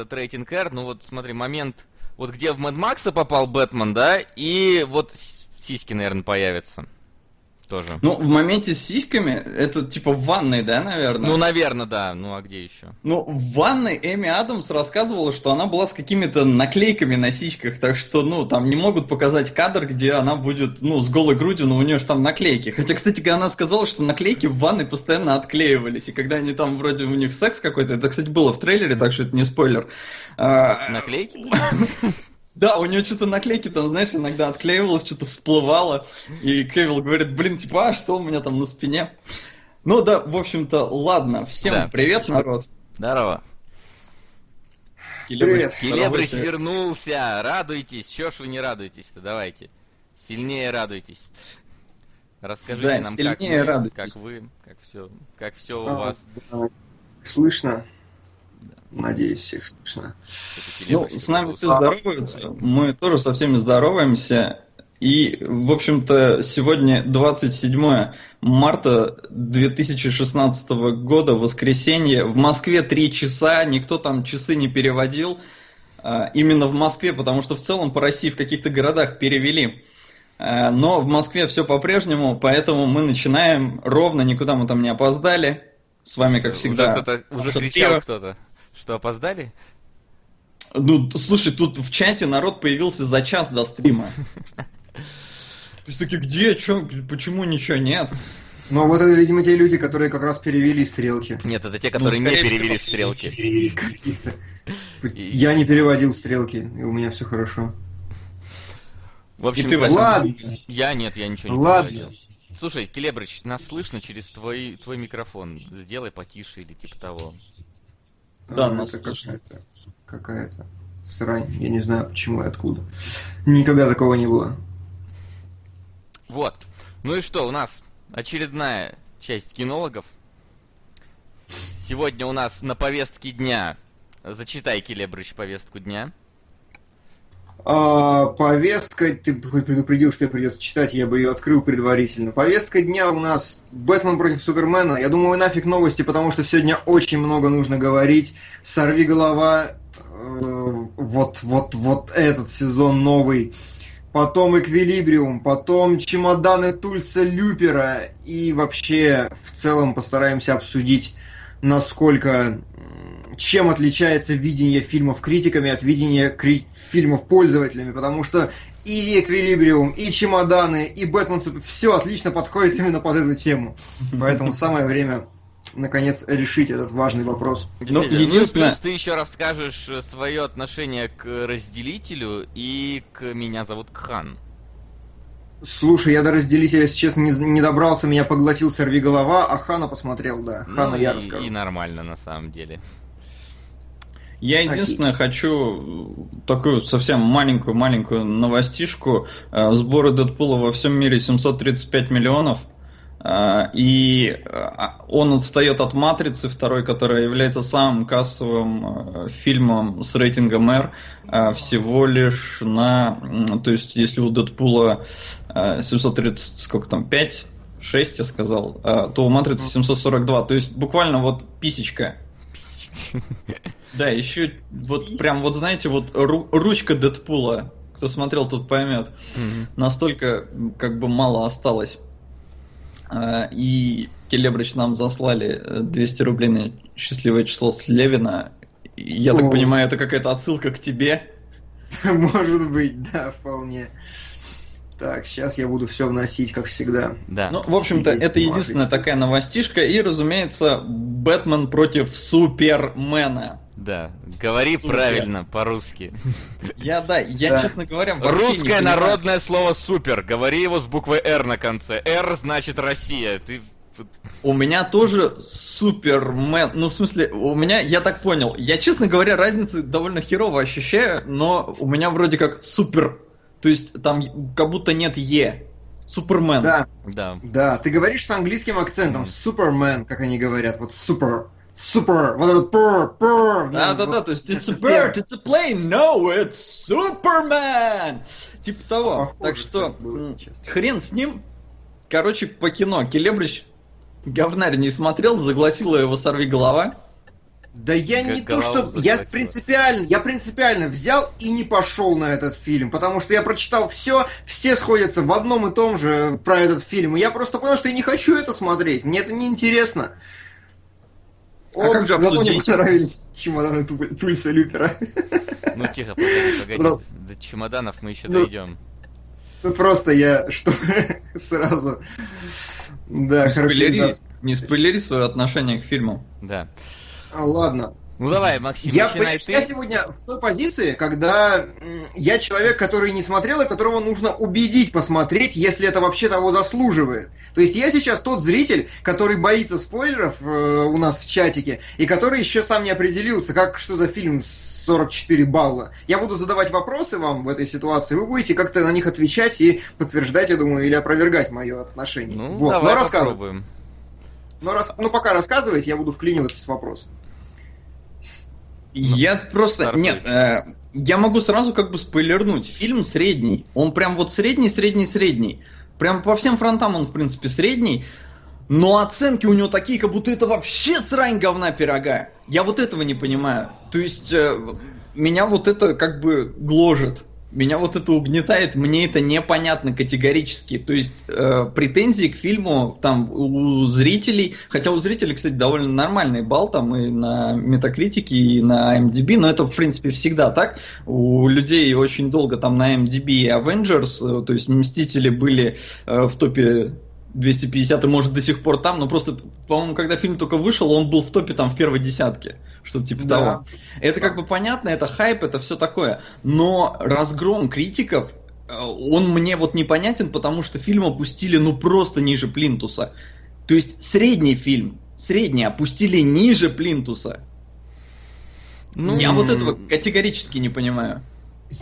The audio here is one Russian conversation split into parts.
этот рейтинг R, ну вот смотри, момент, вот где в Мэд Макса попал Бэтмен, да, и вот сиськи, наверное, появятся тоже. Ну, в моменте с сиськами, это типа в ванной, да, наверное? Ну, наверное, да. Ну, а где еще? Ну, в ванной Эми Адамс рассказывала, что она была с какими-то наклейками на сиськах, так что, ну, там не могут показать кадр, где она будет, ну, с голой грудью, но у нее же там наклейки. Хотя, кстати, она сказала, что наклейки в ванной постоянно отклеивались, и когда они там вроде у них секс какой-то, это, кстати, было в трейлере, так что это не спойлер. А, наклейки? Да, у нее что-то наклейки там, знаешь, иногда отклеивалось, что-то всплывало. И Кевилл говорит, блин, типа, а что у меня там на спине? Ну да, в общем-то, ладно. Всем да. привет, народ. Здорово. Привет. Келебрич вернулся. Радуйтесь. Чё ж вы не радуетесь-то? Давайте. Сильнее радуйтесь. Расскажите да, нам, как вы, как вы, как все, как все а, у вас. Слышно? Надеюсь, всех слышно. Ну, с нами все здороваются. Мы тоже со всеми здороваемся. И, в общем-то, сегодня 27 марта 2016 года, воскресенье. В Москве 3 часа, никто там часы не переводил. А, именно в Москве, потому что в целом по России в каких-то городах перевели. А, но в Москве все по-прежнему, поэтому мы начинаем ровно, никуда мы там не опоздали. С вами, как всегда. Уже, кто-то, уже кричал кто-то. Что, опоздали? Ну, слушай, тут в чате народ появился за час до стрима. То есть такие, где, чё, почему ничего нет? Ну, вот это, видимо, те люди, которые как раз перевели стрелки. Нет, это те, которые ну, не перевели стрелки. Я не переводил стрелки, и у меня все хорошо. В общем, ты, ладно. Я нет, я ничего не ладно. переводил. Слушай, Келебрыч, нас слышно через твой, твой микрофон. Сделай потише или типа того. Да, нас это какая-то, какая-то срань. Я не знаю почему и откуда. Никогда такого не было. Вот. Ну и что, у нас очередная часть кинологов. Сегодня у нас на повестке дня. Зачитай, Келебрыч, повестку дня. А, повестка, ты предупредил, что я придется читать, я бы ее открыл предварительно. Повестка дня у нас Бэтмен против Супермена. Я думаю, нафиг новости, потому что сегодня очень много нужно говорить. Сорви голова, э, вот, вот, вот этот сезон новый. Потом Эквилибриум, потом чемоданы Тульса Люпера. И вообще, в целом, постараемся обсудить, насколько чем отличается видение фильмов критиками от видения кри- фильмов пользователями, потому что и Эквилибриум, и Чемоданы, и Бэтмен все отлично подходит именно под эту тему. Поэтому самое время наконец решить этот важный вопрос. Ну, единственное... плюс ты еще расскажешь э, свое отношение к разделителю и к меня зовут Кхан. Слушай, я до разделителя, если честно, не, не добрался, меня поглотил сорви голова, а Хана посмотрел, да. Хана ну, я и, расскажу. И нормально на самом деле. Я единственное хочу такую совсем маленькую-маленькую новостишку. Э, сборы Дэдпула во всем мире 735 миллионов. Э, и э, он отстает от Матрицы второй, которая является самым кассовым фильмом с рейтингом R всего лишь на... То есть, если у Дэдпула 730, сколько там, 5, 6, я сказал, то у Матрицы 742. То есть, буквально вот писечка да, еще вот прям вот знаете, вот ру- ручка Дэдпула, кто смотрел, тот поймет. Настолько как бы мало осталось. А, и Келебрич нам заслали 200 рублей на счастливое число с Левина. Я О. так понимаю, это какая-то отсылка к тебе. Может быть, да, вполне. Так, сейчас я буду все вносить, как всегда. Да. Ну, в общем-то, это единственная такая новостишка. И, разумеется, Бэтмен против Супермена. Да, говори Супер. правильно по-русски. Я, да, я, да. честно говоря, Русское народное слово супер. Говори его с буквой «Р» на конце. «Р» значит Россия. Ты у меня тоже Супермен, ну в смысле, у меня, я так понял, я, честно говоря, разницы довольно херово ощущаю, но у меня вроде как Супер то есть там как будто нет Е. Супермен. Да. Да. Да. Ты говоришь с английским акцентом. Супермен, как они говорят. Вот супер. Супер. Вот это пр, пр. Да, да, да. То есть it's a bird, it's a plane. No, it's Superman. Типа того. Похоже, так что было, хрен с ним. Короче, по кино. Келебрич говнарь не смотрел, заглотила его сорви голова. Да я как не то, что... Я принципиально, я принципиально взял и не пошел на этот фильм, потому что я прочитал все, все сходятся в одном и том же про этот фильм, и я просто понял, что я не хочу это смотреть, мне это не интересно. А О, как же зато мне понравились чемоданы Тульса Люпера. Ну тихо, погоди, погоди, ну, до чемоданов мы еще ну, дойдем. Ну просто я, чтобы сразу... Да, не спойлери, не спойлери свое отношение к фильму. Да. А, ладно. Ну давай, Максим, я, начинай ты. Я сегодня в той позиции, когда я человек, который не смотрел и которого нужно убедить посмотреть, если это вообще того заслуживает. То есть я сейчас тот зритель, который боится спойлеров э, у нас в чатике, и который еще сам не определился, как что за фильм с 44 балла. Я буду задавать вопросы вам в этой ситуации, вы будете как-то на них отвечать и подтверждать, я думаю, или опровергать мое отношение. Ну, вот. давай Но попробуем. Но рас... ну, пока рассказывайте, я буду вклиниваться с вопросом. Я просто... Стартуй. Нет, э, я могу сразу как бы спойлернуть. Фильм средний. Он прям вот средний, средний, средний. Прям по всем фронтам он, в принципе, средний. Но оценки у него такие, как будто это вообще срань говна пирога. Я вот этого не понимаю. То есть, э, меня вот это как бы гложет меня вот это угнетает, мне это непонятно категорически. То есть э, претензии к фильму там у зрителей, хотя у зрителей, кстати, довольно нормальный балл там и на Метакритике, и на MDB, но это в принципе всегда так. У людей очень долго там на MDB и Avengers, э, то есть Мстители были э, в топе 250 и может до сих пор там, но просто, по-моему, когда фильм только вышел, он был в топе там в первой десятке. Что-то типа да. того. Это как бы понятно, это хайп, это все такое. Но разгром критиков, э, он мне вот непонятен, потому что фильм опустили ну просто ниже плинтуса. То есть средний фильм, средний опустили ниже плинтуса. Ну... Я вот этого категорически не понимаю.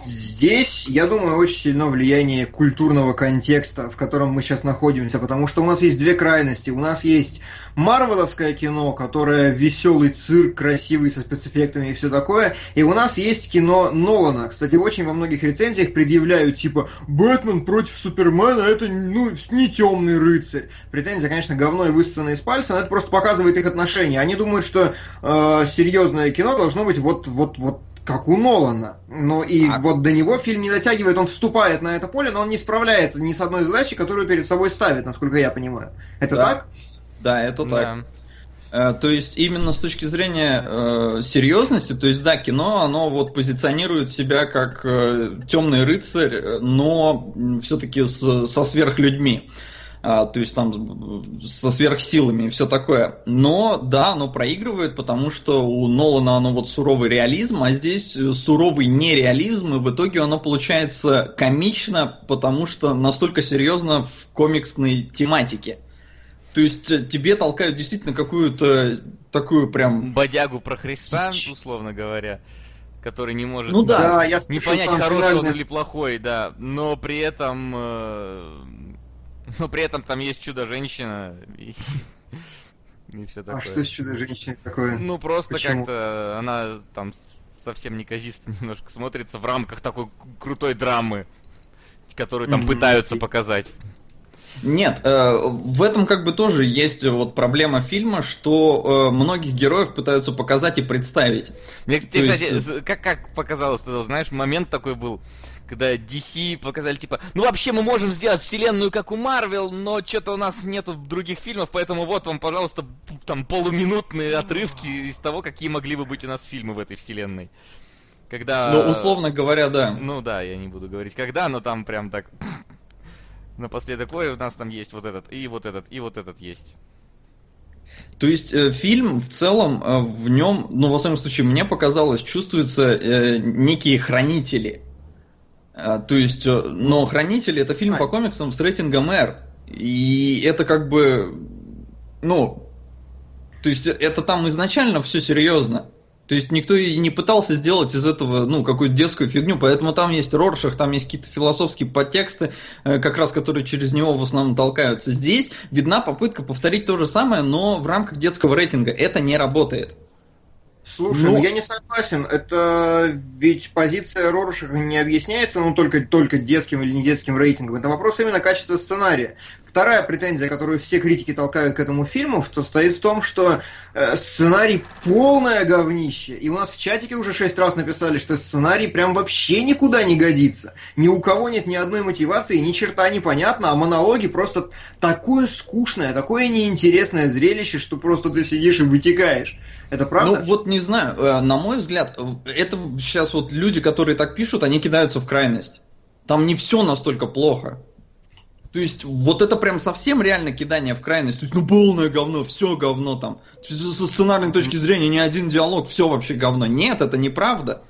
Здесь, я думаю, очень сильно влияние культурного контекста, в котором мы сейчас находимся, потому что у нас есть две крайности. У нас есть марвеловское кино, которое веселый цирк, красивый, со спецэффектами и все такое, и у нас есть кино Нолана. Кстати, очень во многих рецензиях предъявляют, типа, Бэтмен против Супермена, это ну, не темный рыцарь. Претензия, конечно, говно и высосано из пальца, но это просто показывает их отношения. Они думают, что э, серьезное кино должно быть вот, вот, вот как у Нолана. Но и а... вот до него фильм не дотягивает, он вступает на это поле, но он не справляется ни с одной задачей, которую перед собой ставит, насколько я понимаю. Это да. так? Да, это так. Да. Э, то есть именно с точки зрения э, серьезности, то есть да, кино, оно вот позиционирует себя как э, темный рыцарь, но все-таки со сверхлюдьми а, то есть там со сверхсилами и все такое. Но да, оно проигрывает, потому что у Нолана оно вот суровый реализм, а здесь суровый нереализм, и в итоге оно получается комично, потому что настолько серьезно в комиксной тематике. То есть э, тебе толкают действительно какую-то такую прям... Бодягу про Христа, условно говоря который не может ну, да. Да, я не понять, хороший он или плохой, да, но при этом э, но при этом там есть чудо-женщина и... и все а такое. А что с чудо-женщиной такое? Ну, просто как-то она там совсем неказисто немножко смотрится в рамках такой крутой драмы, которую там mm-hmm. пытаются показать. Нет, э, в этом как бы тоже есть вот проблема фильма, что э, многих героев пытаются показать и представить. Мне, кстати, есть... как, как показалось, знаешь, момент такой был, когда DC показали, типа, ну вообще мы можем сделать вселенную, как у Марвел, но что-то у нас нету других фильмов, поэтому вот вам, пожалуйста, там полуминутные отрывки из того, какие могли бы быть у нас фильмы в этой вселенной. Когда... Ну, условно говоря, да. Ну да, я не буду говорить когда, но там прям так... Напоследок, ой, у нас там есть вот этот, и вот этот, и вот этот есть. То есть э, фильм в целом, э, в нем, ну, во всяком случае, мне показалось, чувствуются э, некие хранители а, то есть, э, но «Хранители» — это фильм по комиксам с рейтингом R. И это как бы, ну, то есть это там изначально все серьезно. То есть никто и не пытался сделать из этого, ну, какую-то детскую фигню, поэтому там есть Роршах, там есть какие-то философские подтексты, э, как раз которые через него в основном толкаются. Здесь видна попытка повторить то же самое, но в рамках детского рейтинга. Это не работает. Слушай, ну, ну я не согласен. Это ведь позиция Роршаха не объясняется, ну, только, только детским или не детским рейтингом. Это вопрос именно качества сценария. Вторая претензия, которую все критики толкают к этому фильму, состоит в том, что э, сценарий полное говнище. И у нас в чатике уже шесть раз написали, что сценарий прям вообще никуда не годится. Ни у кого нет ни одной мотивации, ни черта непонятно, а монологи просто такое скучное, такое неинтересное зрелище, что просто ты сидишь и вытекаешь. Это правда? Ну вот не знаю, э, на мой взгляд, это сейчас вот люди, которые так пишут, они кидаются в крайность. Там не все настолько плохо. То есть, вот это прям совсем реально кидание в крайность. То есть, ну полное говно, все говно там. Со сценарной точки зрения ни один диалог, все вообще говно. Нет, это неправда.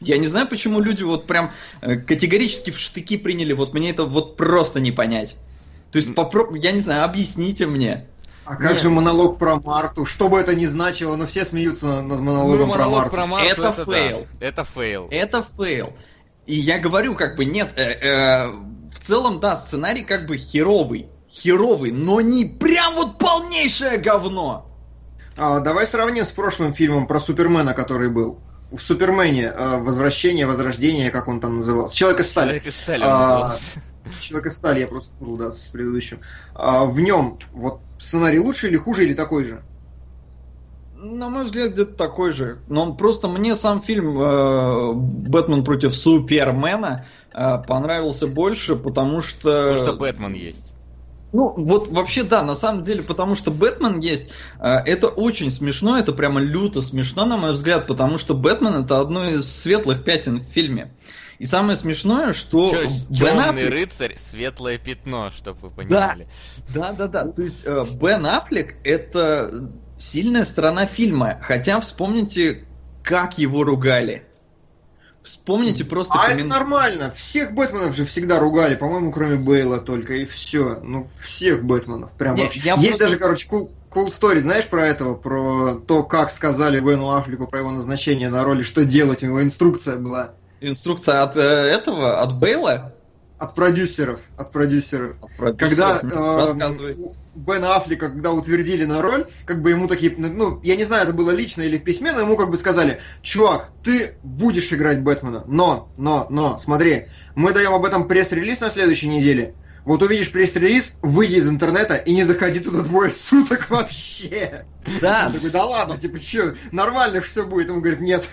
Я не знаю, почему люди вот прям э, категорически в штыки приняли. Вот мне это вот просто не понять. То есть, попро... я не знаю, объясните мне. А как Нет. же монолог про Марту? Что бы это ни значило, но все смеются над монологом ну, про Марту. Про Марту. Это, это fail. Да. Это fail. Это fail. И я говорю, как бы, нет, э, э, в целом, да, сценарий как бы херовый. Херовый, но не прям вот полнейшее говно. А, давай сравним с прошлым фильмом про Супермена, который был. В Супермене э, Возвращение, Возрождение, как он там назывался. Человек из стали. Человек из стали. А, Человек из стали, я просто спорил, да, с предыдущим. А, в нем вот сценарий лучше или хуже, или такой же? На мой взгляд, где-то такой же. Но просто мне сам фильм э, «Бэтмен против Супермена» э, понравился больше, потому что... Потому что Бэтмен есть. Ну, вот вообще да, на самом деле, потому что Бэтмен есть, э, это очень смешно, это прямо люто смешно, на мой взгляд, потому что Бэтмен это одно из светлых пятен в фильме. И самое смешное, что Чё, Бен Аффлек... рыцарь, светлое пятно, чтобы вы понимали. Да, да, да, да. То есть э, Бен Аффлек это сильная сторона фильма. Хотя вспомните, как его ругали. Вспомните просто... А коммен... это нормально. Всех Бэтменов же всегда ругали, по-моему, кроме Бейла только, и все. Ну, всех Бэтменов. Прям Нет, я Есть просто... даже, короче, cool, cool story, знаешь про этого? Про то, как сказали Бену Аффлеку про его назначение на роли, что делать, у него инструкция была. Инструкция от э, этого, от Бейла? От продюсеров. От продюсеров. От продюсеров. Когда э, Бена Аффлека, когда утвердили на роль, как бы ему такие, ну, я не знаю, это было лично или в письме, но ему как бы сказали, чувак, ты будешь играть Бэтмена, но, но, но, смотри, мы даем об этом пресс-релиз на следующей неделе. Вот увидишь пресс-релиз, выйди из интернета и не заходи туда двое суток вообще. Да. Он такой, да ладно, типа, что, нормально все будет. Ему говорит, нет.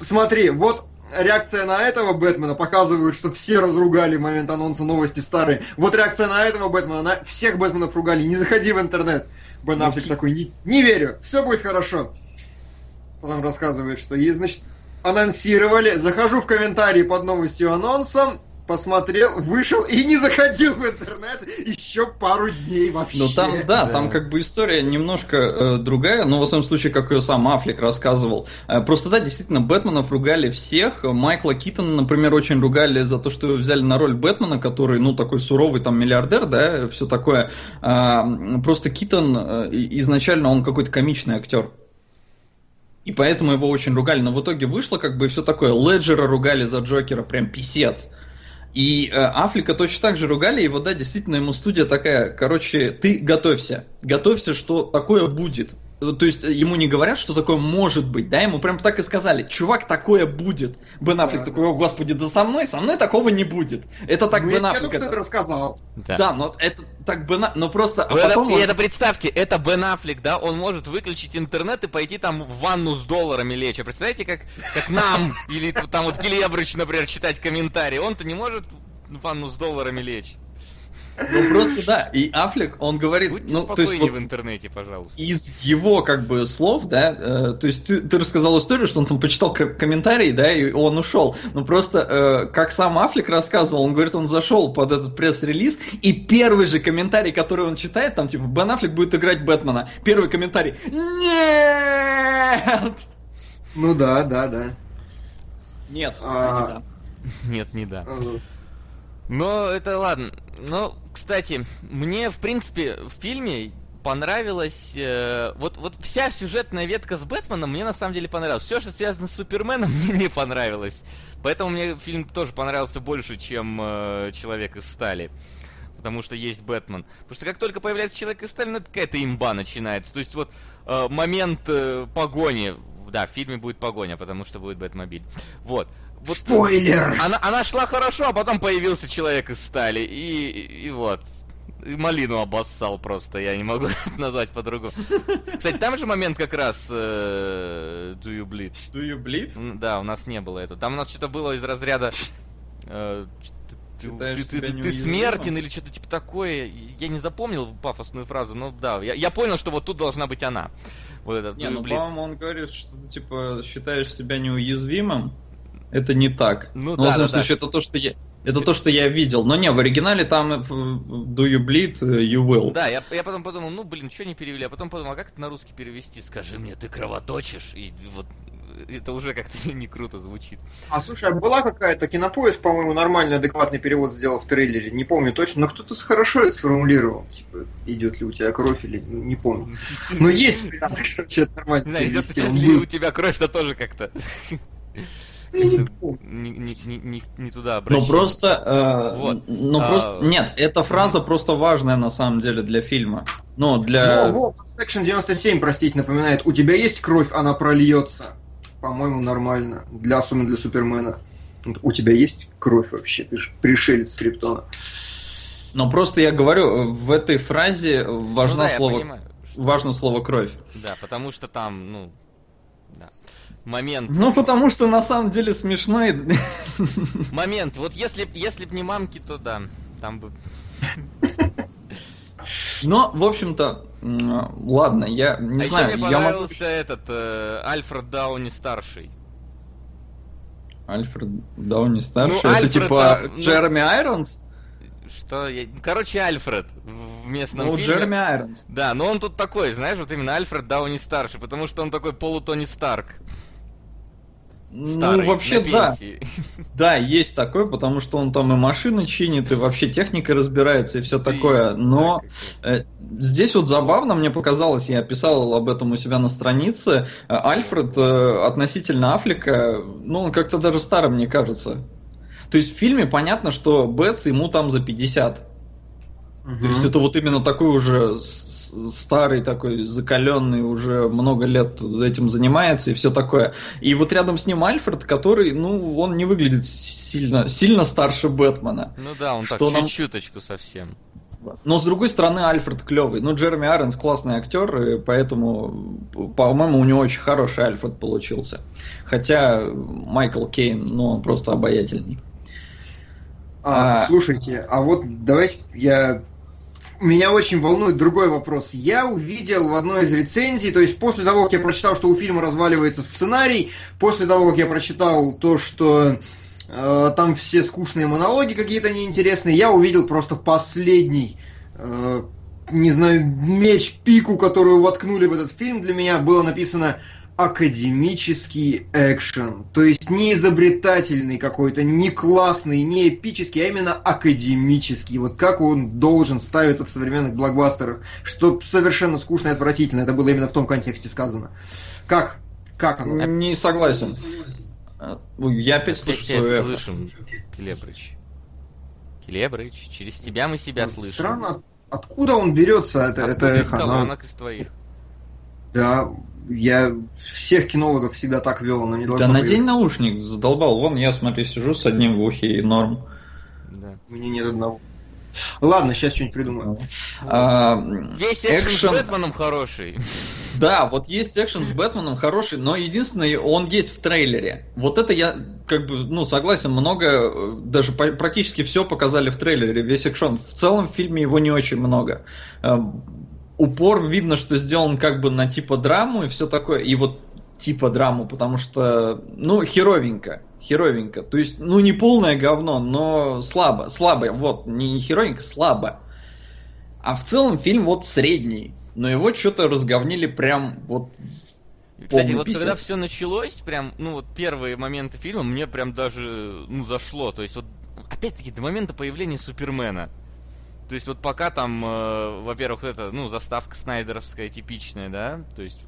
Смотри, вот реакция на этого Бэтмена показывает, что все разругали в момент анонса новости старые. Вот реакция на этого Бэтмена, на всех Бэтменов ругали, не заходи в интернет. Бен Аффлек такой, не, не верю, все будет хорошо. Потом рассказывает, что есть, значит, анонсировали, захожу в комментарии под новостью анонсом, посмотрел, вышел и не заходил в интернет еще пару дней вообще. Ну там, да, да. там как бы история немножко э, другая, но в самом случае, как ее сам Аффлек рассказывал. Э, просто да, действительно, Бэтменов ругали всех. Майкла Китона, например, очень ругали за то, что его взяли на роль Бэтмена, который, ну, такой суровый там миллиардер, да, все такое. Э, просто Китон э, изначально он какой-то комичный актер. И поэтому его очень ругали. Но в итоге вышло как бы все такое. Леджера ругали за Джокера, прям писец. И э, Афлика точно так же ругали, вот да, действительно, ему студия такая, короче, ты готовься, готовься, что такое будет. То есть ему не говорят, что такое может быть, да, ему прям так и сказали, чувак, такое будет. Бен Аффлек да. такой, о господи, да со мной, со мной такого не будет. Это так ну, Бен Аффлек. Я это рассказал. Да. да, но это так Бен но просто... А это, потом... это представьте, это Бен Аффлек, да, он может выключить интернет и пойти там в ванну с долларами лечь. А представляете, как, как нам, или там вот Келебрыч, например, читать комментарии, он-то не может в ванну с долларами лечь. Ну просто да, и Аффлек, он говорит, Будьте ну то есть вот в интернете, пожалуйста. Из его как бы слов, да, э, то есть ты, ты рассказал историю, что он там почитал комментарии, да, и он ушел. Но просто э, как сам Аффлек рассказывал, он говорит, он зашел под этот пресс-релиз, и первый же комментарий, который он читает, там типа Бен Аффлек будет играть Бэтмена. Первый комментарий: нет. Ну да, да, да. Нет, а... не да. Нет, не да. Но это ладно. Но, кстати, мне, в принципе, в фильме понравилось... Э, вот, вот вся сюжетная ветка с Бэтменом мне на самом деле понравилась. Все, что связано с Суперменом, мне не понравилось. Поэтому мне фильм тоже понравился больше, чем э, Человек из стали. Потому что есть Бэтмен. Потому что как только появляется Человек из стали, ну это какая-то имба начинается. То есть вот э, момент э, погони Да, в фильме будет погоня, потому что будет Бэтмобиль. Вот. Вот Спойлер! Она, она шла хорошо, а потом появился человек из стали. И, и, и вот. И малину обоссал просто, я не могу это назвать по-другому. Кстати, там же момент как раз э, Do you bleed? Do you bleed? Да, у нас не было этого. Там у нас что-то было из разряда э, ты, ты- ты- ты неуязвимым? смертен или что-то типа такое. Я не запомнил пафосную фразу, но да, я, я понял, что вот тут должна быть она. Вот это Не, ну, по-моему, он говорит, что ты, типа, считаешь себя неуязвимым. Это не так. Ну Но, да, в любом да, да. случае, это то, что я... Это то, что я видел. Но не, в оригинале там э, do you bleed, э, you will. Да, я, я потом подумал, ну блин, что не перевели, а потом подумал, а как это на русский перевести? Скажи мне, ты кровоточишь? И вот это уже как-то не круто звучит. А слушай, а была какая-то кинопоиск, по-моему, нормальный, адекватный перевод сделал в трейлере, не помню точно, но кто-то хорошо это сформулировал. Типа, идет ли у тебя кровь или ну, не помню. Но есть вариант, короче, это Не нормально. знаю, идет ли у тебя кровь-то тоже как-то не туда Ну обращено. просто, э, Вот. ну А, просто, нет, эта фраза просто важная на самом деле для фильма. Ну, для... Во, во, Section 97, простите, напоминает, у тебя есть кровь, она прольется. По-моему, нормально. Для, особенно для Супермена. Вот У тебя есть кровь вообще? Ты же пришелец с Криптона. Но просто я говорю, в этой фразе Ну важно да, я слово, понимаю, что- важно слово кровь. Да, потому что там, ну, да. Момент, Ну потому что на самом деле смешно и момент. Вот если, если б не мамки, то да, там бы... Но, в общем-то, ладно, я не а еще знаю, мне я могу... понравился этот э, Альфред Дауни старший. Альфред Дауни старший, Ну, это Альфред, типа да, ну- Джереми Айронс? Что? Я... Короче, Альфред в местном Ну, фильме. Джереми Айронс. Да, но он тут такой, знаешь, вот именно Альфред Дауни старший, потому что он такой полутони Старк. Старый, ну, вообще, да. Да, есть такой, потому что он там и машины чинит, и вообще техникой разбирается, и все такое. Но э, здесь вот забавно, мне показалось, я писал об этом у себя на странице, э, Альфред э, относительно Афлика, ну, он как-то даже старым, мне кажется. То есть в фильме понятно, что Бетс ему там за 50. То есть это вот именно такой уже старый, такой закаленный, уже много лет этим занимается и все такое. И вот рядом с ним Альфред, который, ну, он не выглядит сильно, сильно старше Бэтмена. Ну да, он так нам- чуть-чуточку совсем. Но с другой стороны, Альфред клевый. Ну, Джереми Айронс классный актер, и поэтому, по-моему, у него очень хороший Альфред получился. Хотя Майкл Кейн, ну, он просто обаятельный. А, А. Слушайте, а вот давайте я... Меня очень волнует другой вопрос. Я увидел в одной из рецензий, то есть после того, как я прочитал, что у фильма разваливается сценарий, после того, как я прочитал то, что э, там все скучные монологи какие-то неинтересные, я увидел просто последний, э, не знаю, меч, пику, которую воткнули в этот фильм. Для меня было написано академический экшен. То есть не изобретательный какой-то, не классный, не эпический, а именно академический. Вот как он должен ставиться в современных блокбастерах, что совершенно скучно и отвратительно. Это было именно в том контексте сказано. Как? Как оно? Не согласен. Э, Я опять слышу тебя свое эхо. слышим, Келебрыч. Келебрыч, через тебя мы себя слышим. Странно, от- откуда он берется, это, это Откуда из эхо? Оно- колонок из твоих? Да, я всех кинологов всегда так вел, оно не Да должно надень наушник, задолбал. Вон я, смотри, сижу с одним в ухе и норм. Да. У меня нет одного. Ладно, сейчас что-нибудь придумаю. А, Есть экшен, с Бэтменом хороший. Да, вот есть экшен с Бэтменом хороший, но единственное, он есть в трейлере. Вот это я, как бы, ну, согласен, много, э, даже по- практически все показали в трейлере, весь экшен. В целом в фильме его не очень много. Упор видно, что сделан как бы на типа драму и все такое, и вот типа драму, потому что, ну, херовенько, херовенько. То есть, ну, не полное говно, но слабо, слабое, вот, не херовенько, слабо. А в целом фильм вот средний. Но его что-то разговнили прям вот... Кстати, вот когда писец. все началось, прям, ну вот первые моменты фильма мне прям даже, ну, зашло. То есть вот, опять-таки, до момента появления Супермена. То есть вот пока там, э, во-первых, это, ну, заставка снайдеровская типичная, да, то есть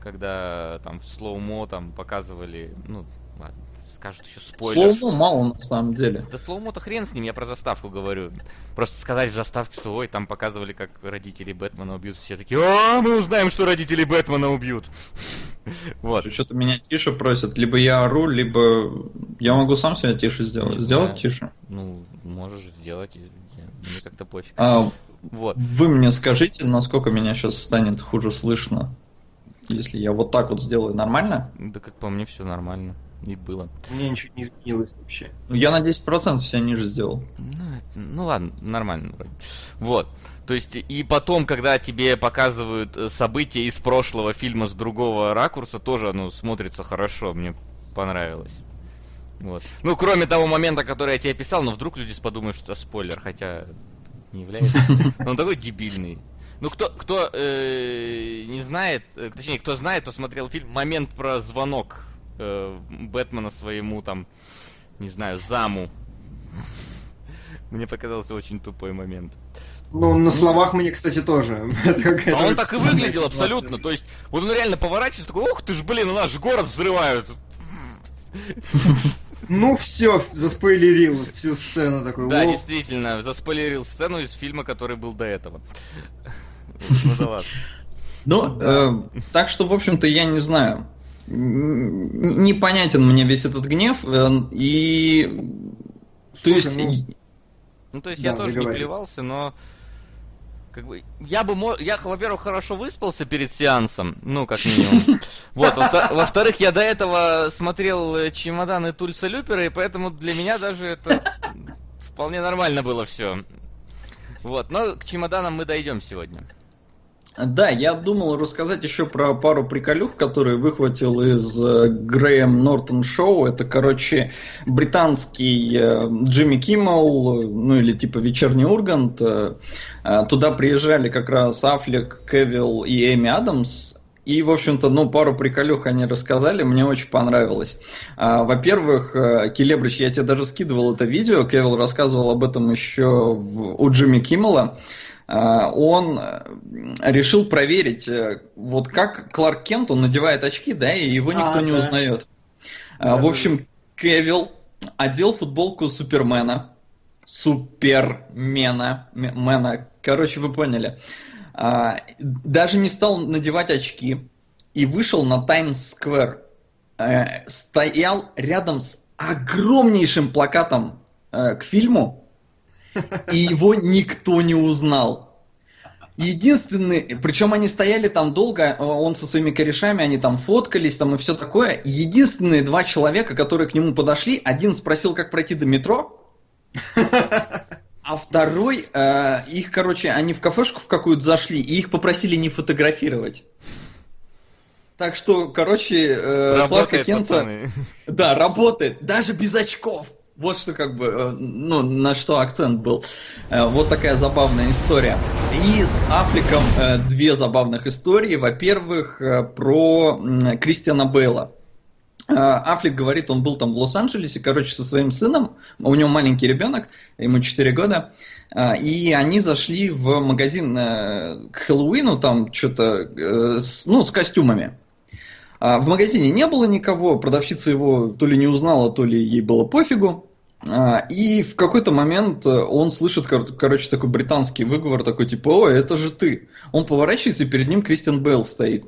когда там в slow-mo там показывали, ну, ладно, скажут еще спойлер. Slow-mo мало на самом деле. Да slow-mo -то хрен с ним, я про заставку говорю. Просто сказать в заставке, что ой, там показывали, как родители Бэтмена убьют, все такие, а, мы узнаем, что родители Бэтмена убьют. Вот. Что-то меня тише просят, либо я ору, либо я могу сам себя тише сделать. Сделать тише? Ну, можешь сделать, мне как-то пофиг. А, вот. Вы мне скажите, насколько меня сейчас станет хуже слышно, если я вот так вот сделаю, нормально? Да как по мне все нормально. И было. Мне ничего не изменилось вообще. Ну, я на 10% себя ниже сделал. Ну, ну ладно, нормально вроде. Вот. То есть, и потом, когда тебе показывают э, события из прошлого фильма с другого ракурса, тоже оно смотрится хорошо, мне понравилось. Вот. Ну, кроме того момента, который я тебе описал, но вдруг люди подумают, что это спойлер, хотя не является. Но он такой дебильный. Ну, кто, кто э, не знает, э, точнее, кто знает, то смотрел фильм «Момент про звонок» э, Бэтмена своему, там, не знаю, заму. Мне показался очень тупой момент. Ну, на словах мне, кстати, тоже. А он так и выглядел абсолютно. То есть, вот он реально поворачивается, такой, ух ты ж, блин, наш город взрывают. Ну все, заспойлерил всю сцену такой. Да, действительно, заспойлерил сцену из фильма, который был до этого. Ну да ладно. Ну, э, так что, в общем-то, я не знаю. Непонятен мне весь этот гнев. Э, и... То есть... Ну, ну, то есть я тоже не плевался, но как бы, я бы, я, во-первых, хорошо выспался перед сеансом, ну, как минимум. Вот, во-вторых, я до этого смотрел э, чемоданы Тульса Люпера, и поэтому для меня даже это вполне нормально было все. Вот, но к чемоданам мы дойдем сегодня. Да, я думал рассказать еще про пару приколюх, которые выхватил из э, Грэм Нортон Шоу. Это, короче, британский э, Джимми Киммел, ну или типа вечерний Ургант. Э, туда приезжали как раз Аффлек, Кевилл и Эми Адамс. И, в общем-то, ну, пару приколюх они рассказали, мне очень понравилось. Во-первых, Келебрич, я тебе даже скидывал это видео, Кевилл рассказывал об этом еще в, у Джимми Киммела. А, он э, решил проверить, э, вот как Кларк Кент, он надевает очки, да, и его никто а, не да. узнает. Да, в общем, Кевилл одел футболку Супермена, Супермена, Мена, короче, вы поняли. А, даже не стал надевать очки и вышел на Таймс-сквер. Э, стоял рядом с огромнейшим плакатом к фильму, и его никто не узнал. Единственный, причем они стояли там долго, он со своими корешами, они там фоткались там и все такое. Единственные два человека, которые к нему подошли, один спросил, как пройти до метро, а второй, э, их, короче, они в кафешку в какую-то зашли, и их попросили не фотографировать. Так что, короче, э, Кларка Кента... Пацаны. Да, работает. Даже без очков. Вот что как бы, э, ну, на что акцент был. Э, вот такая забавная история. И с Афликом э, две забавных истории. Во-первых, про Кристиана Бейла. Афлик говорит, он был там в Лос-Анджелесе, короче, со своим сыном, у него маленький ребенок, ему 4 года, и они зашли в магазин к Хэллоуину, там что-то, ну, с костюмами. В магазине не было никого, продавщица его то ли не узнала, то ли ей было пофигу. А, и в какой-то момент э, он слышит, короче, такой британский выговор, такой типа, о, это же ты. Он поворачивается, и перед ним Кристиан Белл стоит.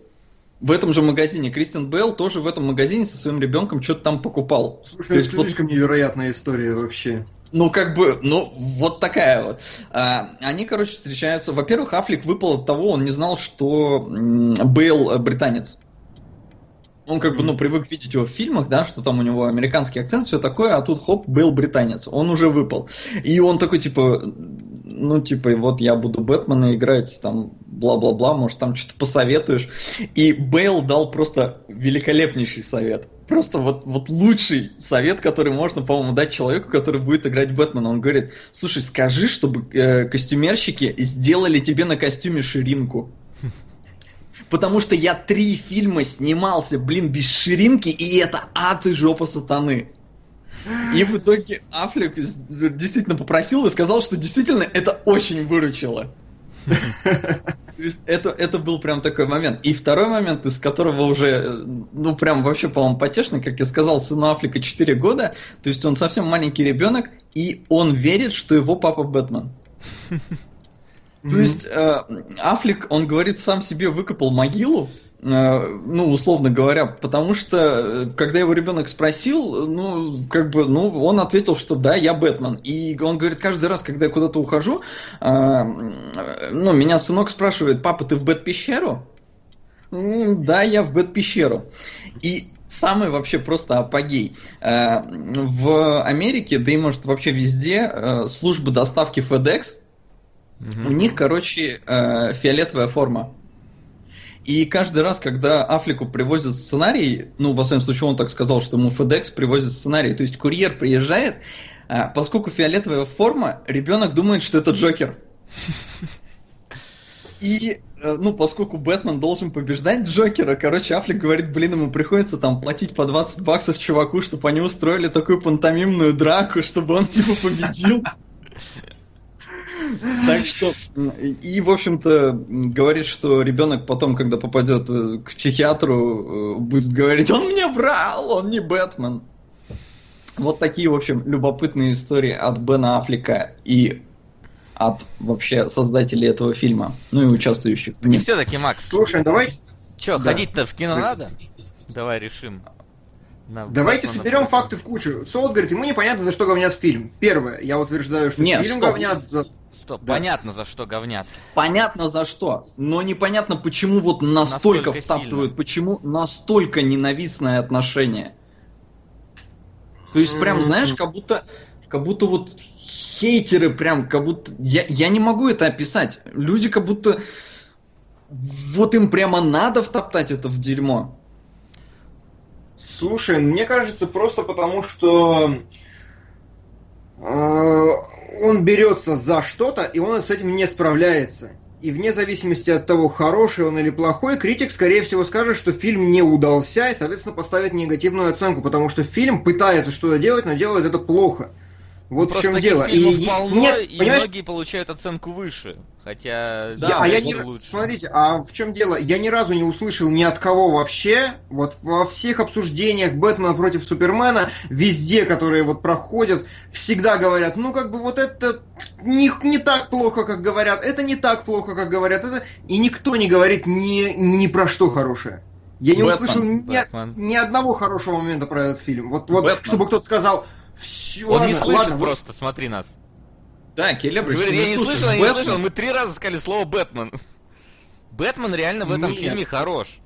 В этом же магазине. Кристиан Белл тоже в этом магазине со своим ребенком что-то там покупал. Слушай, это слишком вот... невероятная история вообще. Ну, как бы, ну, вот такая вот. А, они, короче, встречаются. Во-первых, Аффлек выпал от того, он не знал, что Бейл британец. Он как бы, ну, привык видеть его в фильмах, да, что там у него американский акцент, все такое, а тут хоп, был британец, он уже выпал. И он такой, типа, ну, типа, вот я буду Бэтмена играть, там, бла-бла-бла, может, там что-то посоветуешь. И Бейл дал просто великолепнейший совет. Просто вот, вот лучший совет, который можно, по-моему, дать человеку, который будет играть Бэтмена. Он говорит, слушай, скажи, чтобы э, костюмерщики сделали тебе на костюме ширинку потому что я три фильма снимался, блин, без ширинки, и это ад и жопа сатаны. И в итоге Аффлек действительно попросил и сказал, что действительно это очень выручило. Это, это был прям такой момент. И второй момент, из которого уже, ну прям вообще, по-моему, потешно, как я сказал, сыну Афлика 4 года, то есть он совсем маленький ребенок, и он верит, что его папа Бэтмен. То есть э, Афлик, он говорит, сам себе выкопал могилу, Э, ну, условно говоря, потому что, э, когда его ребенок спросил, ну, как бы, ну, он ответил, что да, я Бэтмен. И он говорит, каждый раз, когда я куда-то ухожу, э, ну, меня сынок спрашивает, папа, ты в Бэт-пещеру? Да, я в Бэт-пещеру. И самый вообще просто апогей. В Америке, да и может вообще везде, службы доставки FedEx, угу. у них, короче, фиолетовая форма. И каждый раз, когда Афлику привозят сценарий, ну, во всяком случае, он так сказал, что ему FedEx привозит сценарий, то есть курьер приезжает, а, поскольку фиолетовая форма, ребенок думает, что это Джокер. И, э, ну, поскольку Бэтмен должен побеждать Джокера, короче, Афлик говорит, блин, ему приходится там платить по 20 баксов чуваку, чтобы они устроили такую пантомимную драку, чтобы он, типа, победил. Так что, и, в общем-то, говорит, что ребенок потом, когда попадет э, к психиатру, э, будет говорить, он мне врал, он не Бэтмен. Вот такие, в общем, любопытные истории от Бена Аффлека и от вообще создателей этого фильма, ну и участвующих. Не все-таки, Макс. Слушай, давай. Че, да. ходить-то в кино надо? Давай решим. Давайте Бэтмена соберем факты в кучу. Солод говорит, ему непонятно, за что говнят фильм. Первое, я утверждаю, что Нет, фильм стоп. говнят за Стоп, да. понятно за что говнят. Понятно за что, но непонятно, почему вот настолько, настолько втаптывают, сильно. почему настолько ненавистное отношение. То есть прям, знаешь, как будто, как будто вот хейтеры прям, как будто... Я, я не могу это описать. Люди как будто... Вот им прямо надо втоптать это в дерьмо. Слушай, мне кажется, просто потому что он берется за что-то, и он с этим не справляется. И вне зависимости от того, хороший он или плохой, критик, скорее всего, скажет, что фильм не удался, и, соответственно, поставит негативную оценку, потому что фильм пытается что-то делать, но делает это плохо. Вот ну, в чем дело. И, полно, нет, и понимаешь? многие получают оценку выше. Хотя, да, я, а я не, лучше. Смотрите, а в чем дело? Я ни разу не услышал ни от кого вообще, вот во всех обсуждениях Бэтмена против Супермена, везде, которые вот проходят, всегда говорят, ну как бы вот это не, не так плохо, как говорят, это не так плохо, как говорят, это... И никто не говорит ни, ни про что хорошее. Я не Бэтмен, услышал ни, ни одного хорошего момента про этот фильм. Вот, вот чтобы кто-то сказал, все, Он ладно, не слышит ладно, просто, вы... смотри нас. Да, Келебрич, Говорит, я не слышал, я не слышал, мы три раза сказали слово Бэтмен. Бэтмен реально в этом Нет. фильме хорош.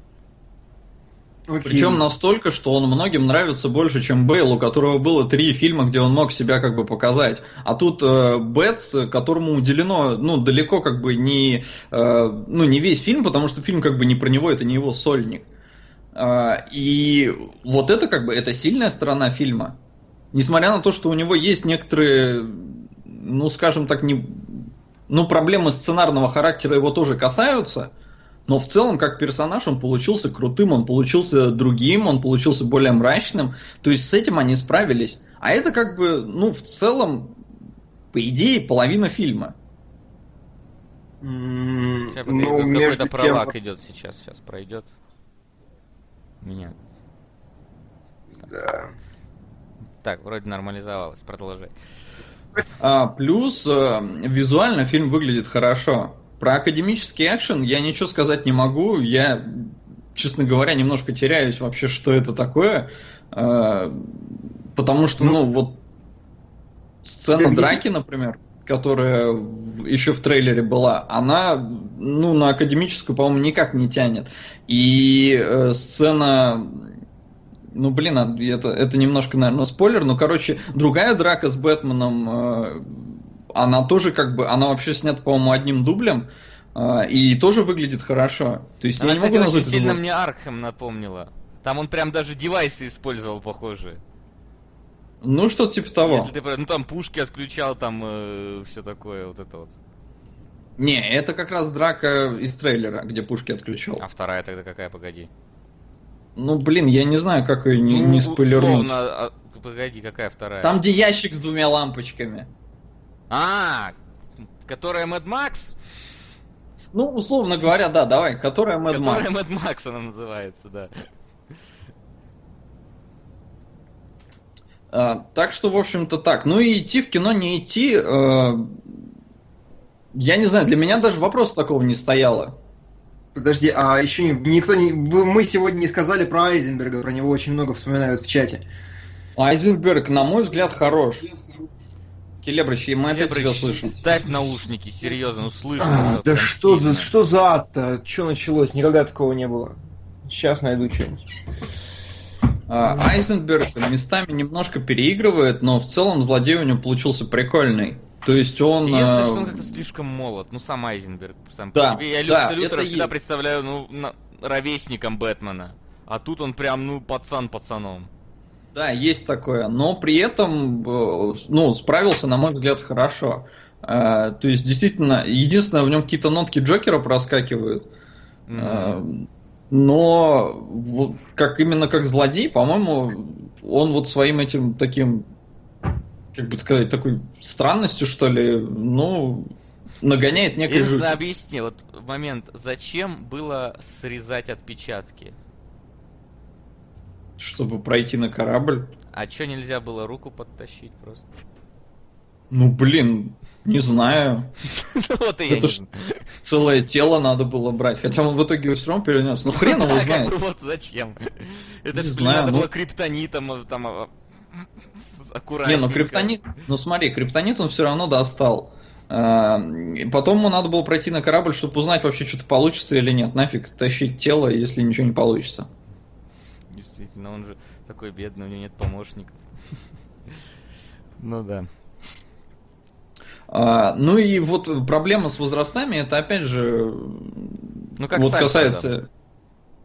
Окей. Причем настолько, что он многим нравится больше, чем Бейл, у которого было три фильма, где он мог себя как бы показать. А тут э, Бэтс, которому уделено, ну, далеко как бы не, э, ну, не весь фильм, потому что фильм как бы не про него, это не его сольник. Э, и вот это как бы, это сильная сторона фильма несмотря на то, что у него есть некоторые, ну, скажем так, не, ну, проблемы сценарного характера его тоже касаются, но в целом, как персонаж, он получился крутым, он получился другим, он получился более мрачным. То есть с этим они справились. А это как бы, ну, в целом, по идее, половина фильма. Сейчас, ну, какой-то пролак тем... идет сейчас, сейчас пройдет. Меня. Да. Так, вроде нормализовалось, продолжай. А, плюс э, визуально фильм выглядит хорошо. Про академический экшен я ничего сказать не могу. Я, честно говоря, немножко теряюсь вообще, что это такое. Э, потому что, ну, ну вот сцена драки, например, которая еще в трейлере была, она, ну, на академическую, по-моему, никак не тянет. И э, сцена ну, блин, а это, это немножко, наверное, спойлер, но, короче, другая драка с Бэтменом, э, она тоже как бы, она вообще снята, по-моему, одним дублем, э, и тоже выглядит хорошо. То есть она, я не кстати, могу очень сильно это... мне Аркхэм напомнила. Там он прям даже девайсы использовал похожие. Ну, что типа того. Если ты, ну, там пушки отключал, там э, все такое, вот это вот. Не, это как раз драка из трейлера, где пушки отключал. А вторая тогда какая, погоди? Ну, блин, я не знаю, как ее не, ну, не спойлернуть. Условно, а, погоди, какая вторая? Там, где ящик с двумя лампочками. А, которая Mad Max? Ну, условно говоря, да, давай, которая Mad Max. Которая Mad Max она называется, да. А, так что, в общем-то, так. Ну и идти в кино, не идти, э, я не знаю, для меня даже вопроса такого не стояло. Подожди, а еще не, никто не... вы- Мы сегодня не сказали про Айзенберга, про него очень много вспоминают в чате. Айзенберг, на мой взгляд, хорош. Келебрыч, мы опять тебя слышим. ставь наушники, серьезно, ну слышно. А, да что за, что за ад-то? Что началось? Никогда такого не было. Сейчас найду что-нибудь. А, Айзенберг местами немножко переигрывает, но в целом злодей у него получился прикольный. То есть он... Единственное, э, что он как-то слишком молод. Ну, сам Айзенберг сам Да, по себе. Я да, Люкса Лютера это всегда есть. представляю, ну, на- ровесником Бэтмена. А тут он прям, ну, пацан пацаном. Да, есть такое, но при этом, э, ну, справился, на мой взгляд, хорошо. Э, То есть, действительно, единственное, в нем какие-то нотки Джокера проскакивают. Э, Но вот как именно как злодей, по-моему, он вот своим этим таким, как бы сказать, такой странностью, что ли, ну, нагоняет Единственное, жути. объясни, вот момент, зачем было срезать отпечатки? Чтобы пройти на корабль. А чё нельзя было руку подтащить просто? Ну, блин, не знаю. Вот и Это ж-. Целое тело надо было брать. Хотя он в итоге все равно перенес. Ну, хрен его Да, как знает. Вот зачем. Это же, надо ну- было криптонитом а, там а, с- Не, аккуратненько. ну криптонит, ну смотри, криптонит он все равно достал. И Потом ему надо было пройти на корабль, чтобы узнать вообще, что-то получится или нет. Нафиг тащить тело, если ничего не получится. Действительно, он же такой бедный, у него нет помощников. Ну да. А, ну и вот проблема с возрастами, это опять же, Ну как вот с Альфредом.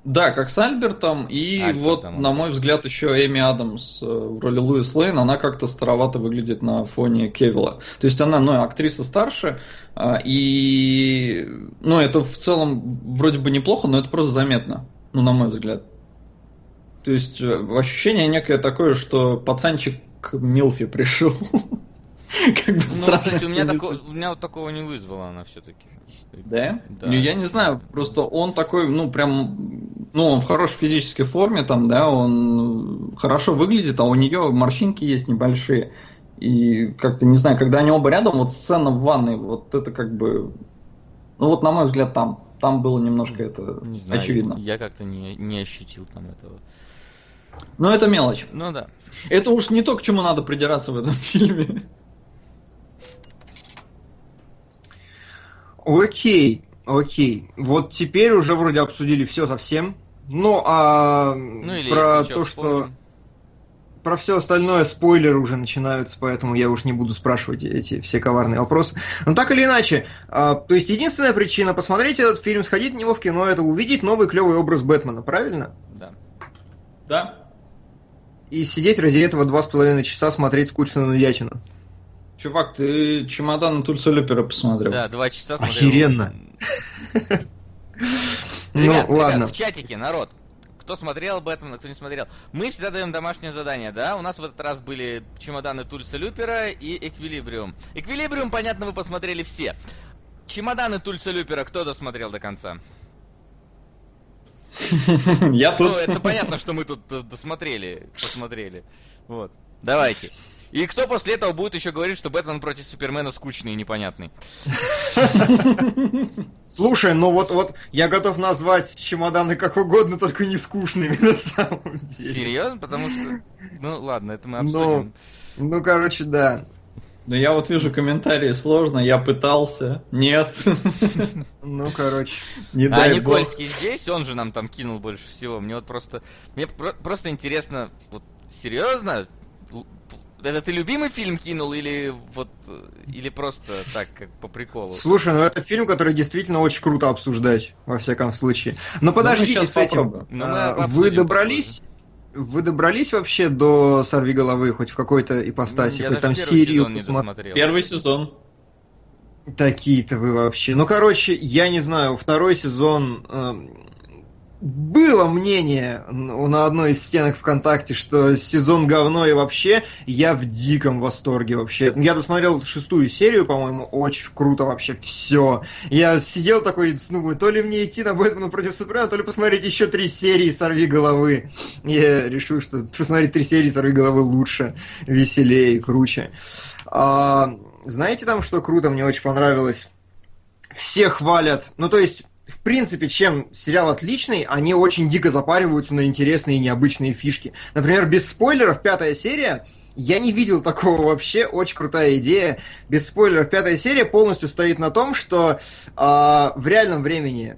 Да, как с Альбертом, и Альфредом, вот, он на мой взгляд, еще Эми Адамс э, в роли Луис Лейн, она как-то старовато выглядит на фоне Кевилла. То есть она, ну, актриса старше, а, и, ну, это в целом вроде бы неплохо, но это просто заметно, ну, на мой взгляд. То есть э, ощущение некое такое, что пацанчик к Милфи пришел. Как бы Ну, странно. кстати, у меня, это тако- мысль. у меня вот такого не вызвала она все-таки. Да? Да. Ну, я не знаю, просто он такой, ну, прям, ну, он в хорошей физической форме там, да, он хорошо выглядит, а у нее морщинки есть небольшие. И как-то, не знаю, когда они оба рядом, вот сцена в ванной, вот это как бы, ну, вот на мой взгляд, там, там было немножко это Не знаю, очевидно. я как-то не, не ощутил там этого. Но это мелочь. Ну да. Это уж не то, к чему надо придираться в этом фильме. Окей, окей. Вот теперь уже вроде обсудили все совсем. Ну, а Ну или про то, что... Про все остальное спойлеры уже начинаются, поэтому я уж не буду спрашивать эти все коварные вопросы. Но так или иначе, а, то есть единственная причина посмотреть этот фильм, сходить в него в кино, это увидеть новый клевый образ Бэтмена, правильно? Да. Да. И сидеть ради этого два с половиной часа смотреть скучную нудятину. Чувак, ты чемодан Тульса Люпера посмотрел. Да, два часа смотрел. Охеренно. Ну, ладно. в чатике, народ, кто смотрел Бэтмена, кто не смотрел. Мы всегда даем домашнее задание, да? У нас в этот раз были чемоданы Тульса Люпера и Эквилибриум. Эквилибриум, понятно, вы посмотрели все. Чемоданы Тульса Люпера кто досмотрел до конца? Я тут. Ну, это понятно, что мы тут э, досмотрели, посмотрели. Вот. Давайте. И кто после этого будет еще говорить, что Бэтмен против Супермена скучный и непонятный? Слушай, ну вот, вот я готов назвать чемоданы как угодно, только не скучными на самом деле. Серьезно? Потому что... Ну, ладно, это мы Ну, обсудим. Ну, короче, да. Да я вот вижу комментарии, сложно, я пытался. Нет. Ну, короче. Не А дай бог. Никольский здесь, он же нам там кинул больше всего. Мне вот просто... Мне про- просто интересно, вот серьезно? Это ты любимый фильм кинул или вот... э, Или просто так, как по приколу? Слушай, ну это фильм, который действительно очень круто обсуждать, во всяком случае. Но подождите щас с этим. Ну, мы А, Вы добрались? Вы добрались вообще до сорви головы хоть в какой-то ипостаси, хоть там серию досмотрел. Первый сезон. Такие-то вы вообще. Ну, короче, я не знаю, второй сезон... эм, было мнение на одной из стенок ВКонтакте, что сезон говно и вообще я в диком восторге вообще. Я досмотрел шестую серию, по-моему, очень круто вообще все. Я сидел такой, думаю, то ли мне идти на Бэтмена против Супермена, то ли посмотреть еще три серии «Сорви головы». Я решил, что посмотреть три серии «Сорви головы» лучше, веселее, круче. А, знаете там, что круто, мне очень понравилось? Все хвалят, ну то есть в принципе, чем сериал отличный, они очень дико запариваются на интересные и необычные фишки. Например, без спойлеров, пятая серия, я не видел такого вообще, очень крутая идея. Без спойлеров, пятая серия полностью стоит на том, что э, в реальном времени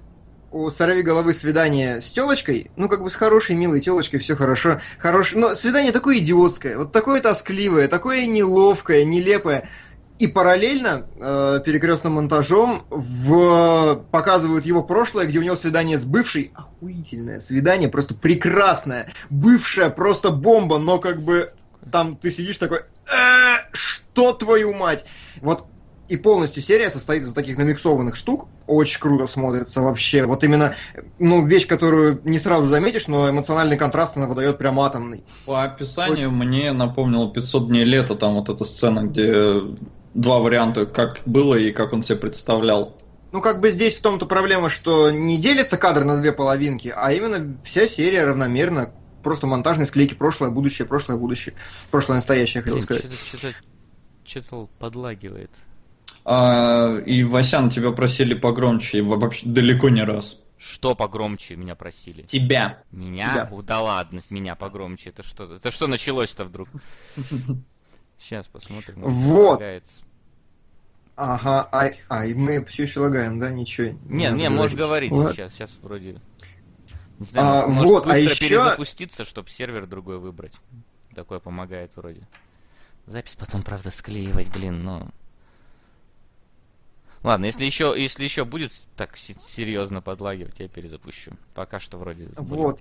у сорови головы свидание с телочкой, ну, как бы с хорошей, милой телочкой, все хорошо. Хорош... Но свидание такое идиотское, вот такое тоскливое, такое неловкое, нелепое. И параллельно э, перекрестным монтажом в, показывают его прошлое, где у него свидание с бывшей. Охуительное свидание, просто прекрасное. Бывшая просто бомба, но как бы там ты сидишь такой, э, что твою мать? Вот и полностью серия состоит из таких намиксованных штук. Очень круто смотрится вообще. Вот именно, ну, вещь, которую не сразу заметишь, но эмоциональный контраст она выдает прям атомный. По описанию вот. мне напомнило 500 дней лета, там вот эта сцена, где два варианта, как было и как он себе представлял. Ну, как бы здесь в том-то проблема, что не делится кадр на две половинки, а именно вся серия равномерно, просто монтажные склейки прошлое, будущее, прошлое, будущее, прошлое, настоящее, хотел сказать. Что-то подлагивает. А, и, Васян, тебя просили погромче, вообще далеко не раз. Что погромче меня просили? Тебя. Меня? Тебя. Да ладно, меня погромче. Это что? Это что началось-то вдруг? Сейчас посмотрим. Вот. Лагается. Ага, а, а, и мы все еще лагаем, да? Ничего. Не, не, можешь говорить вот. сейчас. Сейчас вроде. Не знаю, а, может вот, быстро а еще... перезапуститься, чтобы сервер другой выбрать. Такое помогает вроде. Запись потом, правда, склеивать, блин, но... Ладно, если еще, если еще будет так серьезно подлагивать, я перезапущу. Пока что вроде. Вот.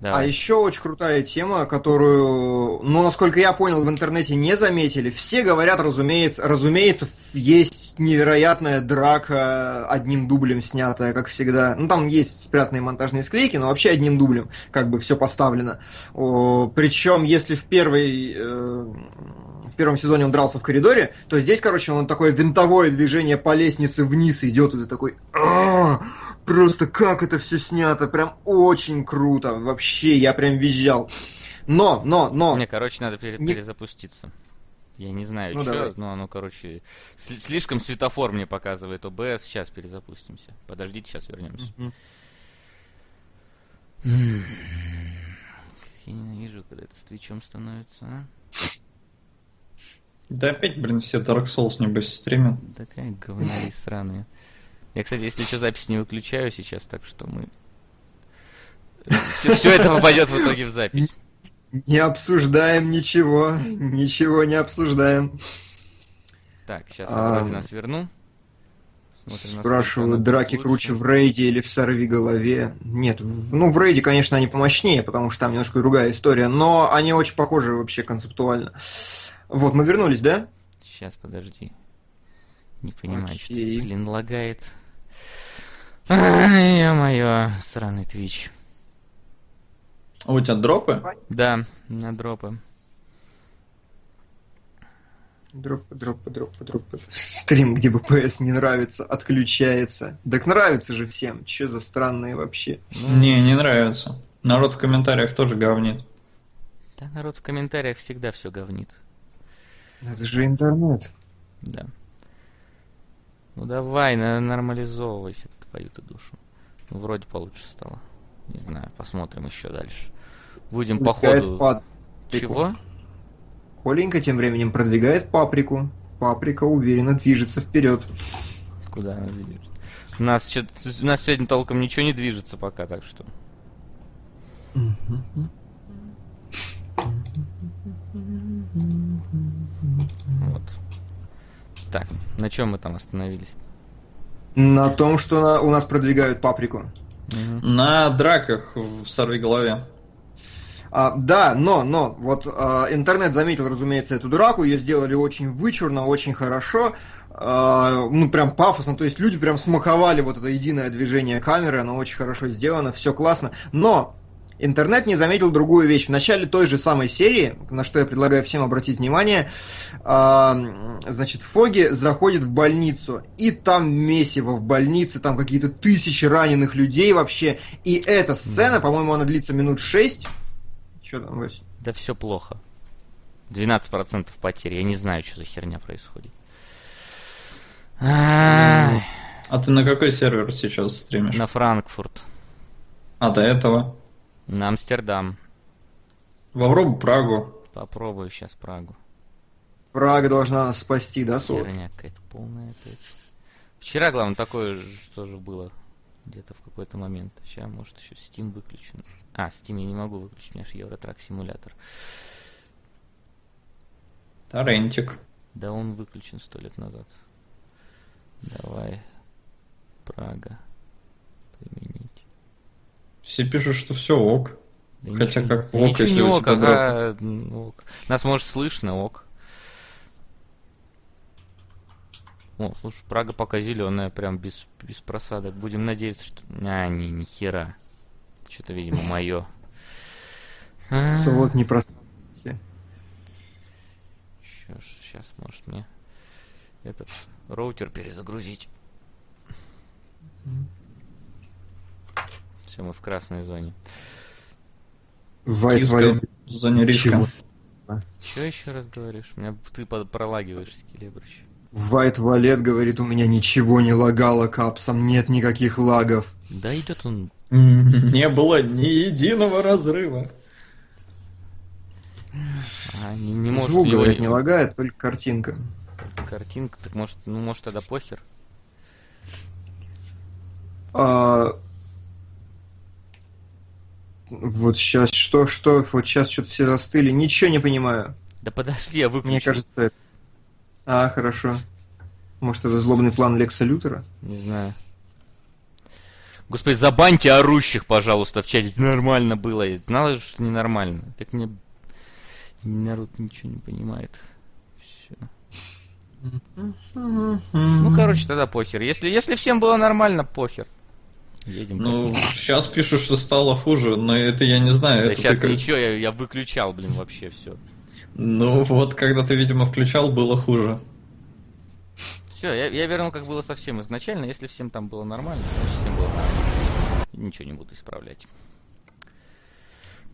А еще очень крутая тема, которую, ну, насколько я понял, в интернете не заметили. Все говорят, разумеется, разумеется, есть невероятная драка одним дублем снятая, как всегда. Ну, там есть спрятанные монтажные склейки, но вообще одним дублем как бы все поставлено. Причем, если в первой э, первом сезоне он дрался в коридоре, то здесь, короче, он такое винтовое движение по лестнице вниз идет, и ты такой, просто как это все снято, прям очень круто, вообще, я прям визжал. Но, но, но... Не, короче, надо пере- перезапуститься. Я не знаю, ну, что, давай. но оно, короче, слишком светофор мне показывает ОБС. Сейчас перезапустимся. Подождите, сейчас вернемся. Я ненавижу, когда это с твичом становится, а? Да опять, блин, все Dark Souls небось стримят. Такая говнари сраные. Я, кстати, если что, запись не выключаю сейчас, так что мы... Все, все это попадет в итоге в запись. Не обсуждаем ничего, ничего не обсуждаем. Так, сейчас я а... нас верну. Смотрим, Спрашиваю, драки лучше. круче в рейде или в сорви голове? Нет, в, ну в рейде, конечно, они помощнее, потому что там немножко другая история, но они очень похожи вообще концептуально. Вот, мы вернулись, да? Сейчас, подожди. Не понимаю, Окей. что, блин, лагает. Ай, ё-моё, сраный твич. А у тебя дропы? Да, на дропы. Дропы, дропы, дропы, дропы. Стрим, где БПС не нравится, отключается. Так нравится же всем. Че за странные вообще? Ну... Не, не нравится. Народ в комментариях тоже говнит. Да, народ в комментариях всегда все говнит. Это же интернет. Да. Ну давай, нормализовывайся, твою-то душу. Ну, вроде получше стало. Не знаю, посмотрим еще дальше. Будем по ходу... Паприку. Чего? Коленька тем временем продвигает паприку. Паприка уверенно движется вперед. Куда она движется? У нас, у нас сегодня толком ничего не движется пока, так что... Так, на чем мы там остановились? На том, что на, у нас продвигают паприку. Угу. На драках в сорви голове. А, да, но, но, вот а, интернет заметил, разумеется, эту драку, ее сделали очень вычурно, очень хорошо, а, ну, прям пафосно, то есть люди прям смаковали вот это единое движение камеры, оно очень хорошо сделано, все классно, но Интернет не заметил другую вещь. В начале той же самой серии, на что я предлагаю всем обратить внимание, э, значит, Фоги заходит в больницу, и там месиво в больнице, там какие-то тысячи раненых людей вообще. И эта сцена, по-моему, она длится минут шесть. Что там, Вась? Да все плохо. 12% потерь. Я не знаю, что за херня происходит. А ты на какой сервер сейчас стримишь? На Франкфурт. А до этого? На Амстердам. Попробуй Прагу. Попробую сейчас Прагу. Прага должна нас спасти, да, Сот? Херня какая-то полная опять. Вчера, главное, такое что же было где-то в какой-то момент. Сейчас, может, еще Steam выключен. А, Steam я не могу выключить, у меня же Евротрак симулятор. Торрентик. Да он выключен сто лет назад. Давай. Прага. Применить. Все пишут, что все ок. Да Хотя ничего, как ок, если не ок, ага, ок. Нас, может, слышно, ок. О, слушай, Прага пока зеленая, прям без, без просадок. Будем надеяться, что... А, не, ни хера. Что-то, видимо, мое. Солод не. Сейчас, сейчас, может, мне этот роутер перезагрузить. Все, мы в красной зоне. White Valley. В зоне риска. Что еще раз говоришь? Меня ты пролагиваешь, Скелебрыч. White Валет говорит, у меня ничего не лагало капсом, нет никаких лагов. Да идет он. Не было ни единого разрыва. А, не, не может Звук, говорит, не лагает, только картинка. Картинка, так может, ну может тогда похер? А, вот сейчас что, что, вот сейчас что-то все застыли, ничего не понимаю. Да подожди, я выключу. Мне кажется, это... А, хорошо. Может, это злобный план Лекса Лютера? Не знаю. Господи, забаньте орущих, пожалуйста, в чате. Нормально было. Я знала, что ненормально. Как мне... Народ ничего не понимает. Все. Ну, короче, тогда похер. Если, если всем было нормально, похер. Едем. Ну, сейчас пишут, что стало хуже, но это я не знаю. Да это сейчас как... ничего, я, я выключал, блин, вообще все. Ну, вот когда ты, видимо, включал, было хуже. Все, я, я вернул, как было совсем изначально. Если всем там было нормально, значит всем было нормально. Ничего не буду исправлять.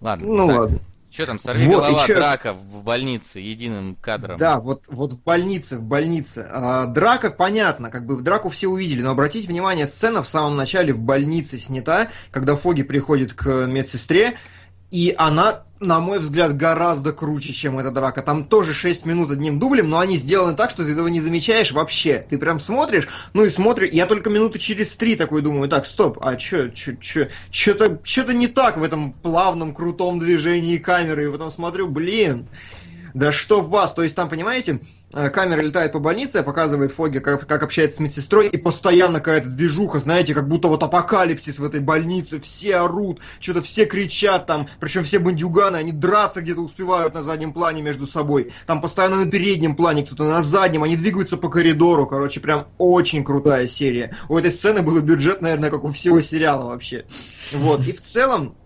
Ладно. Ну так. ладно. Что там, сорви вот, голова, еще... драка в больнице единым кадром. Да, вот, вот в больнице, в больнице. А, драка, понятно, как бы в драку все увидели, но обратите внимание, сцена в самом начале в больнице снята, когда Фоги приходит к медсестре, и она, на мой взгляд, гораздо круче, чем эта драка. Там тоже 6 минут одним дублем, но они сделаны так, что ты этого не замечаешь вообще. Ты прям смотришь, ну и смотришь. Я только минуты через три такой думаю, так, стоп, а чё, чё, чё, что-то, что-то не так в этом плавном, крутом движении камеры. И потом смотрю, блин, да что в вас? То есть там, понимаете, камера летает по больнице, показывает Фоги, как, как общается с медсестрой, и постоянно какая-то движуха, знаете, как будто вот апокалипсис в этой больнице, все орут, что-то все кричат там, причем все бандюганы, они драться где-то успевают на заднем плане между собой, там постоянно на переднем плане, кто-то на заднем, они двигаются по коридору, короче, прям очень крутая серия. У этой сцены был бюджет, наверное, как у всего сериала вообще. Вот, и в целом,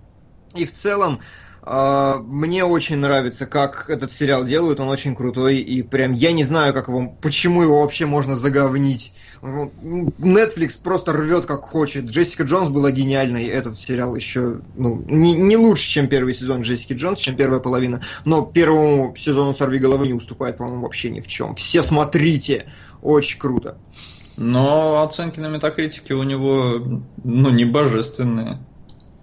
и в целом, мне очень нравится, как этот сериал делают, он очень крутой, и прям я не знаю, как его, почему его вообще можно заговнить. Netflix просто рвет как хочет. Джессика Джонс была гениальной, этот сериал еще ну, не, не лучше, чем первый сезон Джессики Джонс, чем первая половина, но первому сезону «Сорви головы» не уступает, по-моему, вообще ни в чем. Все смотрите, очень круто. Но оценки на метакритике у него, ну, не божественные.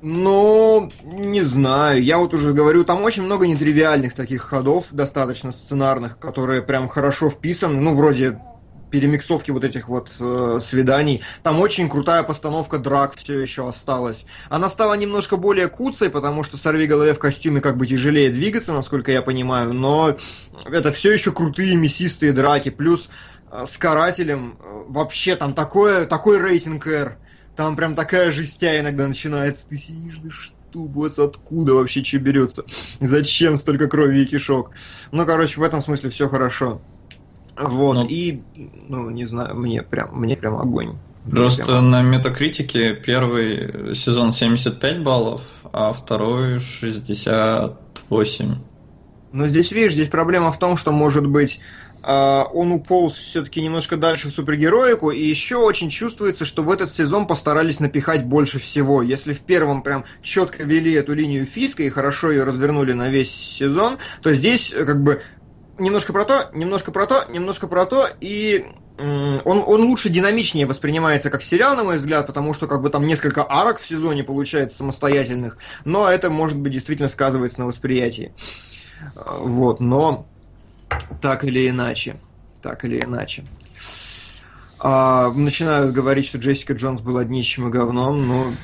Ну, не знаю. Я вот уже говорю, там очень много нетривиальных таких ходов, достаточно сценарных, которые прям хорошо вписаны. Ну, вроде перемиксовки вот этих вот э, свиданий. Там очень крутая постановка драк все еще осталась. Она стала немножко более куцей, потому что сорви голове в костюме как бы тяжелее двигаться, насколько я понимаю, но это все еще крутые мясистые драки. Плюс э, с карателем э, вообще там такое, такой рейтинг R там прям такая жестя иногда начинается. Ты сидишь, да тубус, откуда вообще что берется? Зачем столько крови и кишок? Ну, короче, в этом смысле все хорошо. Вот, ну, и, ну, не знаю, мне прям, мне прям огонь. Просто прям... на метакритике первый сезон 75 баллов, а второй 68. Но здесь, видишь, здесь проблема в том, что, может быть, он уполз все-таки немножко дальше в супергероику, и еще очень чувствуется, что в этот сезон постарались напихать больше всего. Если в первом прям четко вели эту линию Фиска и хорошо ее развернули на весь сезон, то здесь э, как бы немножко про то, немножко про то, немножко про то, и он, он лучше динамичнее воспринимается как сериал, на мой взгляд, потому что как бы там несколько арок в сезоне получается самостоятельных, но это может быть действительно сказывается на восприятии. Вот, но так или иначе, так или иначе. А, начинают говорить, что Джессика Джонс была днищем и говном, но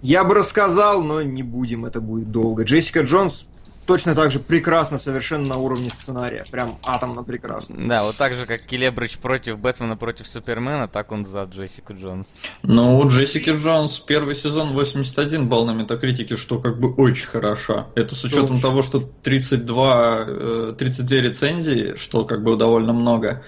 я бы рассказал, но не будем, это будет долго. Джессика Джонс точно так же прекрасно совершенно на уровне сценария. Прям атомно прекрасно. Да, вот так же, как Келебрич против Бэтмена против Супермена, так он за Джессику Джонс. Ну, у Джессики Джонс первый сезон 81 балл на метакритике, что как бы очень хорошо. Это с учетом очень. того, что 32, 32 э, рецензии, что как бы довольно много.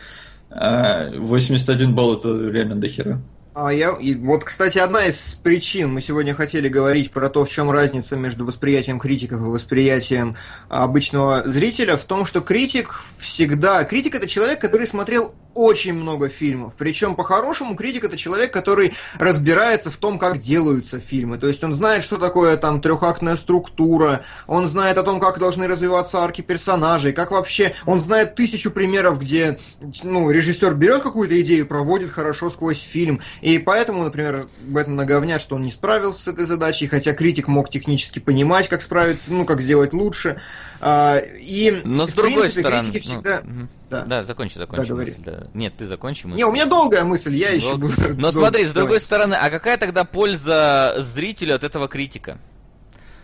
81 а балл это реально дохера. А я, и вот, кстати, одна из причин, мы сегодня хотели говорить про то, в чем разница между восприятием критиков и восприятием обычного зрителя, в том, что критик всегда... Критик это человек, который смотрел очень много фильмов. Причем, по-хорошему, критик это человек, который разбирается в том, как делаются фильмы. То есть он знает, что такое там трехактная структура, он знает о том, как должны развиваться арки персонажей, как вообще... Он знает тысячу примеров, где ну, режиссер берет какую-то идею, проводит хорошо сквозь фильм. И поэтому, например, Бэтмен наговнят, что он не справился с этой задачей, хотя критик мог технически понимать, как справиться, ну, как сделать лучше. А, и, Но с другой принципе, стороны... Всегда... Ну, да. да, закончи, закончи. Да, мысль, да. Нет, ты закончи мысль. Не, у меня долгая мысль, я еще буду... Но смотри, с другой стороны, а какая тогда польза зрителю от этого критика?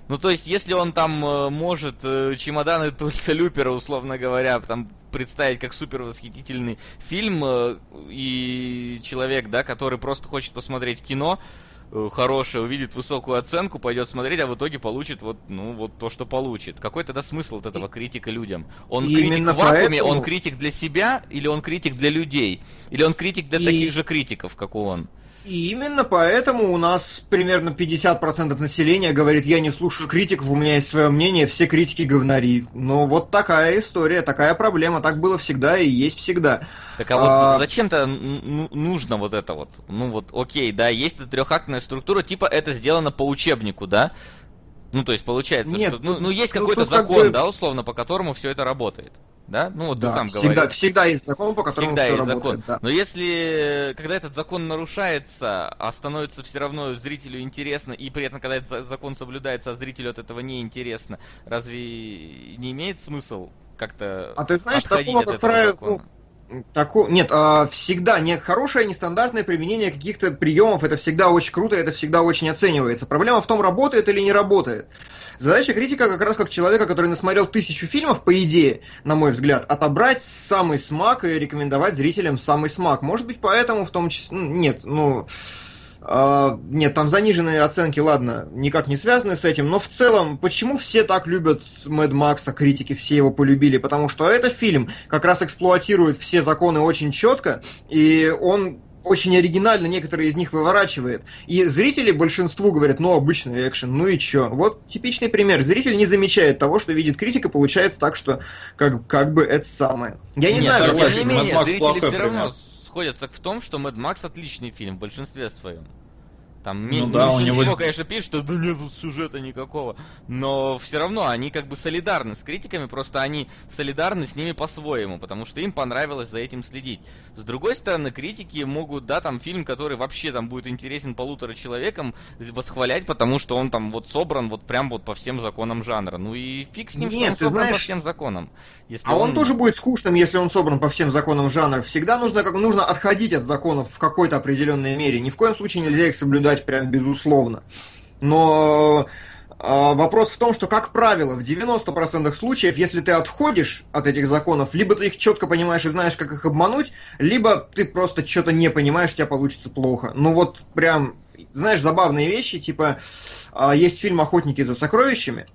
Ну, то есть, если он там э, может э, чемоданы Тульса Люпера, условно говоря, там представить как супер восхитительный фильм, э, и человек, да, который просто хочет посмотреть кино, хорошее, увидит высокую оценку, пойдет смотреть, а в итоге получит вот, ну, вот то, что получит. Какой тогда смысл вот этого критика людям? Он и критик в вакууме, поэтому... он критик для себя, или он критик для людей? Или он критик для и... таких же критиков, как он? И именно поэтому у нас примерно 50% населения говорит, я не слушаю критиков, у меня есть свое мнение, все критики говнари. Но вот такая история, такая проблема, так было всегда и есть всегда. Так а вот а... зачем-то нужно вот это вот? Ну вот, окей, да, есть эта трехактная структура, типа это сделано по учебнику, да? Ну, то есть получается, Нет, что... Ну, ну есть ну, какой-то закон, как бы... да, условно, по которому все это работает. Да? Ну вот да, ты сам всегда, говорил. Всегда есть закон, по которому всегда все есть работает, закон. Да. Но если, когда этот закон нарушается, а становится все равно зрителю интересно, и при этом, когда этот закон соблюдается, а зрителю от этого не интересно, разве не имеет смысл как-то А ты знаешь, такого, как правило, ну, Тако... Нет, а, всегда не хорошее, нестандартное применение каких-то приемов, это всегда очень круто, это всегда очень оценивается. Проблема в том, работает или не работает. Задача критика как раз как человека, который насмотрел тысячу фильмов, по идее, на мой взгляд, отобрать самый смак и рекомендовать зрителям самый смак. Может быть, поэтому в том числе... Нет, ну... Uh, нет, там заниженные оценки, ладно, никак не связаны с этим, но в целом, почему все так любят Мэд Макса, критики все его полюбили? Потому что этот фильм как раз эксплуатирует все законы очень четко, и он очень оригинально некоторые из них выворачивает. И зрители большинству говорят, ну, обычный экшен, ну и чё. Вот типичный пример. Зритель не замечает того, что видит критика, получается так, что как, как бы это самое. Я не Нет, знаю, тем не менее, зрители все равно сходятся в том, что Mad Max отличный фильм в большинстве своем. Там ну, да, у него... конечно, пишет, что да нет сюжета никакого. Но все равно они как бы солидарны с критиками, просто они солидарны с ними по-своему, потому что им понравилось за этим следить. С другой стороны, критики могут, да, там фильм, который вообще там будет интересен полутора человекам, восхвалять, потому что он там вот собран вот прям вот по всем законам жанра. Ну и фиг с ним, нет, что он собран знаешь... по всем законам. Если а он... он тоже будет скучным, если он собран по всем законам жанра. Всегда нужно, как нужно отходить от законов в какой-то определенной мере. Ни в коем случае нельзя их соблюдать сказать прям безусловно. Но а, Вопрос в том, что, как правило, в 90% случаев, если ты отходишь от этих законов, либо ты их четко понимаешь и знаешь, как их обмануть, либо ты просто что-то не понимаешь, у тебя получится плохо. Ну вот прям знаешь, забавные вещи, типа, а, есть фильм «Охотники за сокровищами»,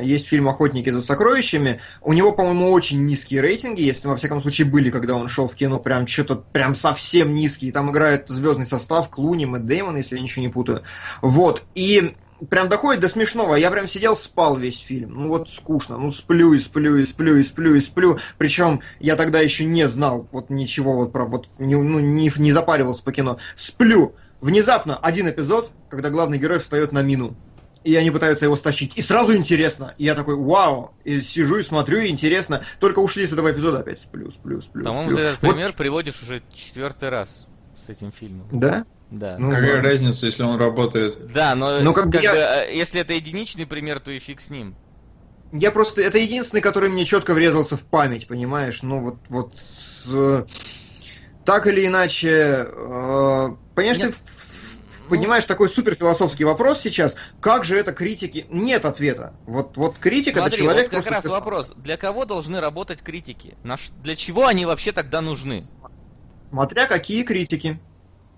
есть фильм «Охотники за сокровищами». У него, по-моему, очень низкие рейтинги, если во всяком случае были, когда он шел в кино, прям что-то прям совсем низкие. Там играет звездный состав Клуни, Мэтт Дэймон, если я ничего не путаю. Вот. И прям доходит до смешного. Я прям сидел, спал весь фильм. Ну вот скучно. Ну сплю и сплю и сплю и сплю и сплю. Причем я тогда еще не знал вот ничего вот про вот не, ну, не, не запаривался по кино. Сплю. Внезапно один эпизод, когда главный герой встает на мину и они пытаются его стащить. И сразу интересно. И я такой, вау, и сижу и смотрю, и интересно. Только ушли с этого эпизода опять сплю, сплю, сплю. По-моему, ты этот вот... пример приводишь уже четвертый раз с этим фильмом. Да? Да. Ну, Какая ладно. разница, если он работает? Да, но ну, как, как я... бы, э, если это единичный пример, то и фиг с ним. Я просто... Это единственный, который мне четко врезался в память, понимаешь? Ну, вот... вот э, так или иначе... Э, понимаешь, Нет. ты понимаешь, такой супер философский вопрос сейчас, как же это критики? Нет ответа. Вот, вот критика Смотри, это человек... Вот как раз писал. вопрос, для кого должны работать критики? Для чего они вообще тогда нужны? Смотря какие критики.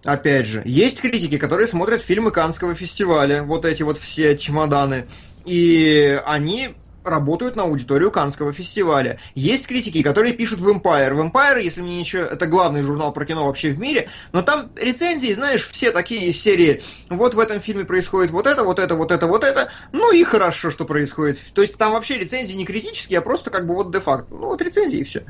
Опять же, есть критики, которые смотрят фильмы Канского фестиваля, вот эти вот все чемоданы, и они работают на аудиторию Канского фестиваля. Есть критики, которые пишут в Empire. В Empire, если мне ничего, это главный журнал про кино вообще в мире, но там рецензии, знаешь, все такие из серии, вот в этом фильме происходит вот это, вот это, вот это, вот это, ну и хорошо, что происходит. То есть там вообще рецензии не критические, а просто как бы вот де-факто. Ну вот рецензии и все.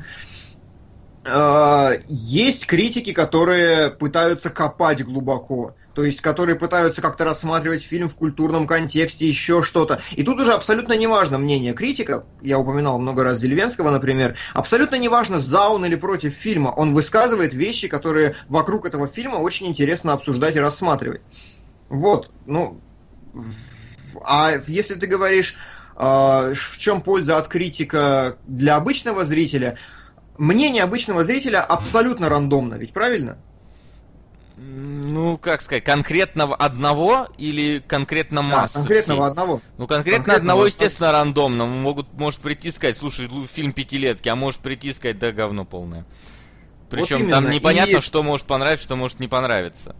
А, есть критики, которые пытаются копать глубоко то есть которые пытаются как-то рассматривать фильм в культурном контексте, еще что-то. И тут уже абсолютно неважно мнение критика, я упоминал много раз Дельвенского, например, абсолютно неважно, за он или против фильма, он высказывает вещи, которые вокруг этого фильма очень интересно обсуждать и рассматривать. Вот, ну, а если ты говоришь, э, в чем польза от критика для обычного зрителя, мнение обычного зрителя абсолютно рандомно, ведь правильно? Ну, как сказать, конкретного одного или конкретно массы? Да, конкретного всей? одного. Ну, конкретно конкретного одного, естественно, рандомно. Могут, может прийти сказать, слушай, фильм пятилетки, а может прийти сказать, да, говно полное. Причем вот там непонятно, и... что может понравиться, что может не понравиться.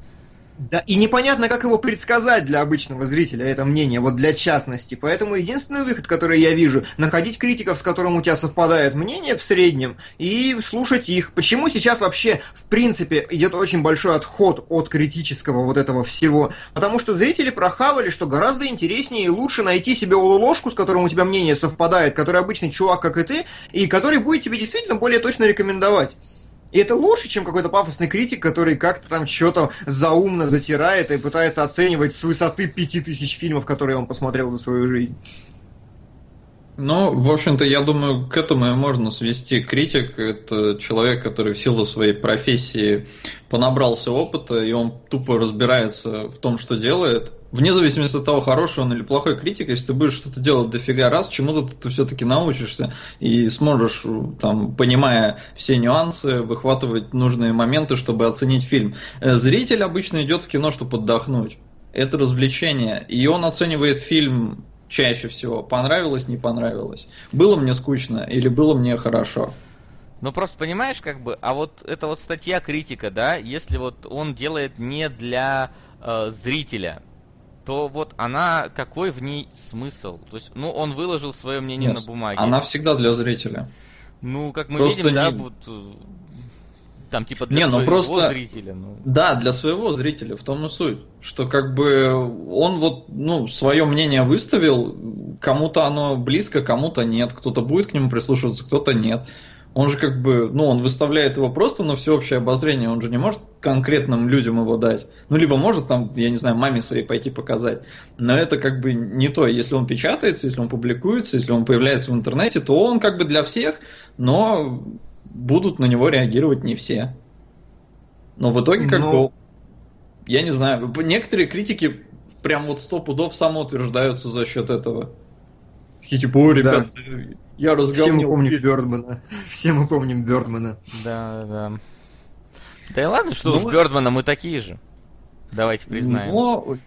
Да, и непонятно, как его предсказать для обычного зрителя, это мнение, вот для частности. Поэтому единственный выход, который я вижу, находить критиков, с которым у тебя совпадает мнение в среднем, и слушать их. Почему сейчас вообще, в принципе, идет очень большой отход от критического вот этого всего? Потому что зрители прохавали, что гораздо интереснее и лучше найти себе улуложку, с которым у тебя мнение совпадает, который обычный чувак, как и ты, и который будет тебе действительно более точно рекомендовать. И это лучше, чем какой-то пафосный критик, который как-то там что-то заумно затирает и пытается оценивать с высоты пяти тысяч фильмов, которые он посмотрел за свою жизнь. Ну, в общем-то, я думаю, к этому и можно свести критик. Это человек, который в силу своей профессии понабрался опыта, и он тупо разбирается в том, что делает. Вне зависимости от того, хороший он или плохой критик, если ты будешь что-то делать дофига раз, чему-то ты все-таки научишься и сможешь, там, понимая все нюансы, выхватывать нужные моменты, чтобы оценить фильм. Э, зритель обычно идет в кино, чтобы отдохнуть. Это развлечение. И он оценивает фильм чаще всего. Понравилось, не понравилось. Было мне скучно или было мне хорошо. Ну просто понимаешь, как бы, а вот это вот статья критика, да, если вот он делает не для э, зрителя, то вот она, какой в ней смысл? То есть, ну, он выложил свое мнение Нет, на бумаге. Она всегда для зрителя. Ну, как мы Просто видим, не... да, вот э, там типа для не, ну своего просто, зрителя. Ну. Да, для своего зрителя, в том и суть. Что как бы он вот, ну, свое мнение выставил, кому-то оно близко, кому-то нет, кто-то будет к нему прислушиваться, кто-то нет. Он же как бы, ну, он выставляет его просто на всеобщее обозрение, он же не может конкретным людям его дать. Ну, либо может там, я не знаю, маме своей пойти показать. Но это как бы не то. Если он печатается, если он публикуется, если он появляется в интернете, то он как бы для всех, но будут на него реагировать не все. Но в итоге как Но... бы, я не знаю, некоторые критики прям вот сто пудов самоутверждаются за счет этого. И типа, ой, ребят, да. я разговаривал. Все мы помним Бёрдмана. Все мы помним Бёрдмана. Да, да. Да и ладно, что ну, уж Бёрдмана, мы такие же. Давайте признаем. Но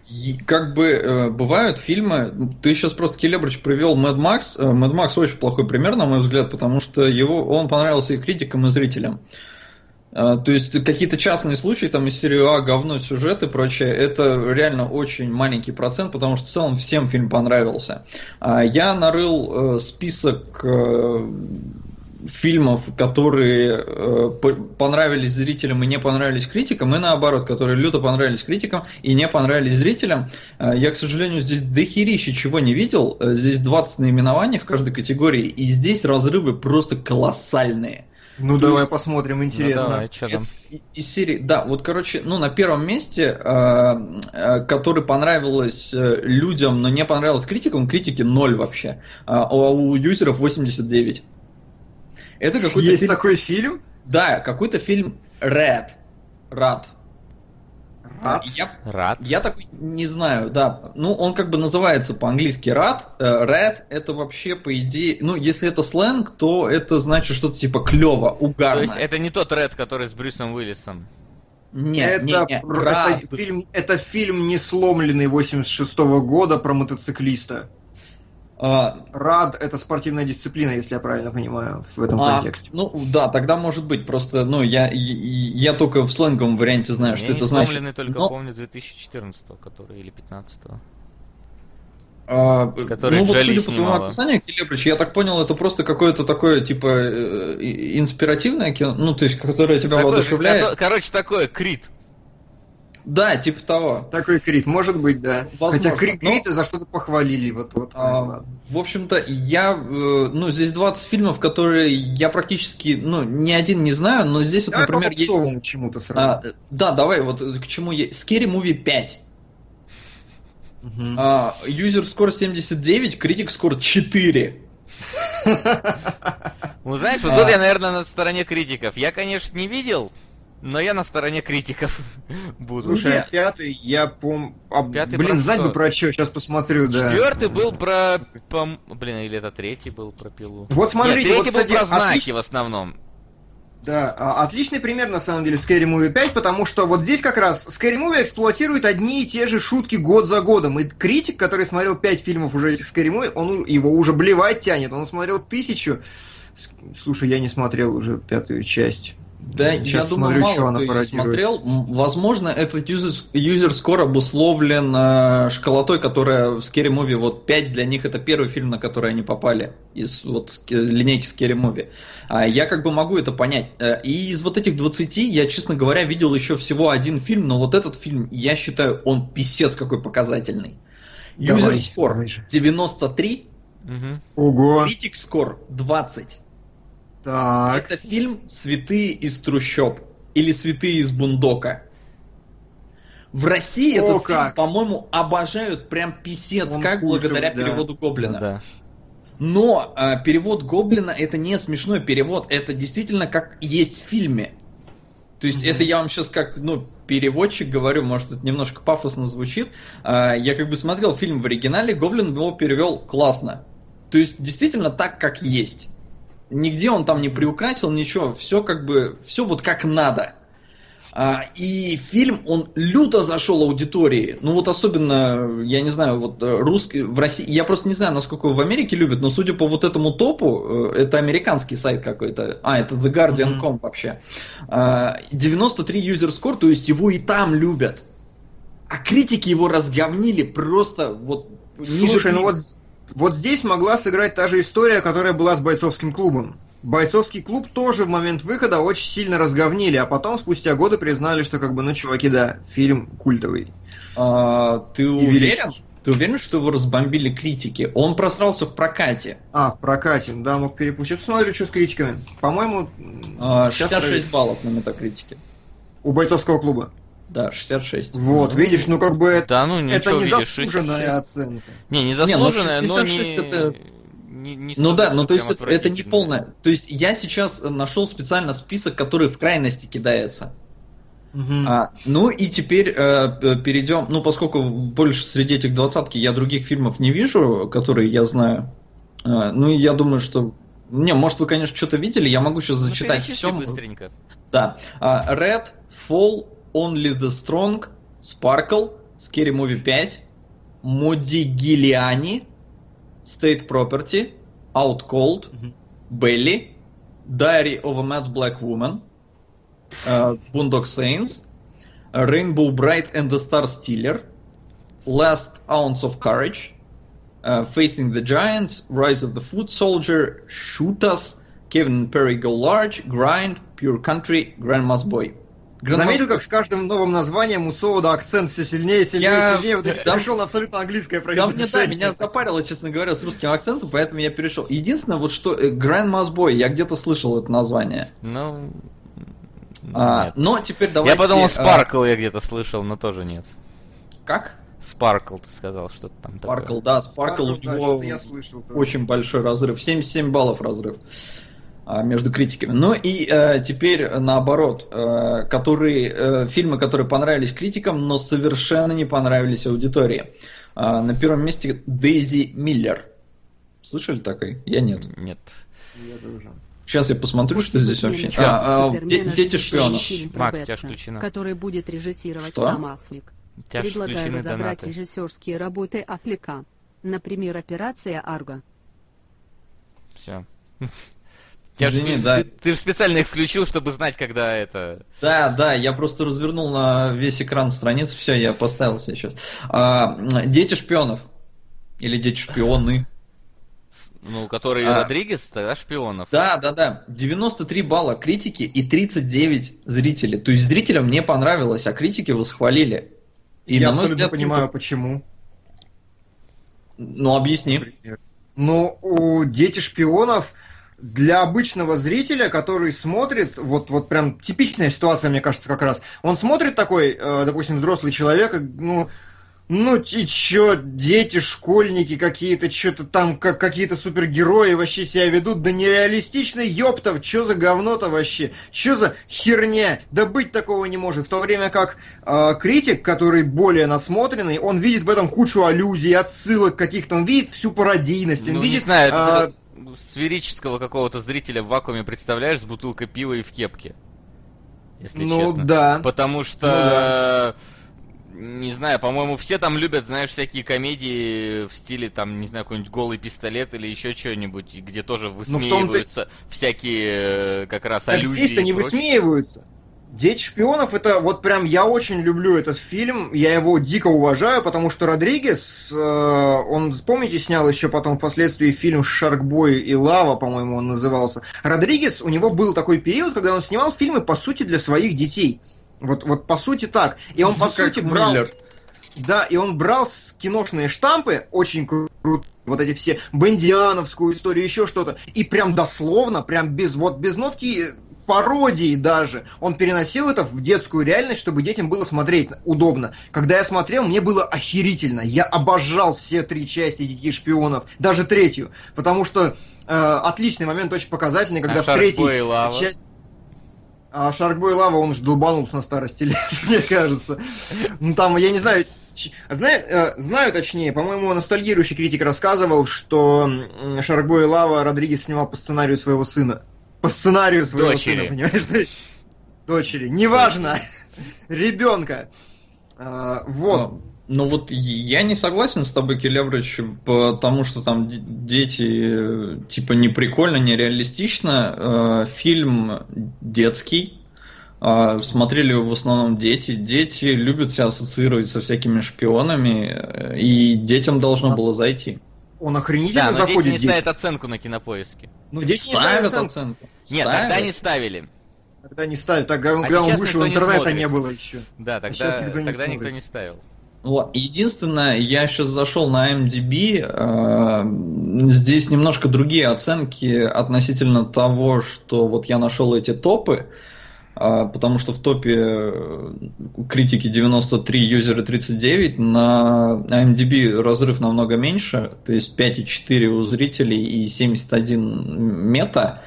как бы э, бывают фильмы. Ты сейчас просто Келебрич привел Mad Max. Э, Mad Max очень плохой пример, на мой взгляд, потому что его он понравился и критикам, и зрителям. А, то есть какие-то частные случаи, там из серии А, говно, сюжет и прочее, это реально очень маленький процент, потому что в целом всем фильм понравился. А, я нарыл э, список э, фильмов, которые э, понравились зрителям и не понравились критикам, и наоборот, которые люто понравились критикам и не понравились зрителям. Я, к сожалению, здесь дохерища чего не видел. Здесь 20 наименований в каждой категории, и здесь разрывы просто колоссальные. Ну То давай есть... посмотрим, интересно. Ну, давай, что там? Из серии, да, вот, короче, ну, на первом месте, э, э, который понравилось э, людям, но не понравилось критикам, критики 0 вообще, а у юзеров 89. Это какой-то Есть фильм... такой фильм? Да, какой-то фильм Red. Рад. Рад? Я, Рад? Я так не знаю, да. Ну, он как бы называется по-английски Рад. Red это вообще, по идее, ну, если это сленг, то это значит что-то типа клево, угарно. То есть это не тот Ред, который с Брюсом Уиллисом? Нет, это, не, не, это, фильм, это фильм не сломленный 86 -го года про мотоциклиста. А, Рад это спортивная дисциплина, если я правильно понимаю, в этом а, контексте. Ну да, тогда может быть. Просто, ну, я, я, я только в сленговом варианте знаю, я что это значит. Я только Но... помню 2014 который или 15 а, ну вот судя по твоему описанию, Келебрич, я так понял, это просто какое-то такое, типа, э, инспиративное кино, ну, то есть, которое тебя такое, воодушевляет. Короче, такое, Крит. Да, типа того. Такой крит, может быть, да. Возможно. Хотя крит, но... за что-то похвалили. Вот, вот, а, в общем-то, я, э, ну, здесь 20 фильмов, которые я практически, ну, ни один не знаю, но здесь вот, например, есть... чему-то сразу. А, да, давай, вот к чему есть. Scary Movie 5. Угу. А, user score 79, критик score 4. Ну, знаешь, вот тут я, наверное, на стороне критиков. Я, конечно, не видел но я на стороне критиков буду. Слушай, а пятый, я пом... А, пятый блин, знать бы про что, сейчас посмотрю, да. Четвертый был про... Пом... Блин, или это третий был про пилу? Вот смотрите, Нет, третий вот, был про знаки отлич... в основном. Да, а, отличный пример на самом деле Scary Movie 5, потому что вот здесь как раз Scary Movie эксплуатирует одни и те же шутки год за годом. И критик, который смотрел 5 фильмов уже этих Scary Movie, он его уже блевать тянет. Он смотрел тысячу. Слушай, я не смотрел уже пятую часть. Да, Сейчас я думаю, мало кто ее смотрел. Возможно, этот юзер, юзер скоро обусловлен э, школотой, которая в Scary Movie, вот 5 для них это первый фильм, на который они попали из вот линейки Scary Movie. А я как бы могу это понять. Э, и из вот этих 20 я, честно говоря, видел еще всего один фильм, но вот этот фильм, я считаю, он писец какой показательный. Юзер Score 93, угу. Ого. Critic Score 20. Так. Это фильм «Святые из трущоб» или «Святые из бундока». В России О, этот как. фильм, по-моему, обожают прям писец, Он как культов, благодаря да. переводу Гоблина. Да. Но э, перевод Гоблина это не смешной перевод, это действительно как есть в фильме. То есть mm-hmm. это я вам сейчас как ну переводчик говорю, может это немножко пафосно звучит. Э, я как бы смотрел фильм в оригинале, Гоблин его перевел классно. То есть действительно так, как есть. Нигде он там не приукрасил ничего, все как бы, все вот как надо. А, и фильм, он люто зашел аудитории. Ну вот особенно, я не знаю, вот э, русский, в России, я просто не знаю, насколько в Америке любят, но судя по вот этому топу, э, это американский сайт какой-то, а, это The Guardian.com mm-hmm. вообще. 93 user score, то есть его и там любят. А критики его разговнили просто вот Слушай, ниже... ну вот вот здесь могла сыграть та же история, которая была с бойцовским клубом. Бойцовский клуб тоже в момент выхода очень сильно разговнили, а потом спустя годы признали, что как бы, ну, чуваки, да, фильм культовый. А, ты уверен? Ты уверен, что его разбомбили критики? Он просрался в прокате. А, в прокате, да, мог перепустить. Посмотрю, что с критиками. По-моему... А, 66 баллов на метакритике. У бойцовского клуба. Да, 66. Вот, видишь, ну как бы это, да, ну, это не видишь, заслуженная 66. оценка. Не, не заслуженная, не, ну, 66 но не... это... Не, не ну да, ну то есть это, это не полное. То есть я сейчас нашел специально список, который в крайности кидается. Угу. А, ну и теперь э, перейдем, ну поскольку больше среди этих двадцатки я других фильмов не вижу, которые я знаю, э, ну я думаю, что не, может вы, конечно, что-то видели, я могу сейчас ну, зачитать ну, все. быстренько. Да. Uh, Red, Fall, Only the Strong, Sparkle, Scary Movie 5, Модигилиани, State Property, Out Cold, mm-hmm. Belly, Diary of a Mad Black Woman, uh, Boondock Saints, Rainbow Bright and the Star Stealer, Last Ounce of Courage, uh, Facing the Giants, Rise of the Foot Soldier, Shoot Us, Kevin Perry Go Large, Grind, Pure Country, Grandma's Boy. Заметил, как с каждым новым названием у Соуда акцент все сильнее, сильнее, Я- сильнее. Вот Да. перешел на абсолютно английское Да, мне, да, произношение. меня запарило, честно говоря, с русским акцентом, поэтому я перешел. Единственное, вот что э, Grandma's Boy, я где-то слышал это название. Ну, А, но теперь давайте... Я подумал, а, Спаркл я где-то слышал, но тоже нет. Как? Спаркл, ты сказал, что-то там такое. Спаркл, да, Спаркл у Да, него я слышал. очень большой разрыв. 77 баллов разрыв а, между критиками. Ну и э, теперь наоборот, э, которые, э, фильмы, которые понравились критикам, но совершенно не понравились аудитории. А, на первом месте Дейзи Миллер. Слышали такой? Я нет. Нет. Я тоже. Сейчас я посмотрю, Пусть что здесь вообще. А, а, де- Дети шпионов. Мак, у тебя включено. который будет режиссировать Что? сам Аффлек. Предлагаю разобрать донаты. режиссерские работы Аффлека. Например, «Операция Арго». Все. Извини, да. Ты, ты же специально их включил, чтобы знать, когда это... Да, да, я просто развернул на весь экран страницу, все, я поставил себе сейчас. А, дети шпионов. Или дети шпионы. Ну, который А. Родригес, тогда шпионов. Да, да, да. 93 балла критики и 39 зрителей. То есть зрителям не понравилось, а критики восхвалили. И я абсолютно взгляд, понимаю, почему. Ну, объясни. например. Но у дети шпионов для обычного зрителя, который смотрит, вот, вот прям типичная ситуация, мне кажется, как раз. Он смотрит такой, э, допустим, взрослый человек, ну, ну и чё, дети, школьники какие-то, что-то там, как какие-то супергерои вообще себя ведут, да нереалистично, ёптов, чё за говно-то вообще, чё за херня, да быть такого не может. В то время как э, критик, который более насмотренный, он видит в этом кучу аллюзий, отсылок каких-то, он видит всю пародийность, он Ну, не видит... знаю, а, это сферического какого-то зрителя в вакууме представляешь с бутылкой пива и в кепке. Если ну честно. да. Потому что... Не знаю, по-моему, все там любят, знаешь, всякие комедии в стиле, там, не знаю, какой-нибудь голый пистолет или еще что-нибудь, где тоже Ну, высмеиваются всякие э, как раз аллюзии. здесь-то не прочее. высмеиваются. Дети шпионов это вот прям я очень люблю этот фильм, я его дико уважаю, потому что Родригес, э, он, помните, снял еще потом впоследствии фильм «Шаркбой и лава», по-моему, он назывался. Родригес, у него был такой период, когда он снимал фильмы, по сути, для своих детей. Вот, вот по сути так. И он, по Как сути, брал... Миллер. Да, и он брал киношные штампы, очень круто, вот эти все бандиановскую историю, еще что-то, и прям дословно, прям без вот без нотки пародии даже, он переносил это в детскую реальность, чтобы детям было смотреть удобно. Когда я смотрел, мне было охерительно. Я обожал все три части «Детей шпионов», даже третью, потому что э, отличный момент, очень показательный, когда А в третьей части- а Шаркбой Лава, он же долбанулся на старости лет, мне кажется. Ну там, я не знаю, знаю, э, знаю точнее, по-моему, ностальгирующий критик рассказывал, что Шаркбой Лава Родригес снимал по сценарию своего сына. По сценарию своего Дочери. сына, понимаешь? ты? Дочери, неважно, ребенка. А, Вот. Ну вот я не согласен с тобой, Келебрич, потому что там дети типа не прикольно, не реалистично. Э, Фильм детский. Э, Смотрели его в основном дети. Дети любят себя ассоциировать со всякими шпионами, э, и детям должно было зайти. Он Да, охренительно но дети заходит. не детям. ставят оценку на кинопоиске. Ну, дети не Ставят ставят оценку. Нет, Ставят. тогда не ставили. Тогда не тогда, А когда он сейчас вышел, никто не интернета смотрит. не было еще. Да, сейчас тогда, никто не тогда никто смотрит. не ставил. Вот. Единственное, я сейчас зашел на MDB, э, здесь немножко другие оценки относительно того, что вот я нашел эти топы, э, потому что в топе э, критики 93, юзеры 39, на MDB разрыв намного меньше, то есть 5,4 у зрителей и 71 мета.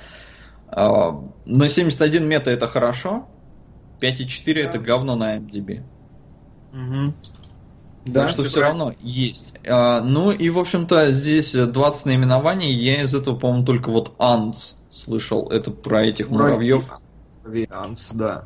Э, Но 71 мета это хорошо, 5,4 это говно на MDB. Мгм. Да, что все прав. равно есть. А, ну и, в общем-то, здесь 20 наименований. Я из этого, по-моему, только вот Антс слышал. Это про этих муравьев. Варианс, да.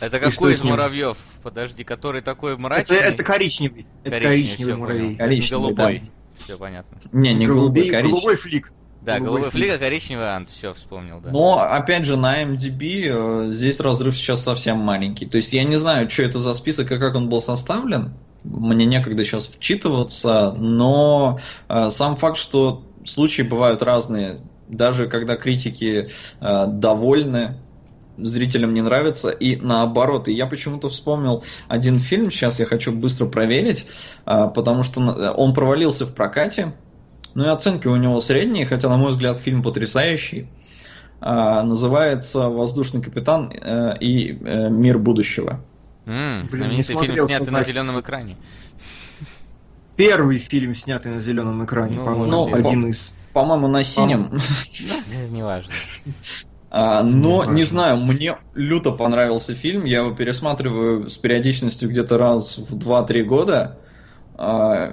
Это какой из муравьев? Подожди, который такой Это, мрачный? это коричневый. Это Коричневый, коричневый всё, муравей. Коричневый, Голубой. Все понятно. Не, не голубой, Голубей- коричневый. голубой флик. Да, голубой флик, а коричневый ант, все, вспомнил, да. Но, опять же, на MDB э, здесь разрыв сейчас совсем маленький. То есть я не знаю, что это за список и как он был составлен. Мне некогда сейчас вчитываться, но э, сам факт, что случаи бывают разные, даже когда критики э, довольны, зрителям не нравится, и наоборот. И я почему-то вспомнил один фильм, сейчас я хочу быстро проверить, э, потому что он провалился в прокате, ну и оценки у него средние, хотя, на мой взгляд, фильм потрясающий. А, называется «Воздушный капитан э, и э, мир будущего». Mm, Блин, знаменитый фильм, снятый смотреть. на зеленом экране. Первый фильм, снятый на зеленом экране, ну, по-моему, ну, один по- из. По-моему, на синем. Ну, неважно. А, но не знаю, мне люто понравился фильм. Я его пересматриваю с периодичностью где-то раз в 2-3 года. А,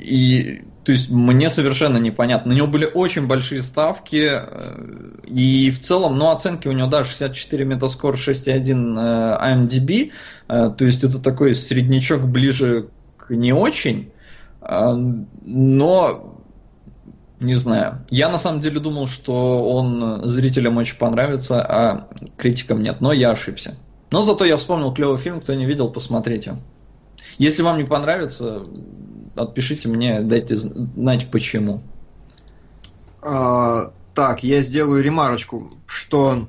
и то есть мне совершенно непонятно. На него были очень большие ставки, э, и в целом, ну, оценки у него, да, 64 Metascore, 6.1 IMDb, э, то есть это такой среднячок ближе к не очень, э, но не знаю. Я на самом деле думал, что он зрителям очень понравится, а критикам нет, но я ошибся. Но зато я вспомнил клевый фильм, кто не видел, посмотрите. Если вам не понравится, отпишите мне, дайте знать почему. А, так, я сделаю ремарочку, что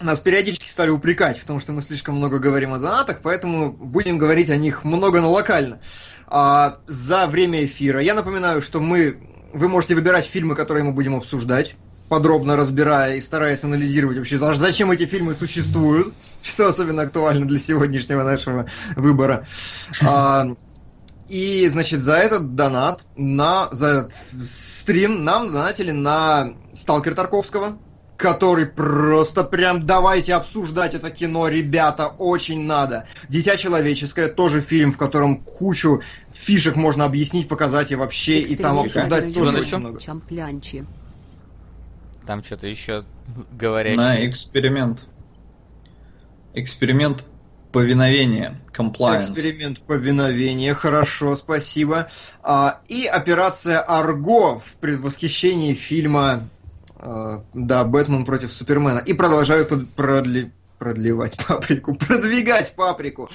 нас периодически стали упрекать в том, что мы слишком много говорим о донатах, поэтому будем говорить о них много, но локально. А, за время эфира я напоминаю, что мы, вы можете выбирать фильмы, которые мы будем обсуждать подробно разбирая и стараясь анализировать вообще, зачем эти фильмы существуют, что особенно актуально для сегодняшнего нашего выбора. А, и, значит, за этот донат, на, за этот стрим нам донатили на Сталкер Тарковского, который просто прям давайте обсуждать это кино, ребята, очень надо. Дитя человеческое тоже фильм, в котором кучу фишек можно объяснить, показать и вообще, и там обсуждать тоже очень много. Чамплянчи. Там что-то еще говорящее. На эксперимент. Эксперимент повиновения, compliance. Эксперимент повиновения, хорошо, спасибо. А, и операция Арго в предвосхищении фильма а, да, Бэтмен против Супермена. И продолжают под, продли, продлевать паприку, продвигать паприку.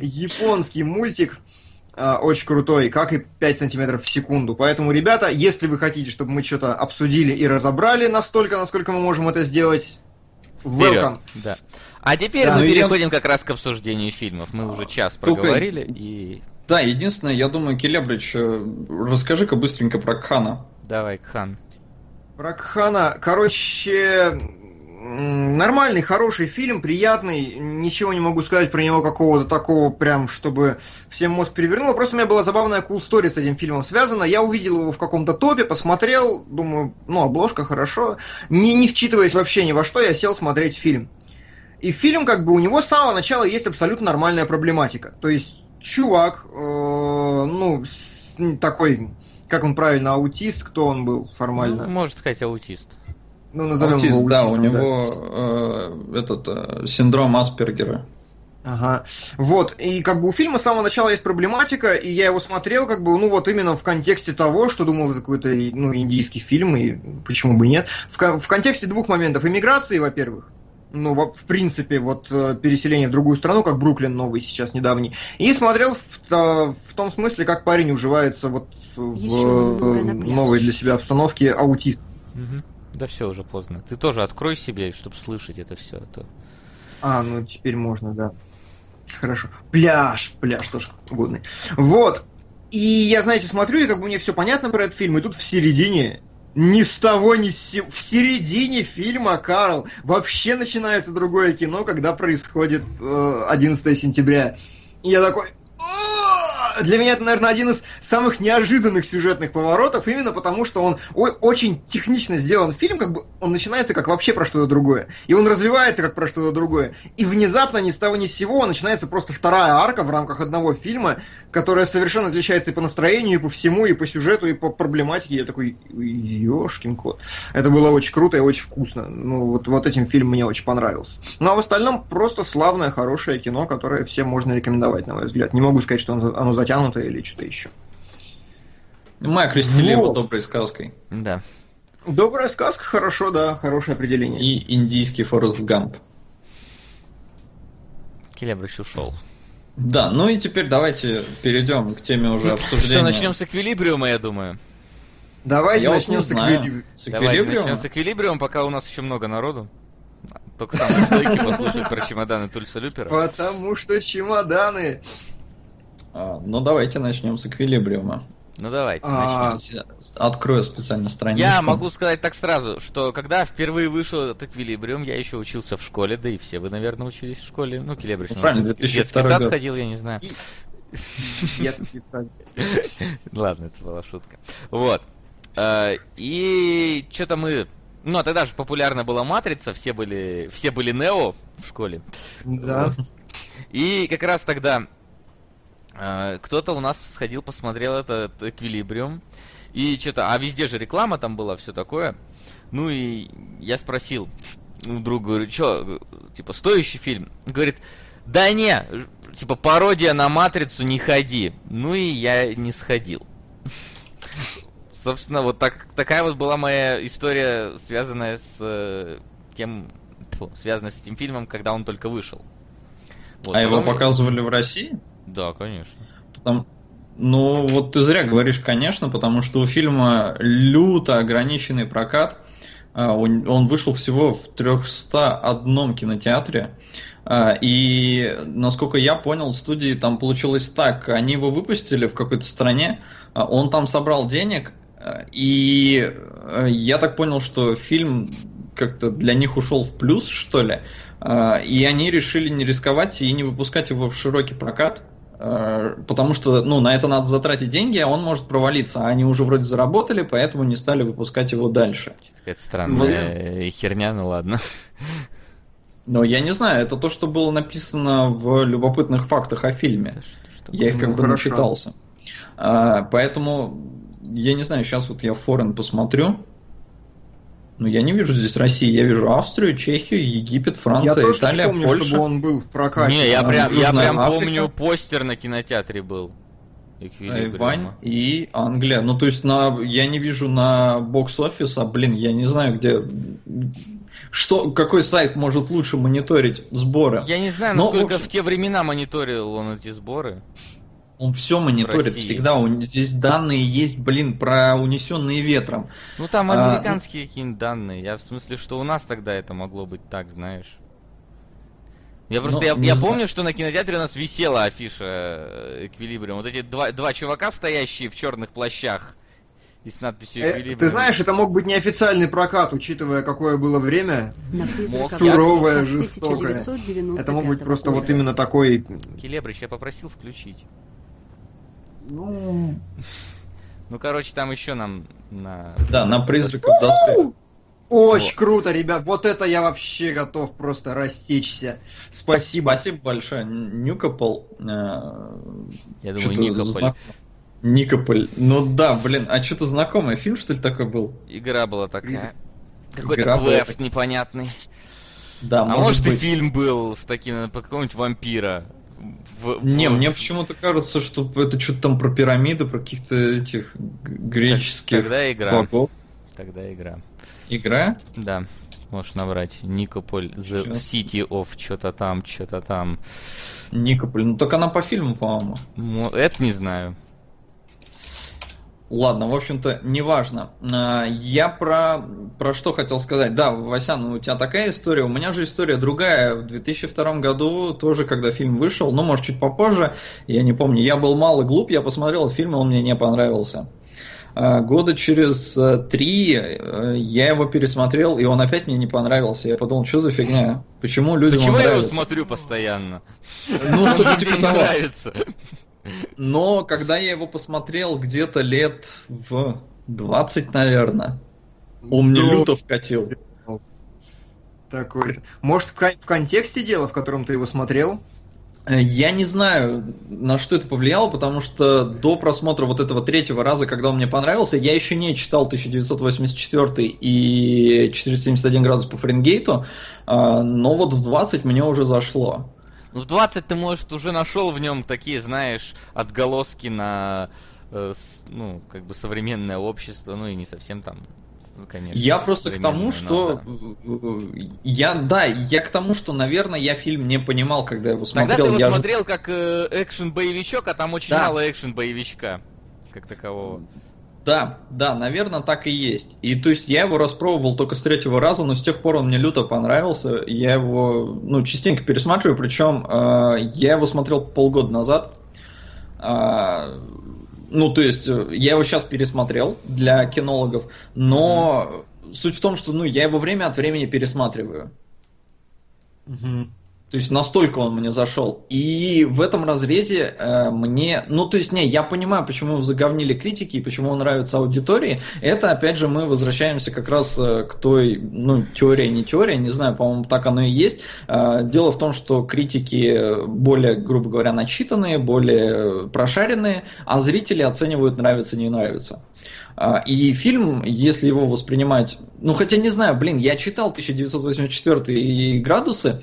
Японский мультик а, очень крутой, как и 5 сантиметров в секунду. Поэтому, ребята, если вы хотите, чтобы мы что-то обсудили и разобрали настолько, насколько мы можем это сделать, welcome. Вперед. Да. А теперь да, мы переходим я... как раз к обсуждению фильмов. Мы уже час Только... проговорили и... Да, единственное, я думаю, Келебрич, э, расскажи-ка быстренько про Кхана. Давай, Кхан. Про Кхана, короче, нормальный, хороший фильм, приятный. Ничего не могу сказать про него какого-то такого прям, чтобы всем мозг перевернуло. Просто у меня была забавная cool story с этим фильмом связана. Я увидел его в каком-то топе, посмотрел, думаю, ну, обложка хорошо. Не, не вчитываясь вообще ни во что, я сел смотреть фильм. И фильм, как бы, у него с самого начала есть абсолютно нормальная проблематика. То есть, чувак, э, ну, такой, как он правильно, аутист, кто он был формально? Ну, можно сказать, аутист. Ну, назовем аутист, его аутистом, да, у него Э, этот э, синдром Аспергера. Ага. Вот, и как бы у фильма с самого начала есть проблематика, и я его смотрел, как бы, ну вот именно в контексте того, что думал, это какой-то ну, индийский фильм, и почему бы нет. В, в контексте двух моментов. Иммиграции, во-первых, ну, в принципе, вот э, переселение в другую страну, как Бруклин новый сейчас недавний, и смотрел в, в том смысле, как парень уживается вот в новой для себя обстановке аутист. Угу. Да все уже поздно. Ты тоже открой себе, чтобы слышать это все. А, то... а, ну теперь можно, да. Хорошо. Пляж, пляж тоже годный. Вот. И я, знаете, смотрю, и как бы мне все понятно про этот фильм, и тут в середине ни с того, ни с сего. В середине фильма, Карл, вообще начинается другое кино, когда происходит э, 11 сентября. И я такой, для меня это, наверное, один из самых неожиданных сюжетных поворотов, именно потому что он очень технично сделан фильм, как бы он начинается как вообще про что-то другое. И он развивается как про что-то другое. И внезапно ни с того ни с сего начинается просто вторая арка в рамках одного фильма, которая совершенно отличается и по настроению, и по всему, и по сюжету, и по проблематике. Я такой, ёшкин кот. Это было очень круто и очень вкусно. Ну, вот, вот этим фильм мне очень понравился. Ну, а в остальном просто славное, хорошее кино, которое всем можно рекомендовать, на мой взгляд. Не могу сказать, что оно затянуто или что-то еще. Мы окрестили вот. его доброй сказкой. Да. Добрая сказка, хорошо, да, хорошее определение. И индийский Форест Гамп. Келебрыч ушел. Да, ну и теперь давайте перейдем к теме уже Ну, обсуждения. Что, начнем с эквилибриума, я думаю. Давайте Я начнем не с эквилибри- С Давайте эквилибриума? начнем с эквилибриума, пока у нас еще много народу. Только самые стойкие послушают про чемоданы Тульса Люпера. Потому что чемоданы. А, ну давайте начнем с эквилибриума. Ну давайте, А. Открою специально страницу. Я могу сказать так сразу, что когда впервые вышел этот эквилибриум, я еще учился в школе, да и все вы, наверное, учились в школе. Ну, Келебрич, Ну, правильно, детский 2002 сад год. ходил, я не знаю. Ладно, это была шутка. Вот. Э, И что-то мы... Ну, а тогда же популярна была Матрица, все были, все были Нео в школе. Да. И как раз тогда кто-то у нас сходил, посмотрел этот эквилибриум. И что-то, а везде же реклама там была, все такое. Ну и я спросил у друга, говорю, что, типа, стоящий фильм? Говорит, да не, типа, пародия на Матрицу, не ходи. Ну и я не сходил. Собственно, вот так, такая вот была моя история, связанная с э, тем, связанная с этим фильмом, когда он только вышел. Вот, А его показывали в России? Да, конечно. Потому- Ну, вот ты зря говоришь, конечно, потому что у фильма люто ограниченный прокат. А, Он вышел всего в 301 кинотеатре. А, И, насколько я понял, студии там получилось так. Они его выпустили в какой-то стране, а, он там собрал денег, и я так понял, что фильм как-то для них ушел в плюс, что ли. И они решили не рисковать и не выпускать его в широкий прокат. Э, Потому что, ну, на это надо затратить деньги, а он может провалиться. А они уже вроде заработали, поэтому не стали выпускать его дальше. Какая-то странная херня, ну ладно. Но я не знаю, это то, что было написано в любопытных фактах о фильме. Да что ж Я их Ну, как бы хорошо. начитался. А, поэтому, я не знаю, сейчас вот я форен посмотрю. Но я не вижу здесь России, я вижу Австрию, Чехию, Египет, Я Франция, тоже Италия, не помню, Польша. чтобы он был в прокате. Не, я прям, я прям помню постер на кинотеатре был. Тайвань и Англия. Ну, то есть, на, я не вижу на бокс-офис, а, блин, я не знаю, где... Что, какой сайт может лучше мониторить сборы? Я не знаю, Но, насколько в общем- в те времена мониторил он эти сборы. Он все мониторит России. всегда. У него здесь данные есть, блин, про унесенные ветром. Ну там А, американские какие-нибудь данные. Я в смысле, что у нас тогда это могло быть так, знаешь. Я просто, Ну, я, не я знаю. помню, что на кинотеатре у нас висела афиша э, Эквилибриум. Вот эти два, два чувака, стоящие в черных плащах и с надписью Э. Ты знаешь, это мог быть неофициальный прокат, учитывая, какое было время. Призраках Суровое, жестокое. 1995 Это мог быть просто года. вот именно такой... Келебрич, я попросил включить. Ну, Ну, короче, там еще нам на... Да, на призраков доспех. Очень круто, ребят. Вот это я вообще готов просто растечься. Спасибо. Спасибо большое. Никопол. э, Я думаю, Никополь. знак- Никополь. Ну да, блин, а что-то знакомый фильм, что ли, такой был? Игра была такая. Какой-то была квест такая. непонятный. Да, А может, и быть. фильм был с таким, по какого-нибудь вампира. В- в- Не, мне почему-то кажется, что это что-то там про пирамиды, про каких-то этих греческих Тогда игра. богов. Тогда игра. Игра? Да, можешь набрать. Никополь, The Щас. City of что-то там, что-то там. Никополь. Ну так она по фильму, по-моему. Мо- Это не знаю. Ладно, в общем-то, неважно. А, Я про, про что хотел сказать. Да, Васян, у тебя такая история. У меня же история другая. В 2002 году, тоже когда фильм вышел, ну, может, чуть попозже, я не помню, я был мало глуп, я посмотрел фильм, и он мне не понравился. А, Года через э, три э, я его пересмотрел, и он опять мне не понравился. Я подумал, что за фигня? Почему людям Почему я его нравится? смотрю постоянно? Ну, что-то мне типа того. нравится. Но когда я его посмотрел где-то лет в 20, наверное, он мне Да. люто вкатил. Такой. Может, в контексте дела, в котором ты его смотрел? Э, Я не знаю, на что это повлияло, потому что до просмотра вот этого третьего раза, когда он мне понравился, я еще не читал 1984 и 471 градус по Фаренгейту, а, но вот в 20 мне уже зашло. Ну, в 20 ты, может, уже нашел в нем такие, знаешь, отголоски на, э, с- ну, как бы современное общество, ну и не совсем там конечно. Я просто к тому, что но да. э, я, да, я к тому, что, наверное, я фильм не понимал, когда его Тогда ты смотрел. его Я же- смотрел как э, экшен-боевичок, а там очень Да. мало экшен-боевичка, как такового. Да, да, наверное, так и есть. И то есть я его распробовал только с третьего раза, но с тех пор он мне люто понравился. Я его, ну, частенько пересматриваю, причем э, я его смотрел полгода назад. А, ну, то есть э, я его сейчас пересмотрел для кинологов, но суть в том, что, ну, я его время от времени пересматриваю. То есть настолько он мне зашел. И в этом разрезе э, мне... Ну, то есть, не, я понимаю, почему заговнили критики и почему он нравится аудитории. Это, опять же, мы возвращаемся как раз э, к той, ну, теория, не теория, не знаю, по-моему, так оно и есть. Э, дело в том, что критики более, грубо говоря, начитанные, более прошаренные, а зрители оценивают нравится, не нравится. А, И фильм, если его воспринимать... Ну, хотя не знаю, блин, я читал 1984 и градусы,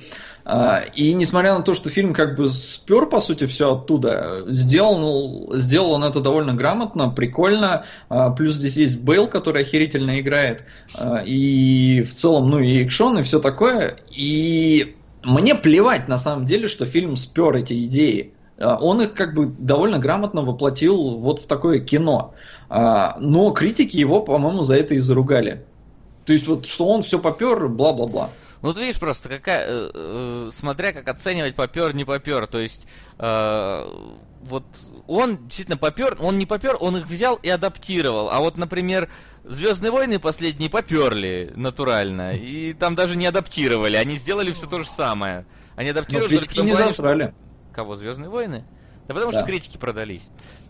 и несмотря на то, что фильм как бы спер, по сути, все оттуда, сделал, сделал он это довольно грамотно, прикольно. А, Плюс здесь есть Бейл, который охерительно играет. А, И в целом, ну и экшон, и все такое. И мне плевать, на самом деле, что фильм спер эти идеи. А, Он их как бы довольно грамотно воплотил вот в такое кино. А, Но критики его, по-моему, за это и заругали. То есть вот, что он все попер, бла-бла-бла. Ну, ты видишь просто, какая, э, э, смотря как оценивать попер, не попер. То есть, э, вот он действительно попер, он не попер, он их взял и адаптировал. А вот, например, Звездные войны последние поперли натурально. И там даже не адаптировали. Они сделали все то же самое. Они Но адаптировали только критики том не плане, засрали. Кого? Звездные войны? Да потому Да. что критики продались.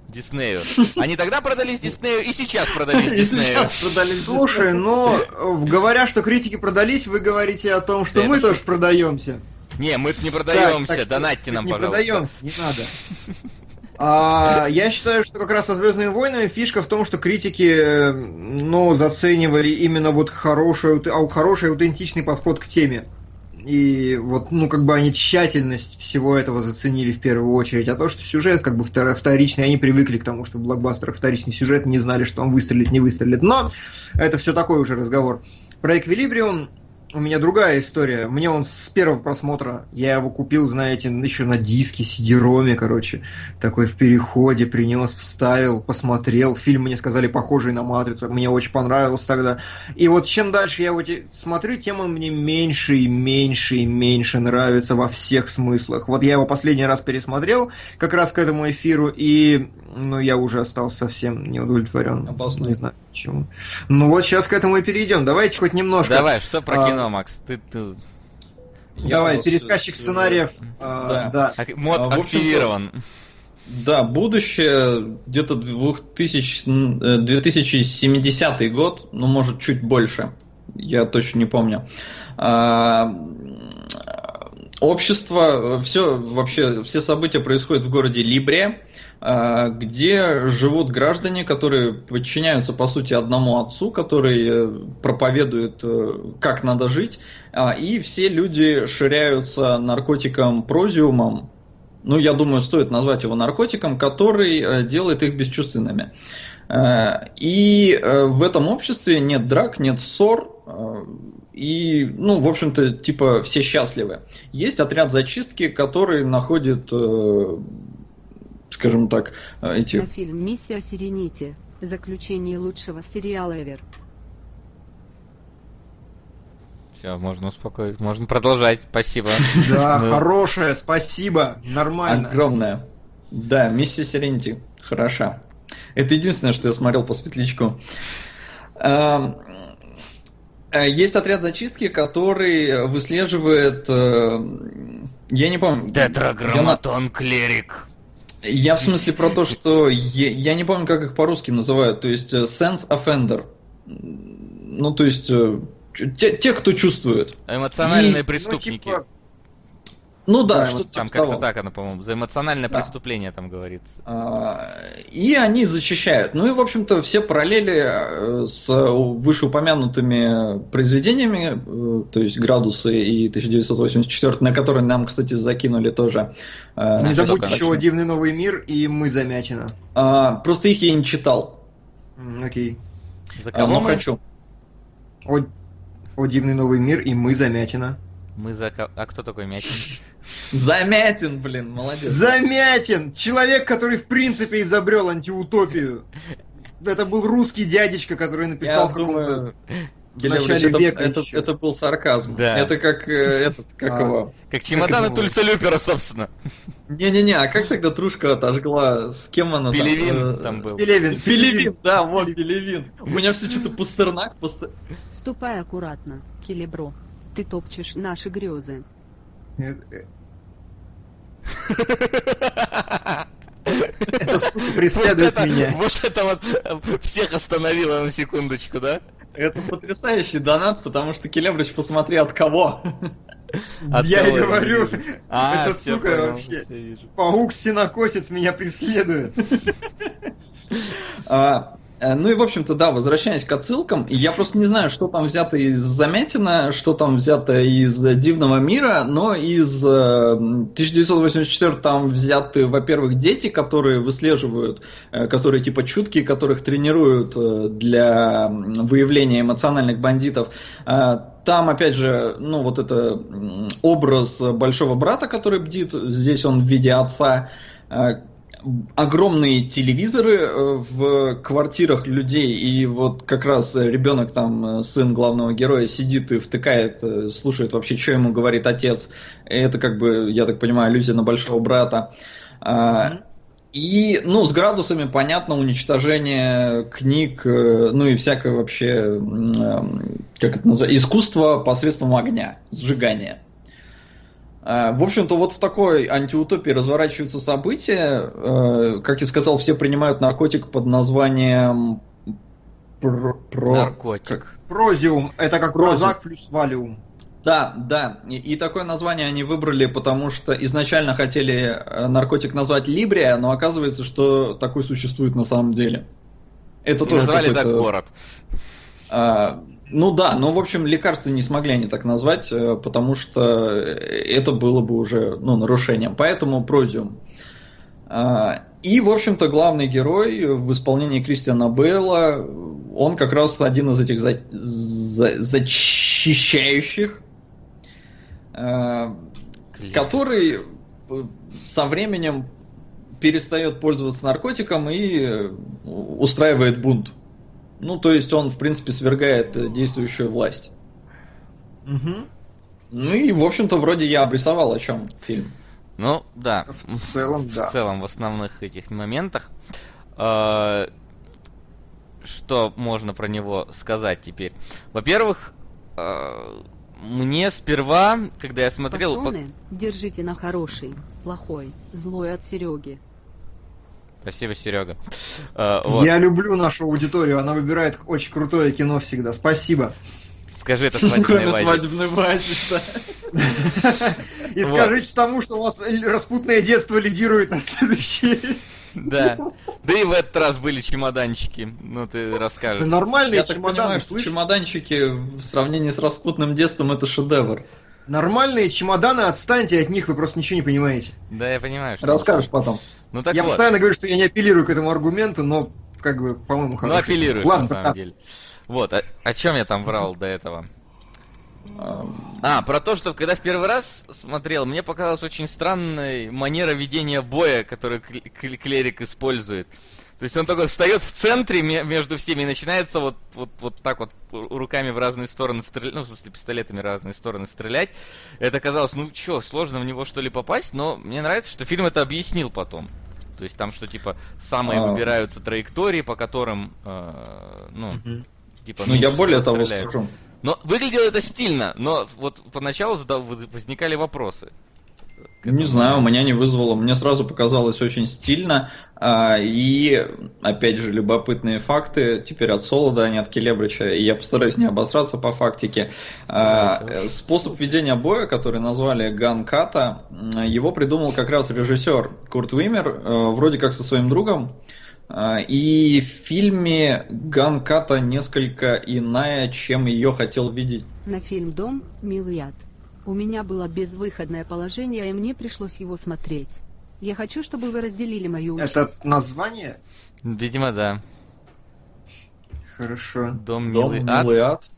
Диснею. Они тогда продались Диснею и сейчас продались И Диснею. сейчас продались Слушай, но э, говоря, что критики продались, вы говорите о том, что мы тоже продаемся. Не, мы не продаемся, донатьте нам, не пожалуйста. продаемся, не надо. А, я считаю, что как раз со Звездными войнами фишка в том, что критики, э, ну, заценивали именно вот хороший, ау- хороший аутентичный подход к теме. И вот, ну, как бы они тщательность всего этого заценили в первую очередь. А то, что сюжет как бы втор- вторичный, они привыкли к тому, что в блокбастерах вторичный сюжет, не знали, что он выстрелит, не выстрелит. Но это все такой уже разговор. Про Эквилибриум у меня другая история. Мне он с первого просмотра, я его купил, знаете, еще на диске, CD-роме, короче, такой в переходе, принес, вставил, посмотрел. Фильм мне сказали похожий на Матрицу, мне очень понравился тогда. И вот чем дальше я его смотрю, тем он мне меньше и меньше и меньше нравится во всех смыслах. Вот я его последний раз пересмотрел, как раз к этому эфиру, и ну, я уже остался совсем не удовлетворен. Опасно. Не знаю почему. Ну вот сейчас к этому и перейдем. Давайте хоть немножко. Давай, что про А, кино, Макс? Ты, ты- Давай, Я пересказчик э, сценариев. да. а, да. мод А, активирован. Да, будущее где-то 2000, э, 2070 год, ну, может, чуть больше. Я точно не помню. А, Общество, все вообще, все события происходят в городе Либре, а, где живут граждане, которые подчиняются, по сути, одному отцу, который э, проповедует, э, как надо жить, А, и все люди ширяются наркотиком прозиумом, ну, я думаю, стоит назвать его наркотиком, который э, делает их бесчувственными. Э, И э, в этом обществе нет драк, нет ссор, э, и, ну, в общем-то, типа, все счастливы. Есть отряд зачистки, который находит, э, скажем так, э, эти... фильм «Миссия Сиренити». Заключение лучшего сериала Эвер. Все, можно успокоить. Можно продолжать. Спасибо. Да, Ну, хорошее, спасибо, нормально. Огромная. Да, миссия Сиренити. Хороша. Это единственное, что я смотрел по светлячку. Э, Есть отряд зачистки, который выслеживает... э, Я не помню. я Тетраграмматон клерик. Я в смысле про то, что я, я не помню, как их по-русски называют. То есть э, sense offender. Ну, то есть э, те, те, кто чувствует. Эмоциональные И- преступники. Ну, типа, Ну да, Да, что-то вот Там типа как-то того. так оно, по-моему. За эмоциональное Да. преступление там говорится. А, И они защищают. Ну и, в общем-то, все параллели э, с вышеупомянутыми произведениями, э, то есть «Градусы» и 1984, на которые нам, кстати, закинули тоже. э, Не что забудь еще «Дивный новый мир» и «Мы замячено». А, Просто их я не читал, Окей. За а, кого но мы? хочу. О, о дивный новый мир, и мы Замятина. Мы за... А кто такой Мятин? Замятин, блин, молодец. Замятин! Человек, который в принципе изобрел антиутопию. Это был русский дядечка, который написал Я в каком-то... начале это, века это, еще. это был сарказм. Да. Это как э, этот, как А. его. Как чемоданы это? Тульса Люпера, собственно. Не-не-не, а как тогда Трушка отожгла? С кем она там? Пелевин э, там был. Пелевин. Пелевин, да, вот Пелевин. У меня все что-то Пастернак, Пастер... Ступай аккуратно, Келебро. Ты топчешь наши грезы. Э. Это, сука, преследует вот это, меня. Вот это вот э, всех остановило на секундочку, да? Это потрясающий донат, потому что Келебрич, посмотри, от кого. От Я и кого говорю, вижу? А, это, всё сука, понял, вообще. всё вижу. паук-синокосец меня преследует. А, ну и, в общем-то, да, возвращаясь к отсылкам, я просто не знаю, что там взято из Замятина, что там взято из Дивного мира, но из э, 1984 там взяты, во-первых, дети, которые выслеживают, э, которые типа чуткие, которых тренируют э, для выявления эмоциональных бандитов. Там, опять же, ну вот это образ большого брата, который бдит, здесь он в виде отца, э, огромные телевизоры э, в квартирах людей, и вот как раз э, ребенок там, э, сын главного героя, сидит и втыкает, слушает вообще, что ему говорит отец. Это как бы, я так понимаю, аллюзия на большого брата. А, И, ну, с градусами, понятно, уничтожение книг, ну и всякое вообще, как это называется, искусство посредством огня, сжигания. А, В общем-то, вот в такой антиутопии разворачиваются события. Э, Как я сказал, все принимают наркотик под названием про... про- Наркотик. Прозиум. Это как Прозиум. прозак плюс валиум. Да, да. И, и такое название они выбрали, потому что изначально хотели э, наркотик назвать Либрия, но оказывается, что такой существует на самом деле. Это И тоже назвали так какой-то- город. А, ну да, но в общем лекарства не смогли они так назвать, э, потому что это было бы уже ну, нарушением. Поэтому прозиум. А, И, в общем-то, главный герой в исполнении Кристиана Бейла, он как раз один из этих за- за- защищающих, а, Клик. который э, со временем перестает пользоваться наркотиком и э, устраивает бунт. Ну, то есть он, в принципе, свергает э, действующую власть. Мгм. Ну и, в общем-то, вроде я обрисовал, о чем фильм. Ну, да. В целом, да. В целом, в основных этих моментах. Э, Что можно про него сказать теперь? Во-первых, э, мне сперва, когда я смотрел... по- Патроны держите на хороший, плохой, злой от Сереги. Спасибо, Серега. Э, вот. Я люблю нашу аудиторию, она выбирает очень крутое кино всегда. Спасибо. Скажи это свадебной Кроме вазе. свадебной вази, да. И скажите тому, что у вас распутное детство лидирует на следующий. Да. Да и в этот раз были чемоданчики. Ну, ты Да расскажешь. Нормальные Я так чемоданы, понимаю, что чемоданчики в сравнении с распутным детством это шедевр. Нормальные чемоданы, отстаньте от них, вы просто ничего не понимаете. Да, я понимаю, что... Расскажешь потом. Ну, так я вот. постоянно говорю, что я не апеллирую к этому аргументу, но, как бы, по-моему, Ну, хороший. апеллируешь, Ладно, на самом да. деле. Вот, а- о чем я там врал до этого? А, про то, что когда в первый раз смотрел, мне показалась очень странной манера ведения боя, которую кл- кл- клерик использует. То есть он такой встает в центре ме- между всеми и начинается вот, вот, вот так вот ру- руками в разные стороны стрелять, ну, в смысле, пистолетами в разные стороны стрелять. Это казалось, ну что, сложно в него что ли попасть, но мне нравится, что фильм это объяснил потом. То есть там, что типа самые А. выбираются траектории, по которым, э, ну, типа... Ну, я более того стреляют. скажу. Но выглядело это стильно, но вот поначалу задав- возникали вопросы. Не знаю, у меня не вызвало. Мне сразу показалось очень стильно. А, И, опять же, любопытные факты. Теперь от Солода, а не от Келебрича. И я постараюсь не обосраться по фактике. А, Старайся. э, Способ ведения боя, который назвали ганката, его придумал как раз режиссер Курт Вимер, э, вроде как со своим другом. А, И в фильме ганката несколько иная, чем ее хотел видеть На фильм «Дом. Милый ад». У меня было безвыходное положение, и мне пришлось его смотреть. Я хочу, чтобы вы разделили мою участь. Это название? Видимо, да. Хорошо. Дом, Дом милый ад. «Милый ад».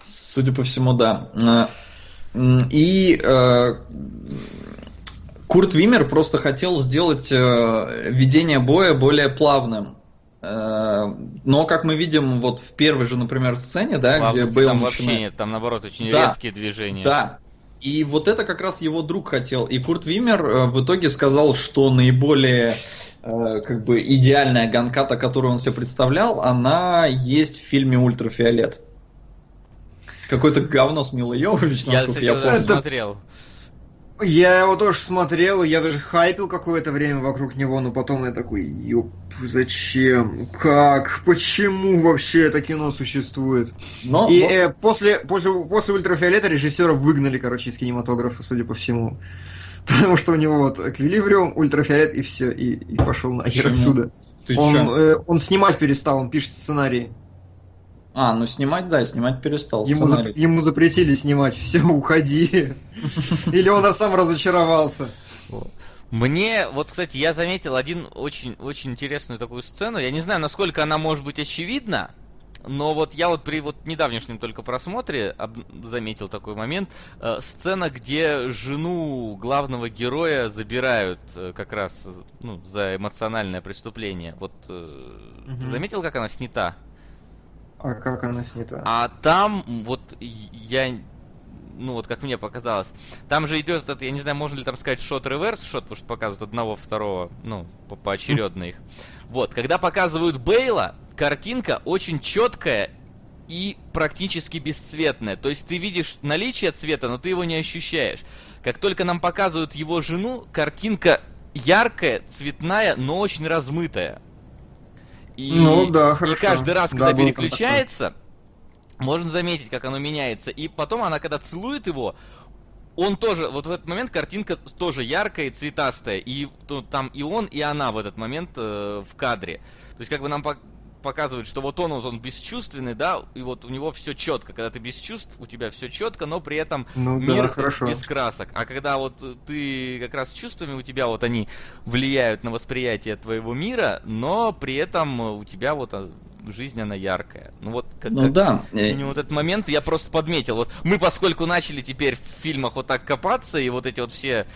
Судя по всему, да. И э, Курт Вимер просто хотел сделать э, ведение боя более плавным. Э, но, как мы видим, вот в первой же, например, сцене, да, Плавности где Бейл там начинает... вообще нет, там наоборот очень Да. резкие движения. Да. И вот это как раз его друг хотел. И Курт Вимер э, в итоге сказал, что наиболее э, как бы идеальная ганката, которую он себе представлял, она есть в фильме «Ультрафиолет». Какое-то говно с Милой Йовович, Я, насколько кстати, я помню. смотрел. Я его тоже смотрел, я даже хайпил какое-то время вокруг него, но потом я такой, ёп, зачем? Как? Почему вообще это кино существует? Но И вот- э, после, после, после ультрафиолета режиссера выгнали, короче, из кинематографа, судя по всему. Потому что у него вот эквилибриум, ультрафиолет и все, и, и пошел нахер отсюда. ты Он, чё? э, он снимать перестал, он пишет сценарий. А, ну снимать, да, снимать перестал Ему, зап- ему запретили снимать, все, уходи. Или он сам разочаровался. Мне, вот, кстати, я заметил один очень, очень интересную такую сцену. Я не знаю, насколько она может быть очевидна, но вот я вот при вот недавнешнем только просмотре об- заметил такой момент. Э, сцена, где жену главного героя забирают э, как раз э, ну, за эмоциональное преступление. Вот э, ты Мгм. заметил, как она снята? А как она снята? А там вот я, ну вот как мне показалось, там же идет этот, я не знаю, можно ли там сказать шот-реверс шот, потому что показывают одного, второго, ну, по поочередно их. Вот, когда показывают Бейла, картинка очень четкая и практически бесцветная. То есть ты видишь наличие цвета, но ты его не ощущаешь. Как только нам показывают его жену, картинка яркая, цветная, но очень размытая. И, Ну да, и хорошо. каждый раз, Да, когда там переключается, можно заметить, как оно меняется. И потом она, когда целует его, он тоже, вот в этот момент картинка тоже яркая и цветастая. И то- там и он, и она в этот момент э, в кадре. То есть как бы нам показывают, что вот он, вот он бесчувственный, да, и вот у него все четко. Когда ты без чувств, у тебя все четко, но при этом Ну да, мир хорошо. без красок. А когда вот ты как раз с чувствами у тебя вот они влияют на восприятие твоего мира, но при этом у тебя вот а, жизнь она яркая. Ну вот как, Ну как- да. э, у него вот этот момент я просто подметил. Вот мы, поскольку начали теперь в фильмах вот так копаться, и вот эти вот все...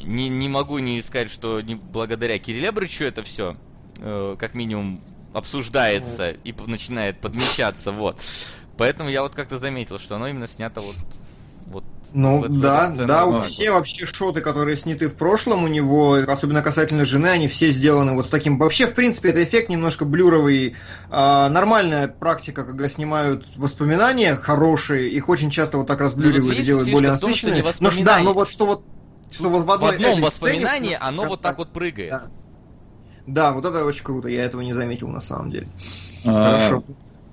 Не, не могу не сказать, что не благодаря Кирилле Брычу это все, как минимум, обсуждается и начинает подмечаться, вот. Поэтому я вот как-то заметил, что оно именно снято вот... вот Ну да, да, вот все вообще шоты, которые сняты в прошлом у него, особенно касательно жены, они все сделаны вот с таким. Вообще, в принципе, это эффект немножко блюровый. А, нормальная практика, когда снимают воспоминания хорошие, их очень часто вот так разблюривают и видишь, делают более в том, что не насыщенными. Но да, воспоминания. но вот что вот что вот в, В одном этой воспоминании сцене, оно вот так вот прыгает. Да. Да, вот это очень круто, я этого не заметил на самом деле. а, Хорошо.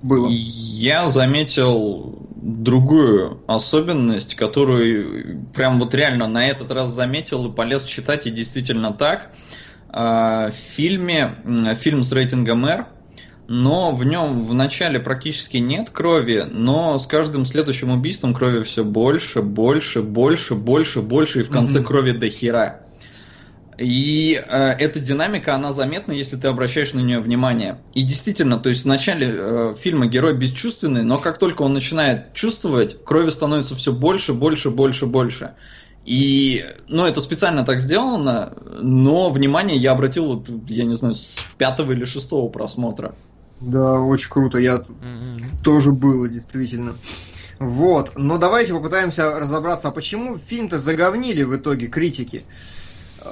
Было. Я заметил другую особенность, которую прям вот реально на этот раз заметил и полез читать, и действительно так. А, В фильме, фильм с рейтингом R, но в нем в начале практически нет крови, но с каждым следующим убийством крови все больше, больше, больше, больше, больше, и в конце Мгм. крови до хера. И э, эта динамика, она заметна, если ты обращаешь на нее внимание. И действительно, то есть в начале э, фильма герой бесчувственный, но как только он начинает чувствовать, крови становится все больше, больше, больше, больше. И, ну, это специально так сделано, но внимание я обратил, вот, я не знаю, с пятого или шестого просмотра. Да, очень круто. Я Мгм. тоже было, действительно. Вот, но давайте попытаемся разобраться, а почему фильм-то заговнили в итоге критики?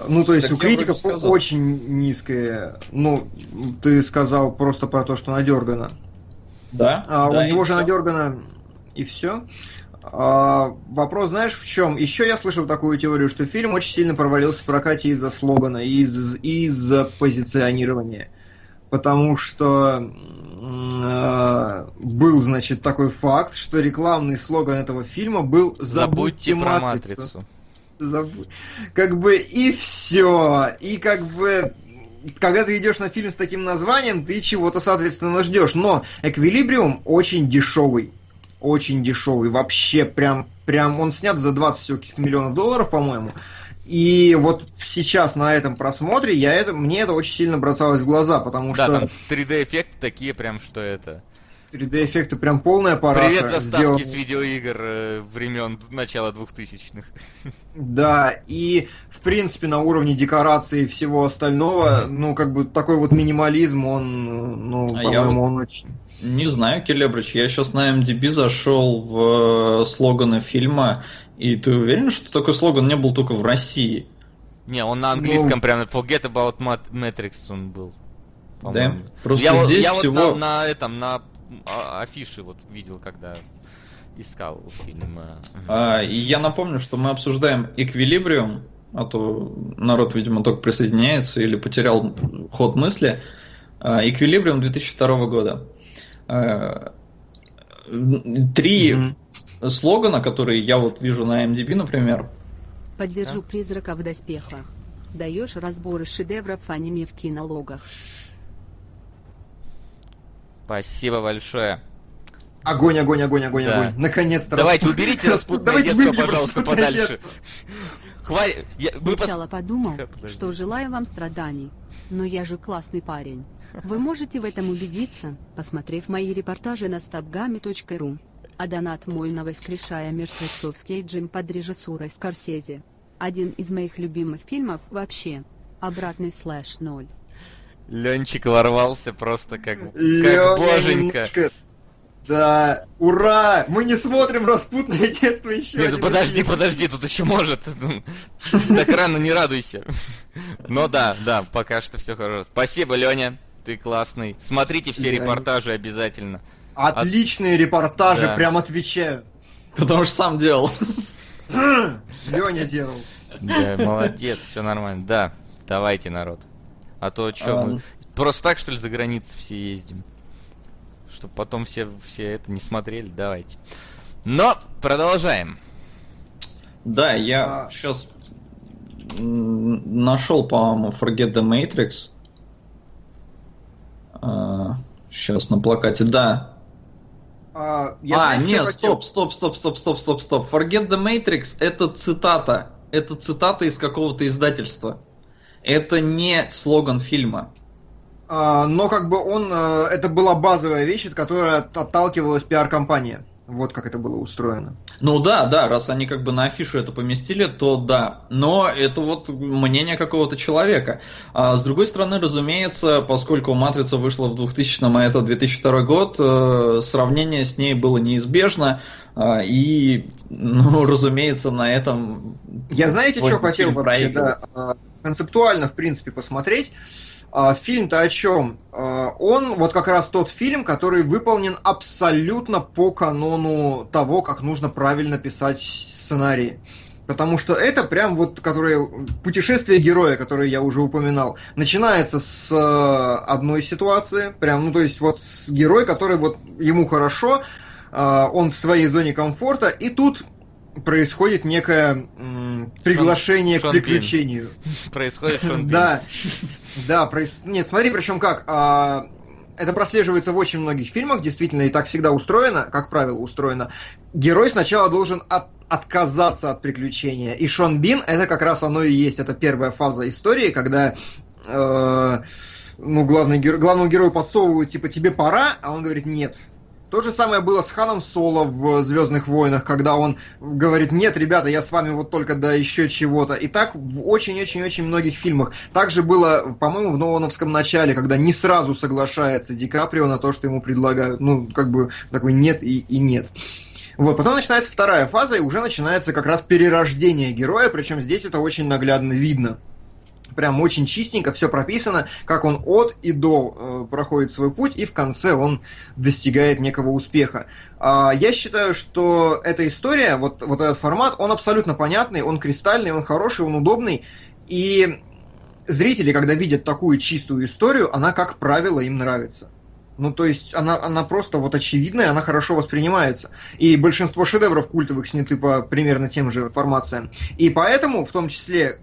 Ну, то есть Так у критиков очень низкое. Ну, ты сказал просто про то, что надергано. Да? А да, у него же всё. надергано и все. вопрос, знаешь, в чем? Еще я слышал такую теорию, что фильм очень сильно провалился в прокате из-за слогана, и из- из-за позиционирования. Потому что э, был, значит, такой факт, что рекламный слоган этого фильма был Забудьте про матрицу». матрицу. Как бы и все. И как бы когда ты идешь на фильм с таким названием, ты чего-то, соответственно, ждешь. Но Эквилибриум очень дешевый. Очень дешевый. Вообще, прям, прям он снят за 20 всего каких-то миллионов долларов, по-моему. И вот сейчас на этом просмотре я это, мне это очень сильно бросалось в глаза, потому Да, что... там 3D-эффекты такие прям, что это... 3D-эффекты прям полная параша. Привет заставки сделан... с видеоигр э, времен начала 2000-х. Да, и в принципе на уровне декорации и всего остального, ну как бы такой вот минимализм, он, ну, а по-моему, он очень... Не знаю, Келебрич, я сейчас на MDB зашел в э, слоганы фильма, и ты уверен, что такой слоган не был только в России? Не, он на английском ну... прям Forget about Matrix он был. Да? Просто я здесь я всего... вот на, на этом, на а, афиши вот видел, когда искал фильм. А, и я напомню, что мы обсуждаем Эквилибриум, а то народ, видимо, только присоединяется или потерял ход мысли. Эквилибриум 2002 года. А, три mm-hmm. слогана, которые я вот вижу на MDB, например. Поддержу да? призрака в доспехах. Даешь разборы шедевров аниме в кинологах. Спасибо большое. Огонь, огонь, огонь, огонь, да. огонь. Наконец-то. Давайте распут... уберите распутное детство, пожалуйста, подальше. Хватит. Я... Сначала пос... подумал, что желаю вам страданий. Но я же классный парень. Вы можете в этом убедиться, посмотрев мои репортажи на stopgami.ru. А донат мой на воскрешая мертвецов с Кейджем под режиссурой Скорсезе. Один из моих любимых фильмов вообще. Обратный слэш ноль. Ленчик ворвался просто как, как боженька. Да, ура! Мы не смотрим распутное детство еще. Нет, подожди, подожди, тут еще может. Так рано не радуйся. Но да, да, пока что все хорошо. Спасибо, Леня, ты классный. Смотрите все репортажи обязательно. Отличные репортажи, прям отвечаю. Потому что сам делал. Леня делал. Да, молодец, все нормально. Да, давайте, народ. А то что, а... мы просто так, что ли, за границу все ездим? Чтобы потом все, все это не смотрели, давайте. Но продолжаем. Да, я а... сейчас нашел, по-моему, Forget the Matrix. А, сейчас на плакате, да. А, я а нет, стоп, стоп, стоп, стоп, стоп, стоп, стоп. Forget the Matrix это цитата. Это цитата из какого-то издательства. Это не слоган фильма. А, но как бы он, э, это была базовая вещь, от которой отталкивалась пиар-компания. Вот как это было устроено. Ну да, да, раз они как бы на афишу это поместили, то да. Но это вот мнение какого-то человека. А с другой стороны, разумеется, поскольку «Матрица» вышла в 2000-м, а это 2002 год, э, сравнение с ней было неизбежно. Э, и, ну, разумеется, на этом... Я знаете, что хотел вообще, да, а, концептуально, в принципе, посмотреть. А, фильм-то о чем? А, он вот как раз тот фильм, который выполнен абсолютно по канону того, как нужно правильно писать сценарий. Потому что это прям вот, которое путешествие героя, которое я уже упоминал, начинается с э, одной ситуации, прям, ну то есть вот герой, который вот ему хорошо, э, он в своей зоне комфорта, и тут происходит некое м, приглашение Шон, к приключению. Происходит Шон Да, да, проис... нет, смотри, причем как, а, это прослеживается в очень многих фильмах, действительно, и так всегда устроено, как правило, устроено. Герой сначала должен от, отказаться от приключения, и Шон Бин, это как раз оно и есть, это первая фаза истории, когда... Э, ну, главный, главному герою подсовывают, типа, тебе пора, а он говорит, нет, то же самое было с Ханом Соло в Звездных войнах, когда он говорит, нет, ребята, я с вами вот только до еще чего-то. И так в очень-очень-очень многих фильмах. Также было, по-моему, в Нолановском начале, когда не сразу соглашается Ди Каприо на то, что ему предлагают. Ну, как бы такой нет и, и нет. Вот, потом начинается вторая фаза, и уже начинается как раз перерождение героя, причем здесь это очень наглядно видно прям очень чистенько все прописано, как он от и до э, проходит свой путь, и в конце он достигает некого успеха. А, я считаю, что эта история, вот, вот этот формат, он абсолютно понятный, он кристальный, он хороший, он удобный, и зрители, когда видят такую чистую историю, она, как правило, им нравится. Ну, то есть она, она просто вот очевидная, она хорошо воспринимается. И большинство шедевров культовых сняты по примерно тем же формациям. И поэтому, в том числе,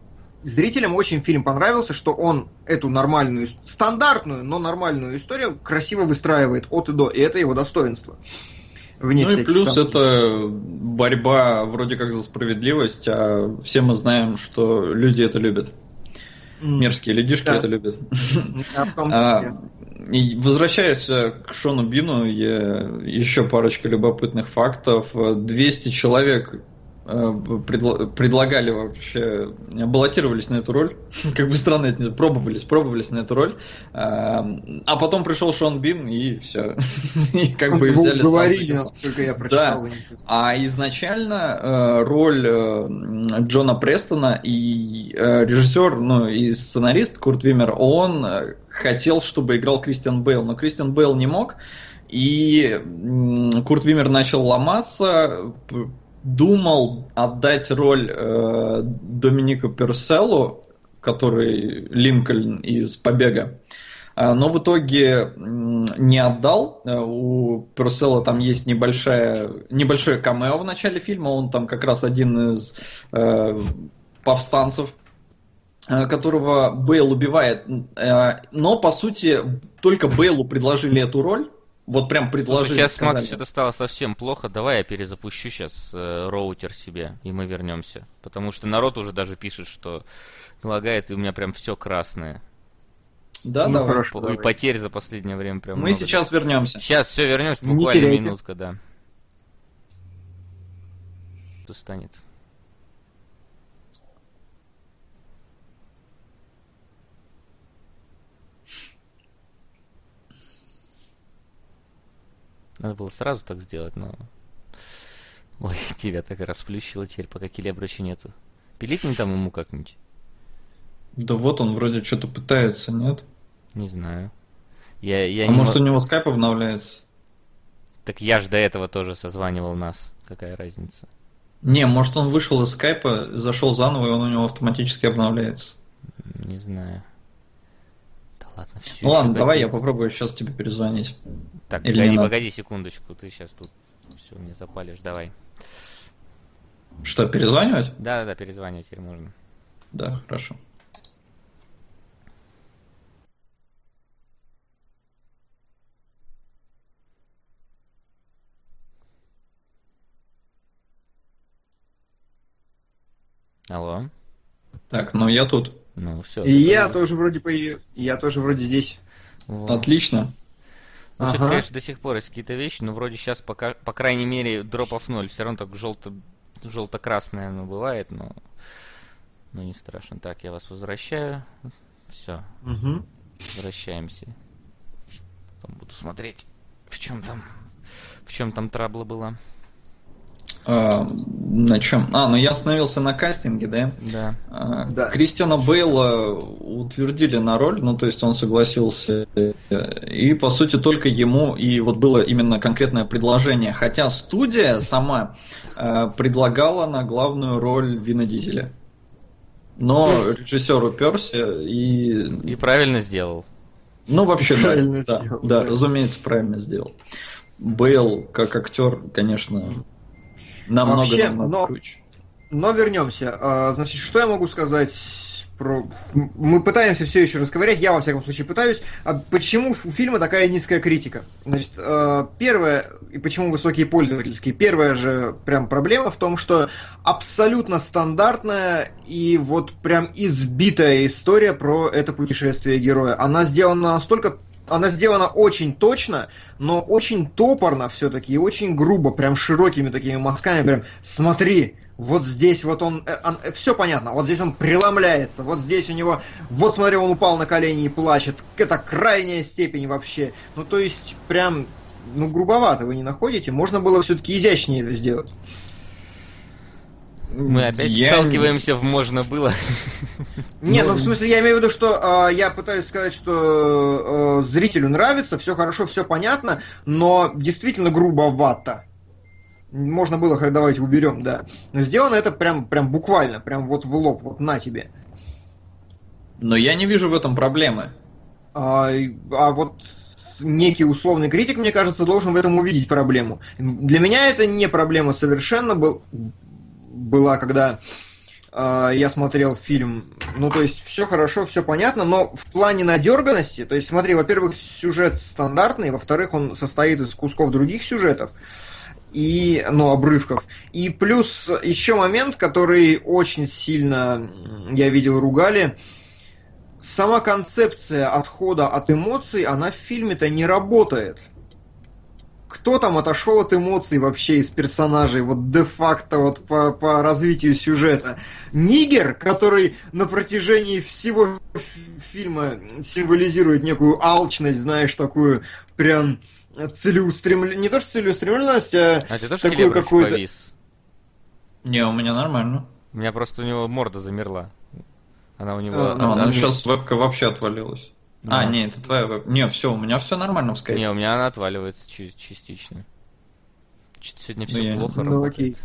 зрителям очень фильм понравился, что он эту нормальную, стандартную, но нормальную историю красиво выстраивает от и до, и это его достоинство. Вне ну и плюс сомнений. это борьба вроде как за справедливость, а все мы знаем, что люди это любят. Мерзкие людишки да. это любят. А, и возвращаясь э, к Шону Бину, я, еще парочка любопытных фактов. 200 человек предло- предлагали вообще, баллотировались на эту роль, как бы странно это пробовались, пробовались на эту роль, а, а потом пришел Шон Бин и все, и как бы взяли говорили, насколько я прочитал. Да. А изначально э, роль э, Джона Престона и режиссер, ну и сценарист Курт Вимер, он хотел, чтобы играл Кристиан Бейл, но Кристиан Бейл не мог, и Курт Вимер начал ломаться, думал отдать роль э, Доминику Перселу, который Линкольн из «Побега», э, но в итоге не отдал. Э, у Персела там есть небольшая, небольшое камео в начале фильма, он там как раз один из э, повстанцев, э, которого Бейл убивает. Но, по сути, только Бейлу предложили эту роль, вот прям предложили. Слушай, сейчас, сказали. Макс, что-то стало совсем плохо. Давай я перезапущу сейчас э, роутер себе, и мы вернемся. Потому что народ уже даже пишет, что лагает, и у меня прям все красное. Да, ну, да, хорошо. И давай. потерь за последнее время прям. Мы много. сейчас вернемся. Сейчас все вернемся, буквально минутка, да. Что станет? Надо было сразу так сделать, но... Ой, тебя так расплющило теперь, пока келебрача нету. Пиликни там ему как-нибудь. Да вот он вроде что-то пытается, нет? Не знаю. Я, я а не может мог... у него скайп обновляется? Так я ж до этого тоже созванивал нас. Какая разница? Не, может он вышел из скайпа, зашел заново, и он у него автоматически обновляется. Не знаю. Да ладно, все. Ну ладно, давай я попробую сейчас тебе перезвонить. Так, Или погоди, погоди секундочку, ты сейчас тут все мне запалишь, давай. Что, перезванивать? Да, да, да, перезванивать теперь можно. Да, хорошо. Алло. Так, ну я тут. Ну все. И я тоже вроде появился. Я тоже вроде здесь. Вот. Отлично. Ну, ага. конечно, до сих пор есть какие-то вещи, но вроде сейчас, пока, по крайней мере, дропов ноль. Все равно так желто, желто-красное оно бывает, но, но не страшно. Так, я вас возвращаю. Все. Угу. Возвращаемся. Потом буду смотреть, в чем там, в чем там трабла была. А, на чем? А, ну я остановился на кастинге, да? Да. А, да. Кристиана Бейла утвердили на роль, ну то есть он согласился, и по сути только ему и вот было именно конкретное предложение. Хотя студия сама а, предлагала на главную роль Вина Дизеля. Но режиссер уперся и... И правильно сделал. Ну, вообще, правильно да, сделал, да, да, разумеется, правильно сделал. Бейл, как актер, конечно, Намного, Вообще, намного но, круче. Но вернемся. А, значит, что я могу сказать про... Мы пытаемся все еще разговаривать, я во всяком случае пытаюсь. А почему у фильма такая низкая критика? Значит, а, первое, и почему высокие пользовательские, первая же прям проблема в том, что абсолютно стандартная и вот прям избитая история про это путешествие героя. Она сделана настолько она сделана очень точно, но очень топорно все-таки и очень грубо, прям широкими такими мазками, прям смотри, вот здесь вот он, э, он, э, все понятно, вот здесь он преломляется, вот здесь у него, вот смотри, он упал на колени и плачет, это крайняя степень вообще, ну то есть прям, ну грубовато вы не находите, можно было все-таки изящнее это сделать. Мы опять я... сталкиваемся в можно было. Не, ну в смысле я имею в виду, что э, я пытаюсь сказать, что э, зрителю нравится, все хорошо, все понятно, но действительно грубовато. Можно было, давайте уберем, да. Но сделано это прям, прям буквально, прям вот в лоб, вот на тебе. Но я не вижу в этом проблемы. А, а вот некий условный критик, мне кажется, должен в этом увидеть проблему. Для меня это не проблема совершенно. Был, была, когда я смотрел фильм. Ну, то есть, все хорошо, все понятно, но в плане надерганности, то есть, смотри, во-первых, сюжет стандартный, во-вторых, он состоит из кусков других сюжетов и, ну, обрывков. И плюс еще момент, который очень сильно, я видел, ругали. сама концепция отхода от эмоций, она в фильме-то не работает. Кто там отошел от эмоций вообще из персонажей, вот де-факто вот по, по развитию сюжета? Нигер, который на протяжении всего фильма символизирует некую алчность, знаешь, такую прям целеустремленность, не то что целеустремленность, а, а ты тоже такую какую-то... повис? Не, у меня нормально. У меня просто у него морда замерла. Она у него... А, ну, она сейчас вебка вообще отвалилась. Ну. А, не, это твоя. Не, все, у меня все нормально в скайпе. Не, у меня она отваливается частично. Сегодня все ну, плохо я... Ну, окей.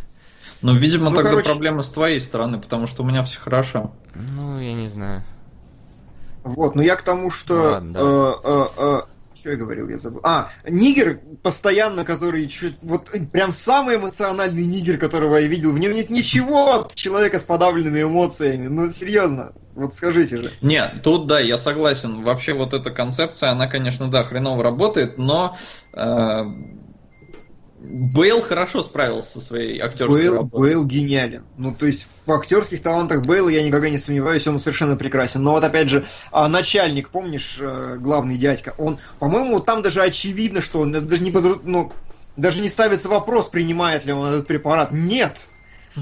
Ну, видимо, ну, тогда короче... проблема с твоей стороны, потому что у меня все хорошо. Ну, я не знаю. Вот, но я к тому, что... Ну, ладно, э, э, э, что я говорил, я забыл. А, нигер постоянно, который чуть, вот прям самый эмоциональный нигер, которого я видел. В нем нет ничего от человека с подавленными эмоциями. Ну, серьезно. Вот скажите же. Нет, тут да, я согласен. Вообще вот эта концепция, она, конечно, да, хреново работает, но э, Бейл хорошо справился со своей актерской Бейл, работой. Бейл гениален. Ну, то есть в актерских талантах Бейла я никогда не сомневаюсь, он совершенно прекрасен. Но вот опять же, а начальник, помнишь, э, главный дядька, он, по-моему, там даже очевидно, что он даже не, ну, даже не ставится вопрос, принимает ли он этот препарат. Нет!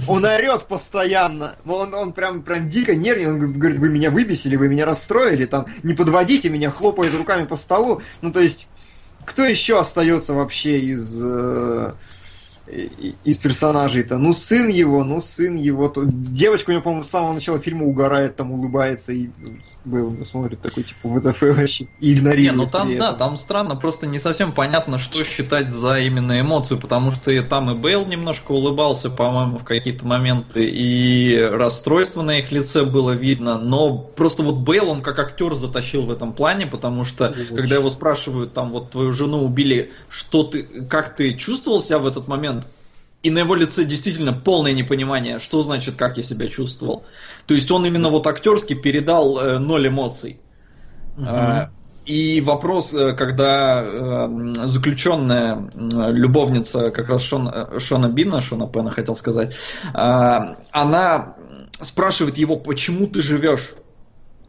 Он орет постоянно. Он, он прям, прям дико нервный. Он говорит, вы меня выбесили, вы меня расстроили, там, не подводите меня, хлопает руками по столу. Ну, то есть, кто еще остается вообще из э, из персонажей-то. Ну, сын его, ну, сын его. То... Девочка у него, по-моему, с самого начала фильма угорает, там улыбается и был, смотрит такой, типа, ВТФ вообще и игнорирует. Не, ну там, да, там странно, просто не совсем понятно, что считать за именно эмоцию, потому что и там и Бейл немножко улыбался, по-моему, в какие-то моменты, и расстройство на их лице было видно, но просто вот Бейл, он как актер затащил в этом плане, потому что, Очень. когда его спрашивают, там, вот твою жену убили, что ты, как ты чувствовал себя в этот момент, и на его лице действительно полное непонимание, что значит, как я себя чувствовал. То есть он именно вот актерски передал э, ноль эмоций. Угу. Э, и вопрос, э, когда э, заключенная э, любовница как раз Шон, э, Шона Бина, Шона Пена хотел сказать, э, она спрашивает его, почему ты живешь,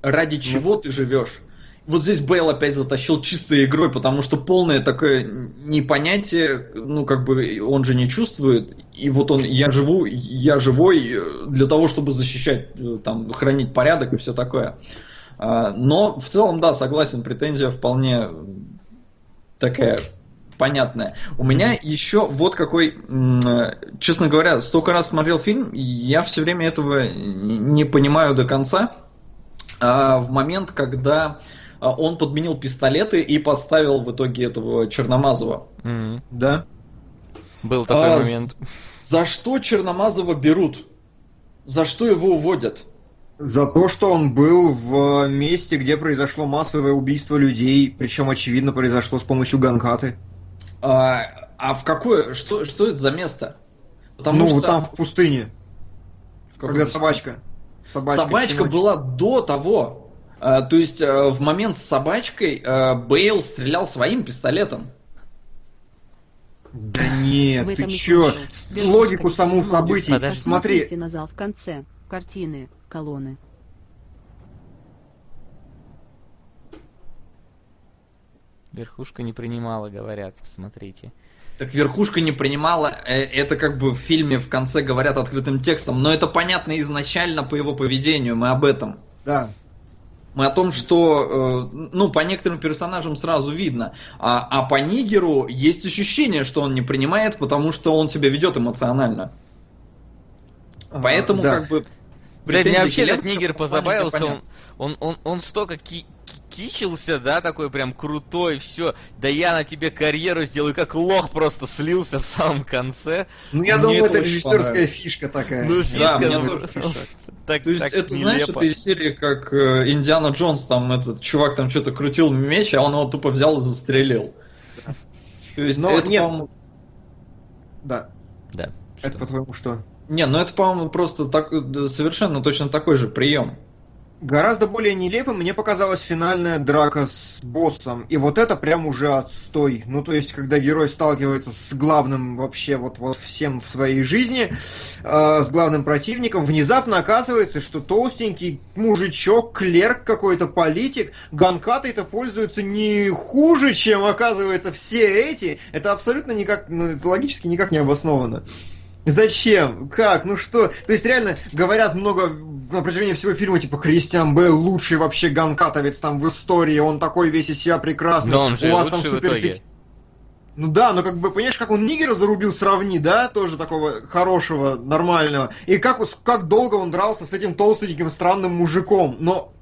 ради чего ты живешь вот здесь Бейл опять затащил чистой игрой, потому что полное такое непонятие, ну, как бы он же не чувствует, и вот он, я живу, я живой э, для того, чтобы защищать, э, там, хранить порядок и все такое. А, но в целом, да, согласен, претензия вполне такая понятная. У меня еще вот какой, э, честно говоря, столько раз смотрел фильм, я все время этого не понимаю до конца. А в момент, когда он подменил пистолеты и подставил в итоге этого Черномазова. Mm-hmm. Да. Был такой а, момент. За что Черномазова берут? За что его уводят? За то, что он был в месте, где произошло массовое убийство людей, причем очевидно произошло с помощью ганкаты. А, а в какое? Что, что это за место? Потому ну, что... там в пустыне. В когда собачка. Собачка, собачка была до того. А, то есть э, в момент с собачкой э, Бейл стрелял своим пистолетом. Да нет, ты чё? Логику саму событий. Подожди. Смотри. на зал в конце. Картины, колонны. Верхушка не принимала, говорят, смотрите. Так верхушка не принимала, э, это как бы в фильме в конце говорят открытым текстом, но это понятно изначально по его поведению, мы об этом. Да. Мы о том, что, э, ну, по некоторым персонажам сразу видно, а, а по Нигеру есть ощущение, что он не принимает, потому что он себя ведет эмоционально. Поэтому, да. как бы... Блядь, меня вообще этот Нигер позабавился, он, он, он, он столько ки кичился, да, такой прям крутой, все, да я на тебе карьеру сделаю, как лох просто слился в самом конце. Ну, я мне думаю, это режиссерская фишка такая. Ну, фишка, да, ну, так, То есть так это, нелепо. знаешь, это из серии, как э, Индиана Джонс, там этот чувак там что-то крутил меч, а он его тупо взял и застрелил. То есть Но это, нет. по-моему... Да. Да. Это, по-твоему, что? Не, ну это, по-моему, просто так, совершенно точно такой же прием. Гораздо более нелепым мне показалась финальная драка с боссом. И вот это прям уже отстой. Ну, то есть, когда герой сталкивается с главным вообще вот, вот всем в своей жизни, э, с главным противником, внезапно оказывается, что толстенький мужичок, клерк какой-то, политик, ганкатой-то пользуются не хуже, чем, оказывается, все эти. Это абсолютно никак, ну, это логически никак не обосновано. Зачем? Как? Ну что? То есть реально говорят много на протяжении всего фильма, типа, Кристиан Бейл лучший вообще ганкатовец там в истории, он такой весь из себя прекрасный. Но он же у вас там супер итоге. Ну да, но как бы, понимаешь, как он Нигера зарубил, сравни, да, тоже такого хорошего, нормального. И как, как долго он дрался с этим толстеньким странным мужиком. Но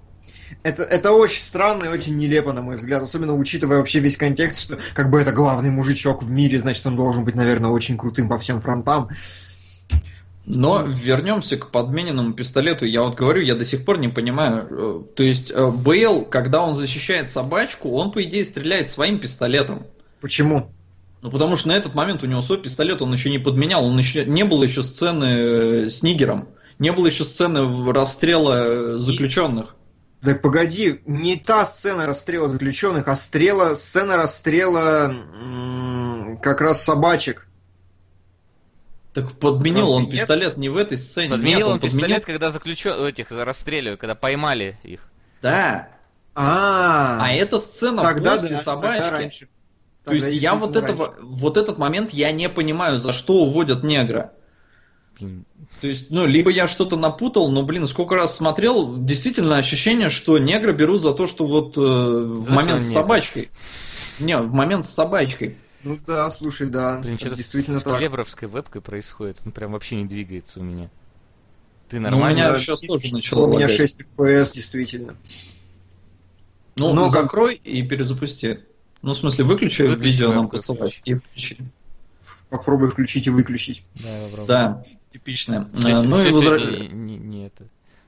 это, это очень странно и очень нелепо, на мой взгляд, особенно учитывая вообще весь контекст, что как бы это главный мужичок в мире, значит, он должен быть, наверное, очень крутым по всем фронтам. Но вернемся к подмененному пистолету. Я вот говорю, я до сих пор не понимаю. э, То есть э, Бейл, когда он защищает собачку, он, по идее, стреляет своим пистолетом. Почему? Ну, потому что на этот момент у него свой пистолет, он еще не подменял, он еще не было еще сцены э, с Нигером, не было еще сцены расстрела заключенных. Так погоди, не та сцена расстрела заключенных, а стрела, сцена расстрела как раз собачек. Так подменил он нет? пистолет не в этой сцене. Подменил нет, он подменил- пистолет, когда заключен... этих расстреливали, когда поймали их. Да. А, А эта сцена тогда после да, собачки. тогда раньше. То есть я вот действительно этого, вот этот момент я не понимаю, за что уводят негра. Блин, То есть, ну, либо я что-то напутал, но, блин, сколько раз смотрел, действительно ощущение, что негра берут за то, что вот э, в момент с собачкой. Не, в момент с собачкой. Ну да, слушай, да. Блин, что-то действительно с так. клебровской вебкой происходит. Он прям вообще не двигается у меня. Ты Ну, у нормально? меня Да, сейчас тоже начало У меня лагать. 6 FPS, действительно. Ну, Но как- закрой и перезапусти. Ну, в смысле, выключи, Выключи видео нам посылать и включи. Попробуй включить и выключить. Да, попробуй. Да, типичное. Э, Ну и возра- сегодня не, не это.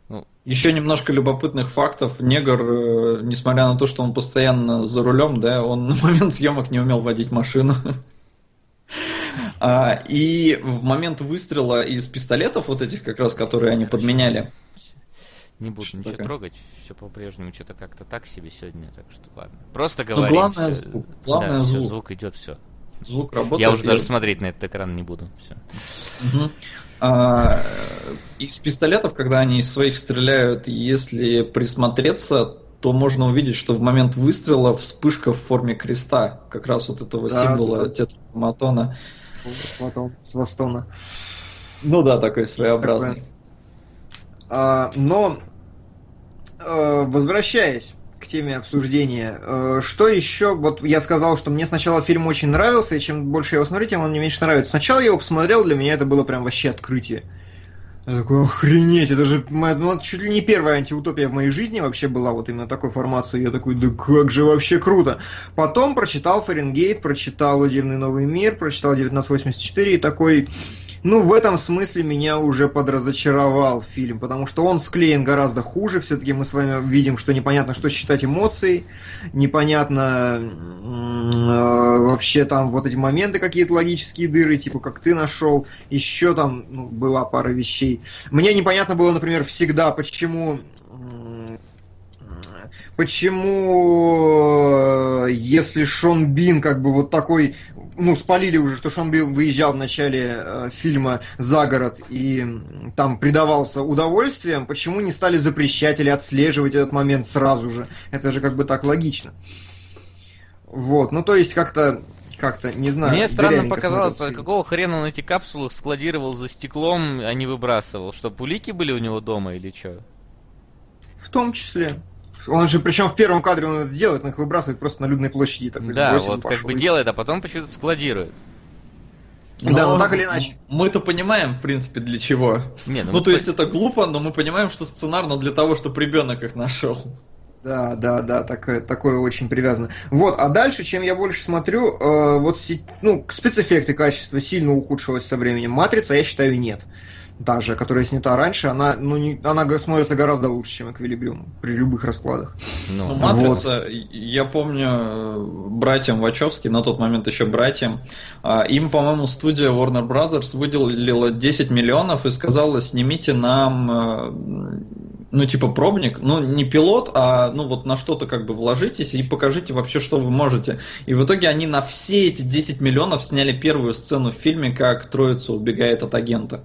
Ну, Еще немножко любопытных фактов. Негр, э, несмотря на то, что он постоянно за рулем, да, он на момент съемок не умел водить машину. А, И в момент выстрела из пистолетов, вот этих как раз, которые они подменяли, не буду Что ничего такое? трогать. Все по-прежнему что-то как-то так себе сегодня, так что ладно. Просто Ну, говорим. главное звук. Главное да, звук. звук идет, все. звук работает. Я уже и- даже смотреть на этот экран не буду. Все. А, Из пистолетов, когда они из своих стреляют, если присмотреться, то можно увидеть, что в момент выстрела вспышка в форме креста, как раз вот этого Да, символа да. тетраграмматона. С Ватон- С Востона. Ну да, такой своеобразный. А, но, э, возвращаясь теме обсуждения, э, что еще, вот я сказал, что мне сначала фильм очень нравился, и чем больше я его смотрю, тем он мне меньше нравится. Сначала я его посмотрел, для меня это было прям вообще открытие. Я такой, охренеть, это же ну, чуть ли не первая антиутопия в моей жизни вообще была, вот именно такой формации. Я такой, да как же вообще круто. Потом прочитал Фаренгейт, прочитал Удивный новый мир, прочитал 1984 и такой, ну, в этом смысле меня уже подразочаровал фильм, потому что он склеен гораздо хуже. Все-таки мы с вами видим, что непонятно, что считать эмоцией, непонятно э, вообще там вот эти моменты какие-то логические дыры, типа как ты нашел, еще там ну, была пара вещей. Мне непонятно было, например, всегда, почему почему, э, если Шон Бин как бы вот такой, ну, спалили уже, что Бин выезжал в начале э, фильма за город и там предавался удовольствием, почему не стали запрещать или отслеживать этот момент сразу же? Это же как бы так логично. Вот, ну то есть как-то, как-то, не знаю. Мне странно показалось, какого хрена он эти капсулы складировал за стеклом, а не выбрасывал? Что, улики были у него дома или что? В том числе. Он же, причем в первом кадре он это делает, он их выбрасывает просто на людной площади. Такой, Да, вот как пошел бы и делает, а потом почему-то складирует. Да, Но ну так или иначе. Мы-то понимаем, в принципе, для чего. Не, Ну, мы то есть это глупо, но мы понимаем, что сценарно для того, чтобы ребенок их нашел. Да, да, да, такое, такое очень привязано. Вот, а дальше, чем я больше смотрю, э, вот ну, спецэффекты качества сильно ухудшилось со временем. Матрица, я считаю, нет. Же, которая снята раньше, она, ну, не, она смотрится гораздо лучше, чем Эквилибриум при любых раскладах. Ну, Ну, Матрица, я помню, э, братьям Вачовски, на тот момент еще братьям, а, им, по-моему, студия Warner Brothers выделила 10 миллионов и сказала, снимите нам ну, типа пробник, ну, не пилот, а, ну, вот на что-то как бы вложитесь и покажите вообще, что вы можете. И в итоге они на все эти 10 миллионов сняли первую сцену в фильме, как троица убегает от агента.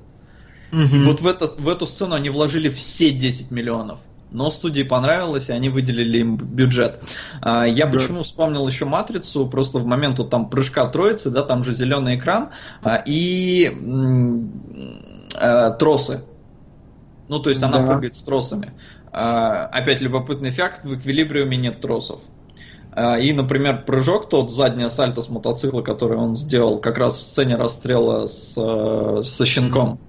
Угу. Вот в, это, в эту сцену они вложили все 10 миллионов. Но студии понравилось, и они выделили им бюджет. А, я да. почему вспомнил еще матрицу, просто в момент вот там прыжка троицы, да, там же зеленый экран а, и а, тросы. Ну, то есть она да. прыгает с тросами. Опять любопытный факт, в эквилибриуме нет тросов. И, например, прыжок тот, задняя сальто с мотоцикла, который он сделал как раз в сцене расстрела с, со щенком.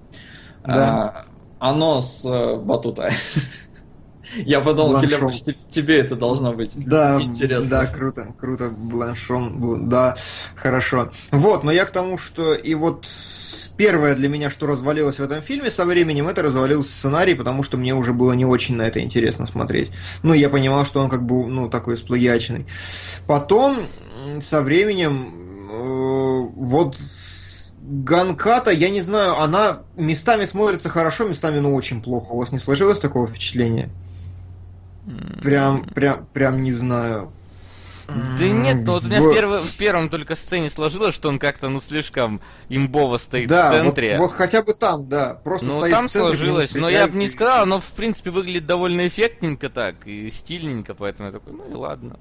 Да. Оно с батута. Я подумал, Гильермо, тебе это должно быть да, интересно. Да, круто, круто, Бланшон, да, хорошо. Вот, но я к тому, что и вот первое для меня, что развалилось в этом фильме со временем, это развалился сценарий, потому что мне уже было не очень на это интересно смотреть. Ну, я понимал, что он как бы, ну, такой сплагиачный. Потом, со временем, э, вот Ганката, я не знаю, она местами смотрится хорошо, местами, ну, очень плохо. У вас не сложилось такого впечатления? Прям, прям, прям не знаю. Да нет, ну вот у меня в, перв... в первом только сцене сложилось, что он как-то, ну, слишком имбово стоит да, в центре. Вот, вот хотя бы там, да, просто ну, стоит там в центре, сложилось, но я бы не сказал, но в принципе выглядит довольно эффектненько так, и стильненько, поэтому я такой, ну и ладно.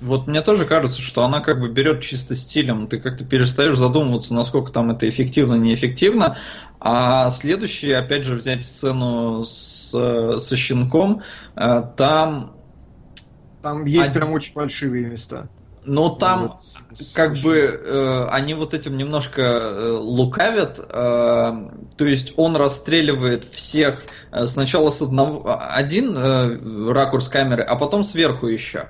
Вот мне тоже кажется, что она как бы берет чисто стилем. Ты как-то перестаешь задумываться, насколько там это эффективно, неэффективно. А следующий, опять же, взять сцену с, со щенком, э, там... Там есть один... прям очень фальшивые места. Но там вот, как бы э, они вот этим немножко э, лукавят, э, то есть он расстреливает всех э, сначала с одного один э, ракурс камеры, а потом сверху еще.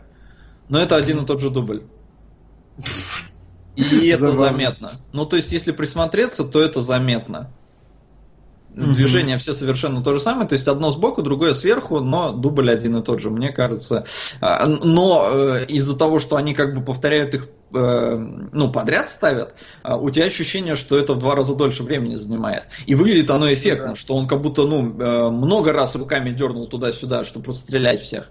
Но это один и тот же дубль. И это заметно. Ну, то есть, если присмотреться, то это заметно. Движения все совершенно то же самое, то есть одно сбоку, другое сверху, но дубль один и тот же, мне кажется. А, но э, из-за того, что они как бы повторяют их э, ну, подряд ставят, а, у тебя ощущение, что это в два раза дольше времени занимает. И выглядит оно эффектно, да. что он как будто, ну, э, много раз руками дернул туда-сюда, чтобы просто стрелять всех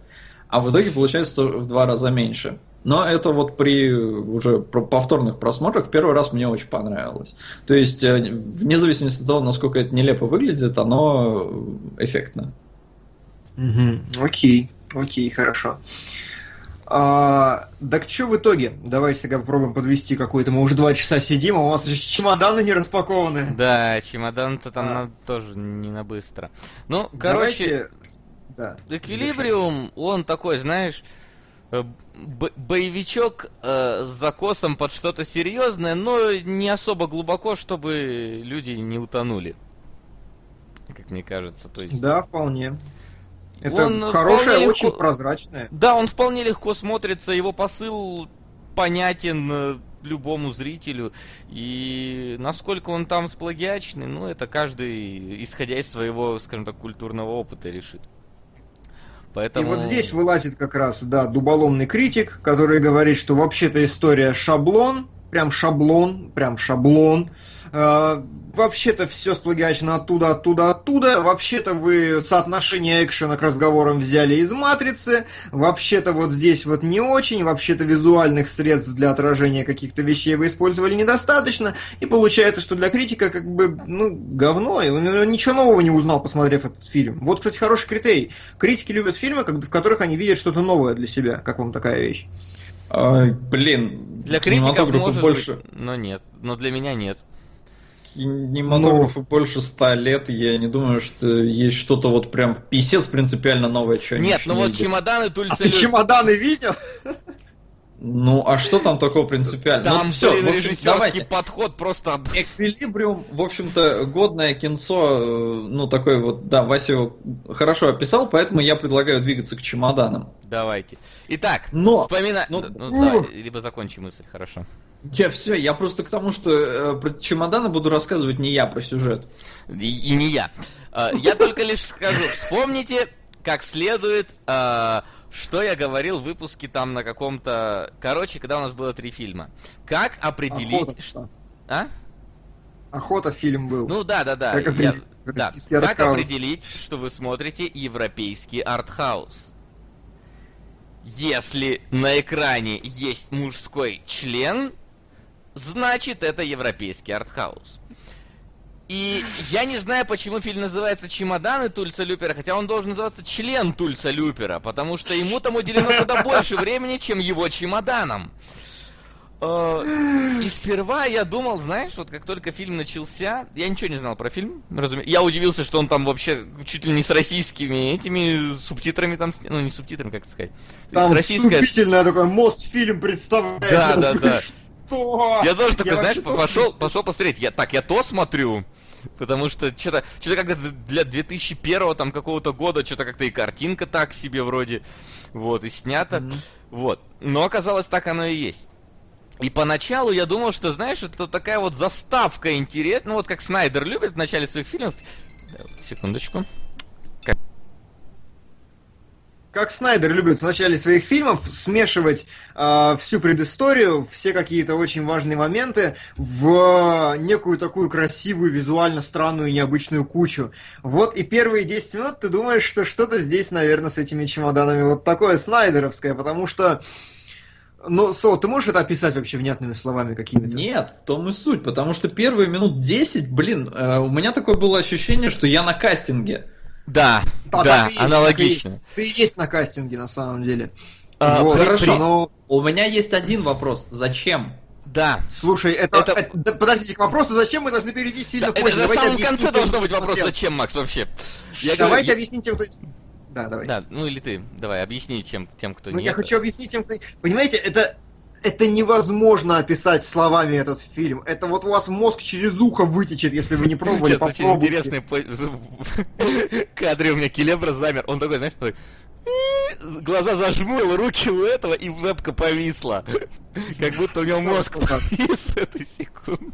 а в итоге получается в два раза меньше. Но это вот при уже повторных просмотрах первый раз мне очень понравилось. То есть, э, вне зависимости от того, насколько это нелепо выглядит, оно эффектно. Угу. Окей, окей, хорошо. А, так что в итоге? Давайте тогда попробуем подвести какой-то. Мы уже два часа сидим, а у нас еще чемоданы не распакованы. Да, чемодан-то там а. на, тоже не на быстро. Ну, короче, Давайте да. Эквилибриум, он такой, знаешь, э, боевичок э, с закосом под что-то серьезное, но не особо глубоко, чтобы люди не утонули. Как мне кажется. То есть... Да, вполне. Это он хорошее, легко... очень прозрачное. Да, он вполне легко смотрится, его посыл понятен э, любому зрителю. И насколько он там сплагиачный, ну, это каждый, исходя из своего, скажем так, культурного опыта решит. Поэтому... И вот здесь вылазит как раз, да, дуболомный критик, который говорит, что вообще-то история шаблон, прям шаблон, прям шаблон. Э, вообще-то все сплагиачено оттуда, оттуда, оттуда. Вообще-то вы соотношение экшена к разговорам взяли из матрицы. Вообще-то вот здесь вот не очень. Вообще-то визуальных средств для отражения каких-то вещей вы использовали недостаточно. И получается, что для критика как бы, ну, говно. И он ничего нового не узнал, посмотрев этот фильм. Вот, кстати, хороший критерий. Критики любят фильмы, в которых они видят что-то новое для себя. Как вам такая вещь? А, блин, для критиков может больше, быть, но нет, но для меня нет. Кинематографу ну, больше ста лет, я не думаю, что есть что-то вот прям писец принципиально новое, что Нет, ну вот чемоданы Тульса... А ты чемоданы видел? Ну, а что там такого принципиального? Там, ну, все, блин, общем, давайте. подход просто... Эквилибриум, в общем-то, годное кинцо, э, ну, такой вот, да, Вася его хорошо описал, поэтому я предлагаю двигаться к чемоданам. Давайте. Итак, Но... вспомина... Ну, ну, давай, либо закончи мысль, хорошо. Я все, я просто к тому, что э, про чемоданы буду рассказывать не я про сюжет. И, и не я. Э, я только лишь скажу, вспомните как следует... Э, что я говорил в выпуске там на каком-то... Короче, когда у нас было три фильма. Как определить... Охота, что... А? Охота фильм был. Ну да, да, да. Я... да. Как определить, что вы смотрите европейский артхаус? Если на экране есть мужской член, значит это европейский артхаус. И я не знаю, почему фильм называется «Чемоданы Тульса Люпера», хотя он должен называться «Член Тульса Люпера», потому что ему там уделено куда больше времени, чем его чемоданам. Э, и сперва я думал, знаешь, вот как только фильм начался, я ничего не знал про фильм, разумеется. Я удивился, что он там вообще чуть ли не с российскими этими субтитрами там, ну не субтитрами, как сказать. Там российская... вступительное такое Мосфильм представляет. Да, да, да. Что? Я тоже такой, я знаешь, пошел, пошел посмотреть. Я так, я то смотрю, Потому что что-то, что-то как-то для 2001 там какого-то года что-то как-то и картинка так себе вроде, вот, и снято, mm-hmm. вот. Но оказалось так оно и есть. И поначалу я думал, что, знаешь, это такая вот заставка интересная. Ну вот как Снайдер любит в начале своих фильмов. Секундочку. Как, Снайдер любит в начале своих фильмов смешивать э, всю предысторию, все какие-то очень важные моменты в некую такую красивую, визуально странную, необычную кучу. Вот и первые 10 минут ты думаешь, что что-то здесь, наверное, с этими чемоданами вот такое снайдеровское, потому что но, Со, ты можешь это описать вообще внятными словами какими-то? Нет, в том и суть, потому что первые минут 10, блин, э, у меня такое было ощущение, что я на кастинге. Да, да, да есть, аналогично. Ты, ты есть на кастинге на самом деле. А, вот, хорошо, но... у меня есть один вопрос. Зачем? Да. Слушай, это, это... это подождите, к вопросу, зачем мы должны перейти сильно да, позже. Это на самом конце должно быть вопрос, зачем, Макс, вообще. Я Давайте говорю, объясним тем, кто да, давай. Да, ну или ты, давай, объясни чем, тем, кто ну, не... я это... хочу объяснить тем, кто... Понимаете, это, это невозможно описать словами этот фильм. Это вот у вас мозг через ухо вытечет, если вы не пробовали, Сейчас очень интересный кадре у меня Келебра замер. Он такой, знаешь, глаза зажмурил, руки у этого, и вебка повисла. Как будто у него мозг повис в эту секунду.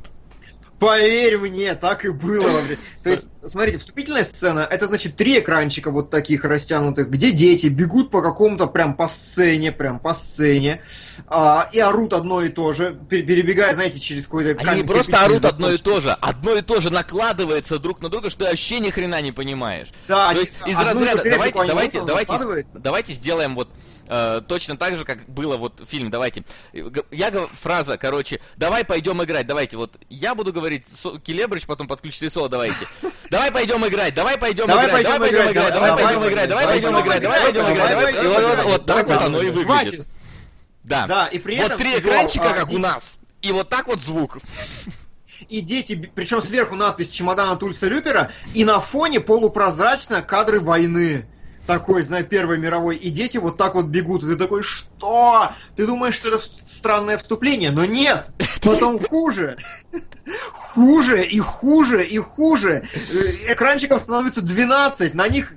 Поверь мне, так и было. То есть, смотрите, вступительная сцена, это значит три экранчика вот таких растянутых, где дети бегут по какому-то прям по сцене, прям по сцене, а, и орут одно и то же, перебегая, знаете, через какой-то... Они не просто орут одно и то же, одно и то же накладывается друг на друга, что вообще ни хрена не понимаешь. Да, то есть из разряда, давайте, давайте, давайте, давайте сделаем вот Э, точно так же, как было вот фильм, давайте. Я фраза, короче, давай пойдем играть, давайте, вот я буду говорить, Со, Келебрич потом подключится и Соло, давайте. Давай пойдем играть, давай пойдем играть, давай пойдем играть, давай пойдем играть, давай пойдем играть, давай пойдем играть, давай И вот, вот так вот оно и выглядит. Да. Да, и при этом... Вот три экранчика, как у нас, и вот так вот звук. И дети, причем сверху надпись чемодана Тульса Люпера, и на фоне полупрозрачно кадры войны такой, знаю, Первой мировой, и дети вот так вот бегут, и ты такой, что? Ты думаешь, что это странное вступление, но нет, потом хуже, хуже и хуже и хуже. Э, экранчиков становится 12, на них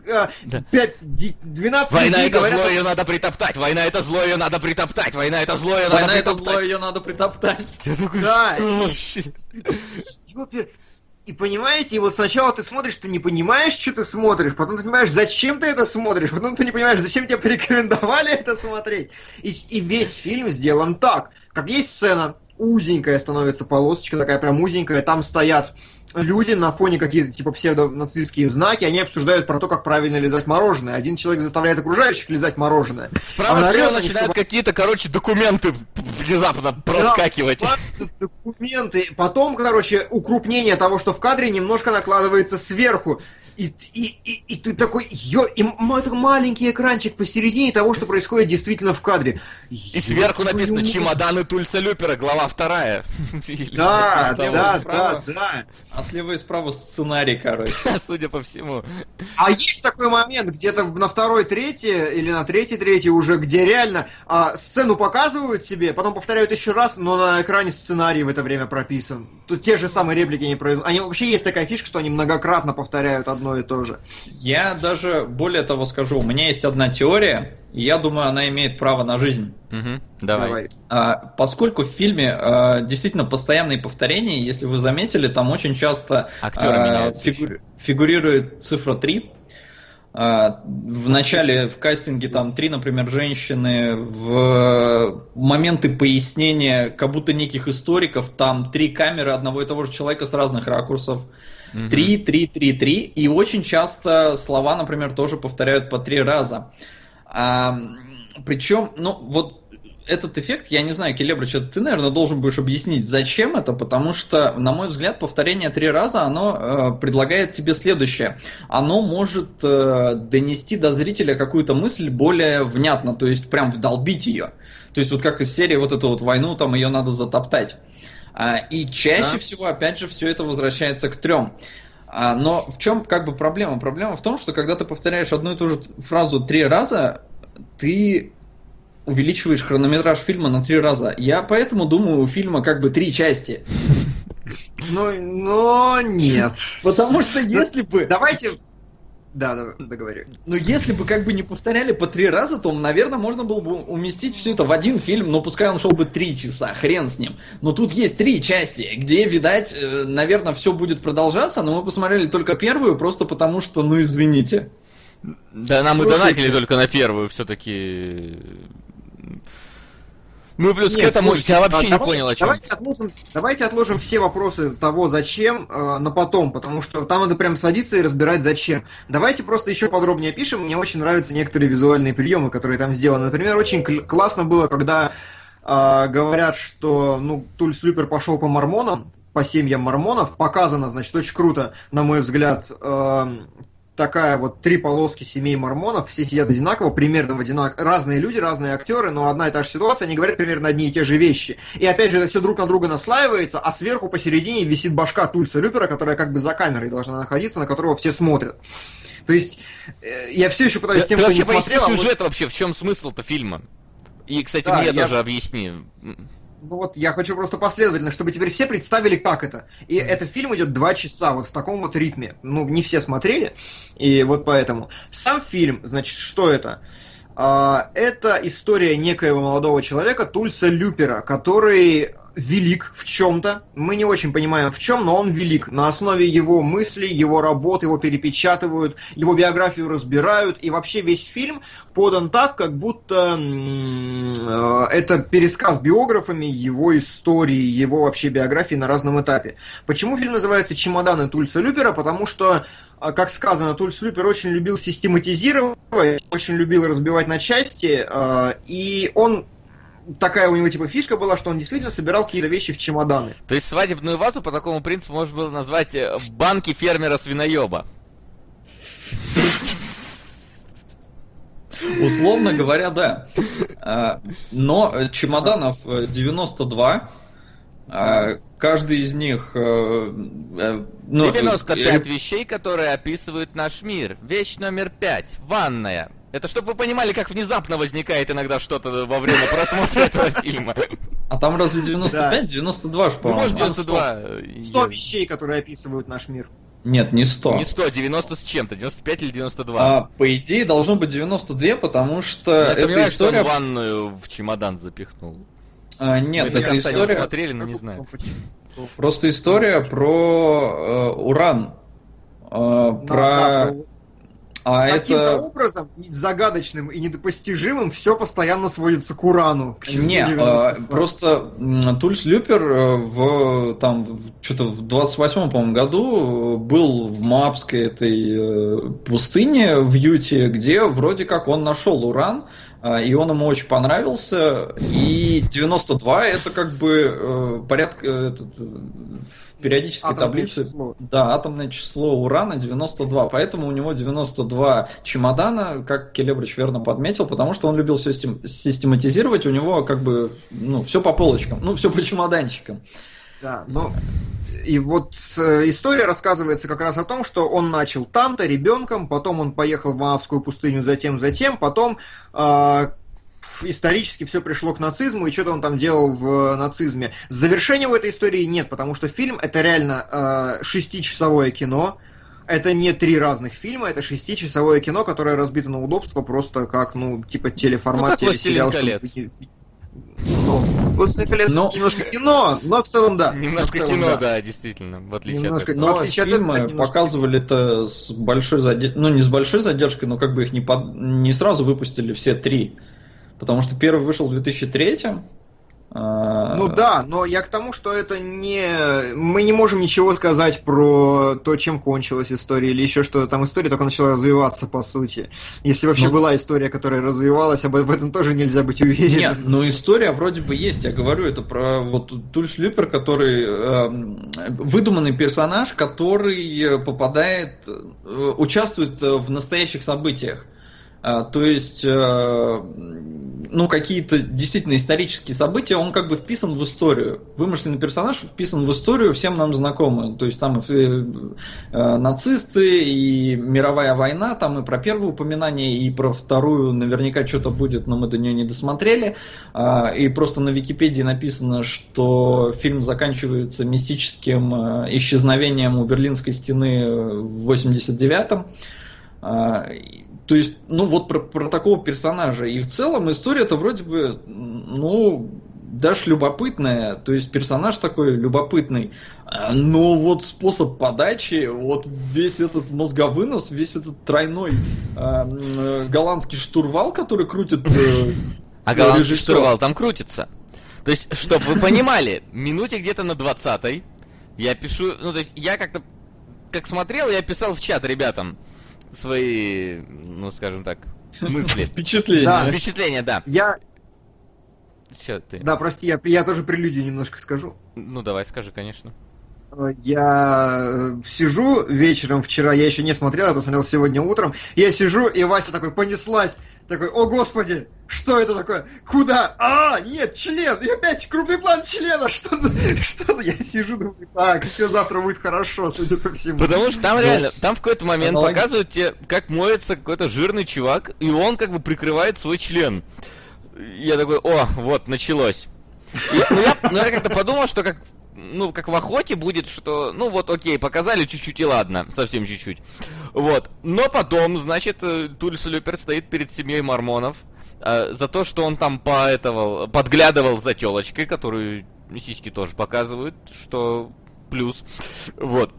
5, 12 Война это говорят, зло, ее надо притоптать, война это зло, ее надо притоптать, война это зло, ее надо притоптать. Война это зло, ее надо притоптать. Я такой, да. И понимаете, и вот сначала ты смотришь, ты не понимаешь, что ты смотришь, потом ты понимаешь, зачем ты это смотришь, потом ты не понимаешь, зачем тебе порекомендовали это смотреть. И, и весь фильм сделан так. Как есть сцена, узенькая становится полосочка, такая прям узенькая, там стоят люди на фоне какие-то типа псевдонацистские знаки, они обсуждают про то, как правильно лизать мороженое. Один человек заставляет окружающих лизать мороженое. Справа а слева начинают чтобы... какие-то, короче, документы внезапно проскакивать. Да, документы. Потом, короче, укрупнение того, что в кадре немножко накладывается сверху. И, и, и, и ты такой, ё, и это маленький экранчик посередине того, что происходит действительно в кадре. И сверху написано «Чемоданы Тульса Люпера», глава вторая. Да, да, да, да. А слева и справа сценарий, короче. Судя по всему. А есть такой момент, где-то на второй третьей или на третьей третьей уже, где реально а, сцену показывают себе, потом повторяют еще раз, но на экране сценарий в это время прописан. Тут те же самые реплики не произносят. Они вообще есть такая фишка, что они многократно повторяют одно и то же. Я даже более того скажу, у меня есть одна теория, и я думаю, она имеет право на жизнь. Угу, давай. А, поскольку в фильме а, действительно постоянные повторения, если вы заметили, там очень часто а, фигу, фигурирует цифра 3. А, в начале в кастинге там три, например, женщины, в моменты пояснения как будто неких историков, там три камеры одного и того же человека с разных ракурсов. Три, три, три, три. И очень часто слова, например, тоже повторяют по три раза. А, причем, ну, вот этот эффект, я не знаю, Келебрич, ты, наверное, должен будешь объяснить, зачем это, потому что, на мой взгляд, повторение три раза, оно э, предлагает тебе следующее. Оно может э, донести до зрителя какую-то мысль более внятно, то есть прям вдолбить ее. То есть вот как из серии вот эту вот войну, там ее надо затоптать. А, и чаще да. всего, опять же, все это возвращается к трем. А, но в чем как бы проблема? Проблема в том, что когда ты повторяешь одну и ту же фразу три раза, ты увеличиваешь хронометраж фильма на три раза. Я поэтому думаю, у фильма как бы три части. Но, но нет. Потому что если бы... Давайте... Да, да, договорю. Но если бы как бы не повторяли по три раза, то, наверное, можно было бы уместить все это в один фильм, но пускай он шел бы три часа, хрен с ним. Но тут есть три части, где, видать, э, наверное, все будет продолжаться, но мы посмотрели только первую, просто потому что, ну извините. Да, нам Слушайте. и донатили только на первую, все-таки ну, плюс Нет, к этому слушайте, я вообще давайте, не понял, о чем. Давайте отложим, давайте отложим все вопросы того, зачем, э, на потом, потому что там надо прям садиться и разбирать, зачем. Давайте просто еще подробнее пишем. Мне очень нравятся некоторые визуальные приемы, которые там сделаны. Например, очень классно было, когда э, говорят, что ну, Тульс Люпер пошел по мормонам, по семьям мормонов. Показано, значит, очень круто, на мой взгляд, э, такая вот три полоски семей мормонов, все сидят одинаково, примерно в одинак... разные люди, разные актеры, но одна и та же ситуация, они говорят примерно одни и те же вещи. И опять же, это все друг на друга наслаивается, а сверху посередине висит башка Тульса Люпера, которая как бы за камерой должна находиться, на которого все смотрят. То есть, э, я все еще пытаюсь тем, кто не смотрел... А сюжет вот... вообще, в чем смысл-то фильма? И, кстати, да, мне я... тоже объясни ну вот я хочу просто последовательно, чтобы теперь все представили, как это. И этот фильм идет два часа, вот в таком вот ритме. Ну, не все смотрели, и вот поэтому. Сам фильм, значит, что это? А, это история некоего молодого человека, Тульса Люпера, который велик в чем-то. Мы не очень понимаем в чем, но он велик. На основе его мыслей, его работ, его перепечатывают, его биографию разбирают. И вообще весь фильм подан так, как будто э, это пересказ биографами его истории, его вообще биографии на разном этапе. Почему фильм называется «Чемоданы Тульса Люпера»? Потому что э, как сказано, Тульс Люпер очень любил систематизировать, очень любил разбивать на части, э, и он такая у него типа фишка была, что он действительно собирал какие-то вещи в чемоданы. То есть свадебную вазу по такому принципу можно было назвать э, банки фермера свиноеба. Условно говоря, да. А, но чемоданов 92, э, а, каждый из них... Э, ну, 95 вещей, которые описывают наш мир. Вещь номер 5. Ванная. Это чтобы вы понимали, как внезапно возникает иногда что-то во время просмотра этого фильма. А там разве 95? 92 же, по-моему. Может, 92. 100 вещей, которые описывают наш мир. Нет, не 100. Не 100, 90 с чем-то, 95 или 92. А, по идее, должно быть 92, потому что Я эта история... что он ванную в чемодан запихнул. А, нет, Мы эта история... Смотрели, но не знаю. Просто история про э, уран. Э, да, про... А Каким-то это... образом загадочным и недопостижимым все постоянно сводится к урану. К Не, а, просто Тульс Люпер э, в там что-то в 28-м, по-моему, году был в Мапской этой э, пустыне в Юте, где вроде как он нашел уран, и он ему очень понравился. И 92 это как бы э, порядка этот, в периодической атомное таблице. Число. Да, атомное число урана 92. Поэтому у него 92 чемодана, как Келебрич верно подметил, потому что он любил все систематизировать. У него как бы ну, все по полочкам, ну, все по чемоданчикам. Да, но и вот э, история рассказывается как раз о том, что он начал там-то ребенком, потом он поехал в Маавскую пустыню, затем, затем, потом э, исторически все пришло к нацизму, и что-то он там делал в нацизме. Завершения в этой истории нет, потому что фильм это реально э, шестичасовое кино. Это не три разных фильма, это шестичасовое кино, которое разбито на удобство, просто как, ну, типа телеформат, ну, телесериал. Чтобы... Ну, «Властелин колец» но... немножко кино, но в целом да. Немножко целом, кино, да. да, действительно, в отличие немножко, от этого. Но отличие фильмы от этого, показывали это с большой задержкой, ну не с большой задержкой, но как бы их не, под... не сразу выпустили все три. Потому что первый вышел в 2003, А, ну да, но я к тому, что это не... Мы не можем ничего сказать про то, чем кончилась история, или еще что-то. Там история только начала развиваться, по сути. Если вообще ну... была история, которая развивалась, об этом тоже нельзя быть уверенным. Нет, ну история вроде бы есть. Я говорю это про вот Тульс Люпер, который... Э, выдуманный персонаж, который попадает... Э, участвует в настоящих событиях. А, то есть, э, ну, какие-то действительно исторические события, он как бы вписан в историю. Вымышленный персонаж вписан в историю, всем нам знакомый. То есть там и э, нацисты, и мировая война, там и про первое упоминание, и про вторую наверняка что-то будет, но мы до нее не досмотрели. А, и просто на Википедии написано, что фильм заканчивается мистическим э, исчезновением у Берлинской стены в 89-м. То есть, ну вот про, про такого персонажа. И в целом история-то вроде бы, ну, даже любопытная. То есть персонаж такой любопытный. Но вот способ подачи, вот весь этот мозговынос, весь этот тройной э, голландский штурвал, который крутит... Э, а голландский режиссер. штурвал там крутится. То есть, чтобы вы понимали, минуте где-то на 20 я пишу, ну то есть я как-то, как смотрел, я писал в чат ребятам, свои, ну скажем так, мысли. Впечатления. Да. Впечатления, да. Я... Все, ты. Да, прости, я, я тоже прелюдию немножко скажу. Ну давай, скажи, конечно. Я э, сижу вечером вчера, я еще не смотрел, я посмотрел сегодня утром. Я сижу, и Вася такой понеслась. Такой, о господи, что это такое? Куда? А, нет, член! И опять крупный план члена! Что, что за... Я сижу, думаю, так, все завтра будет хорошо, судя по всему. Потому что там реально, там в какой-то момент показывают тебе, как моется какой-то жирный чувак, и он как бы прикрывает свой член. Я такой, о, вот, началось. И, ну, я, ну, я как-то подумал, что как ну, как в охоте будет, что, ну вот, окей, показали чуть-чуть и ладно, совсем чуть-чуть. Вот. Но потом, значит, э, Тульс Люпер стоит перед семьей мормонов э, за то, что он там поэтовал, подглядывал за телочкой, которую сиськи тоже показывают, что плюс. Вот.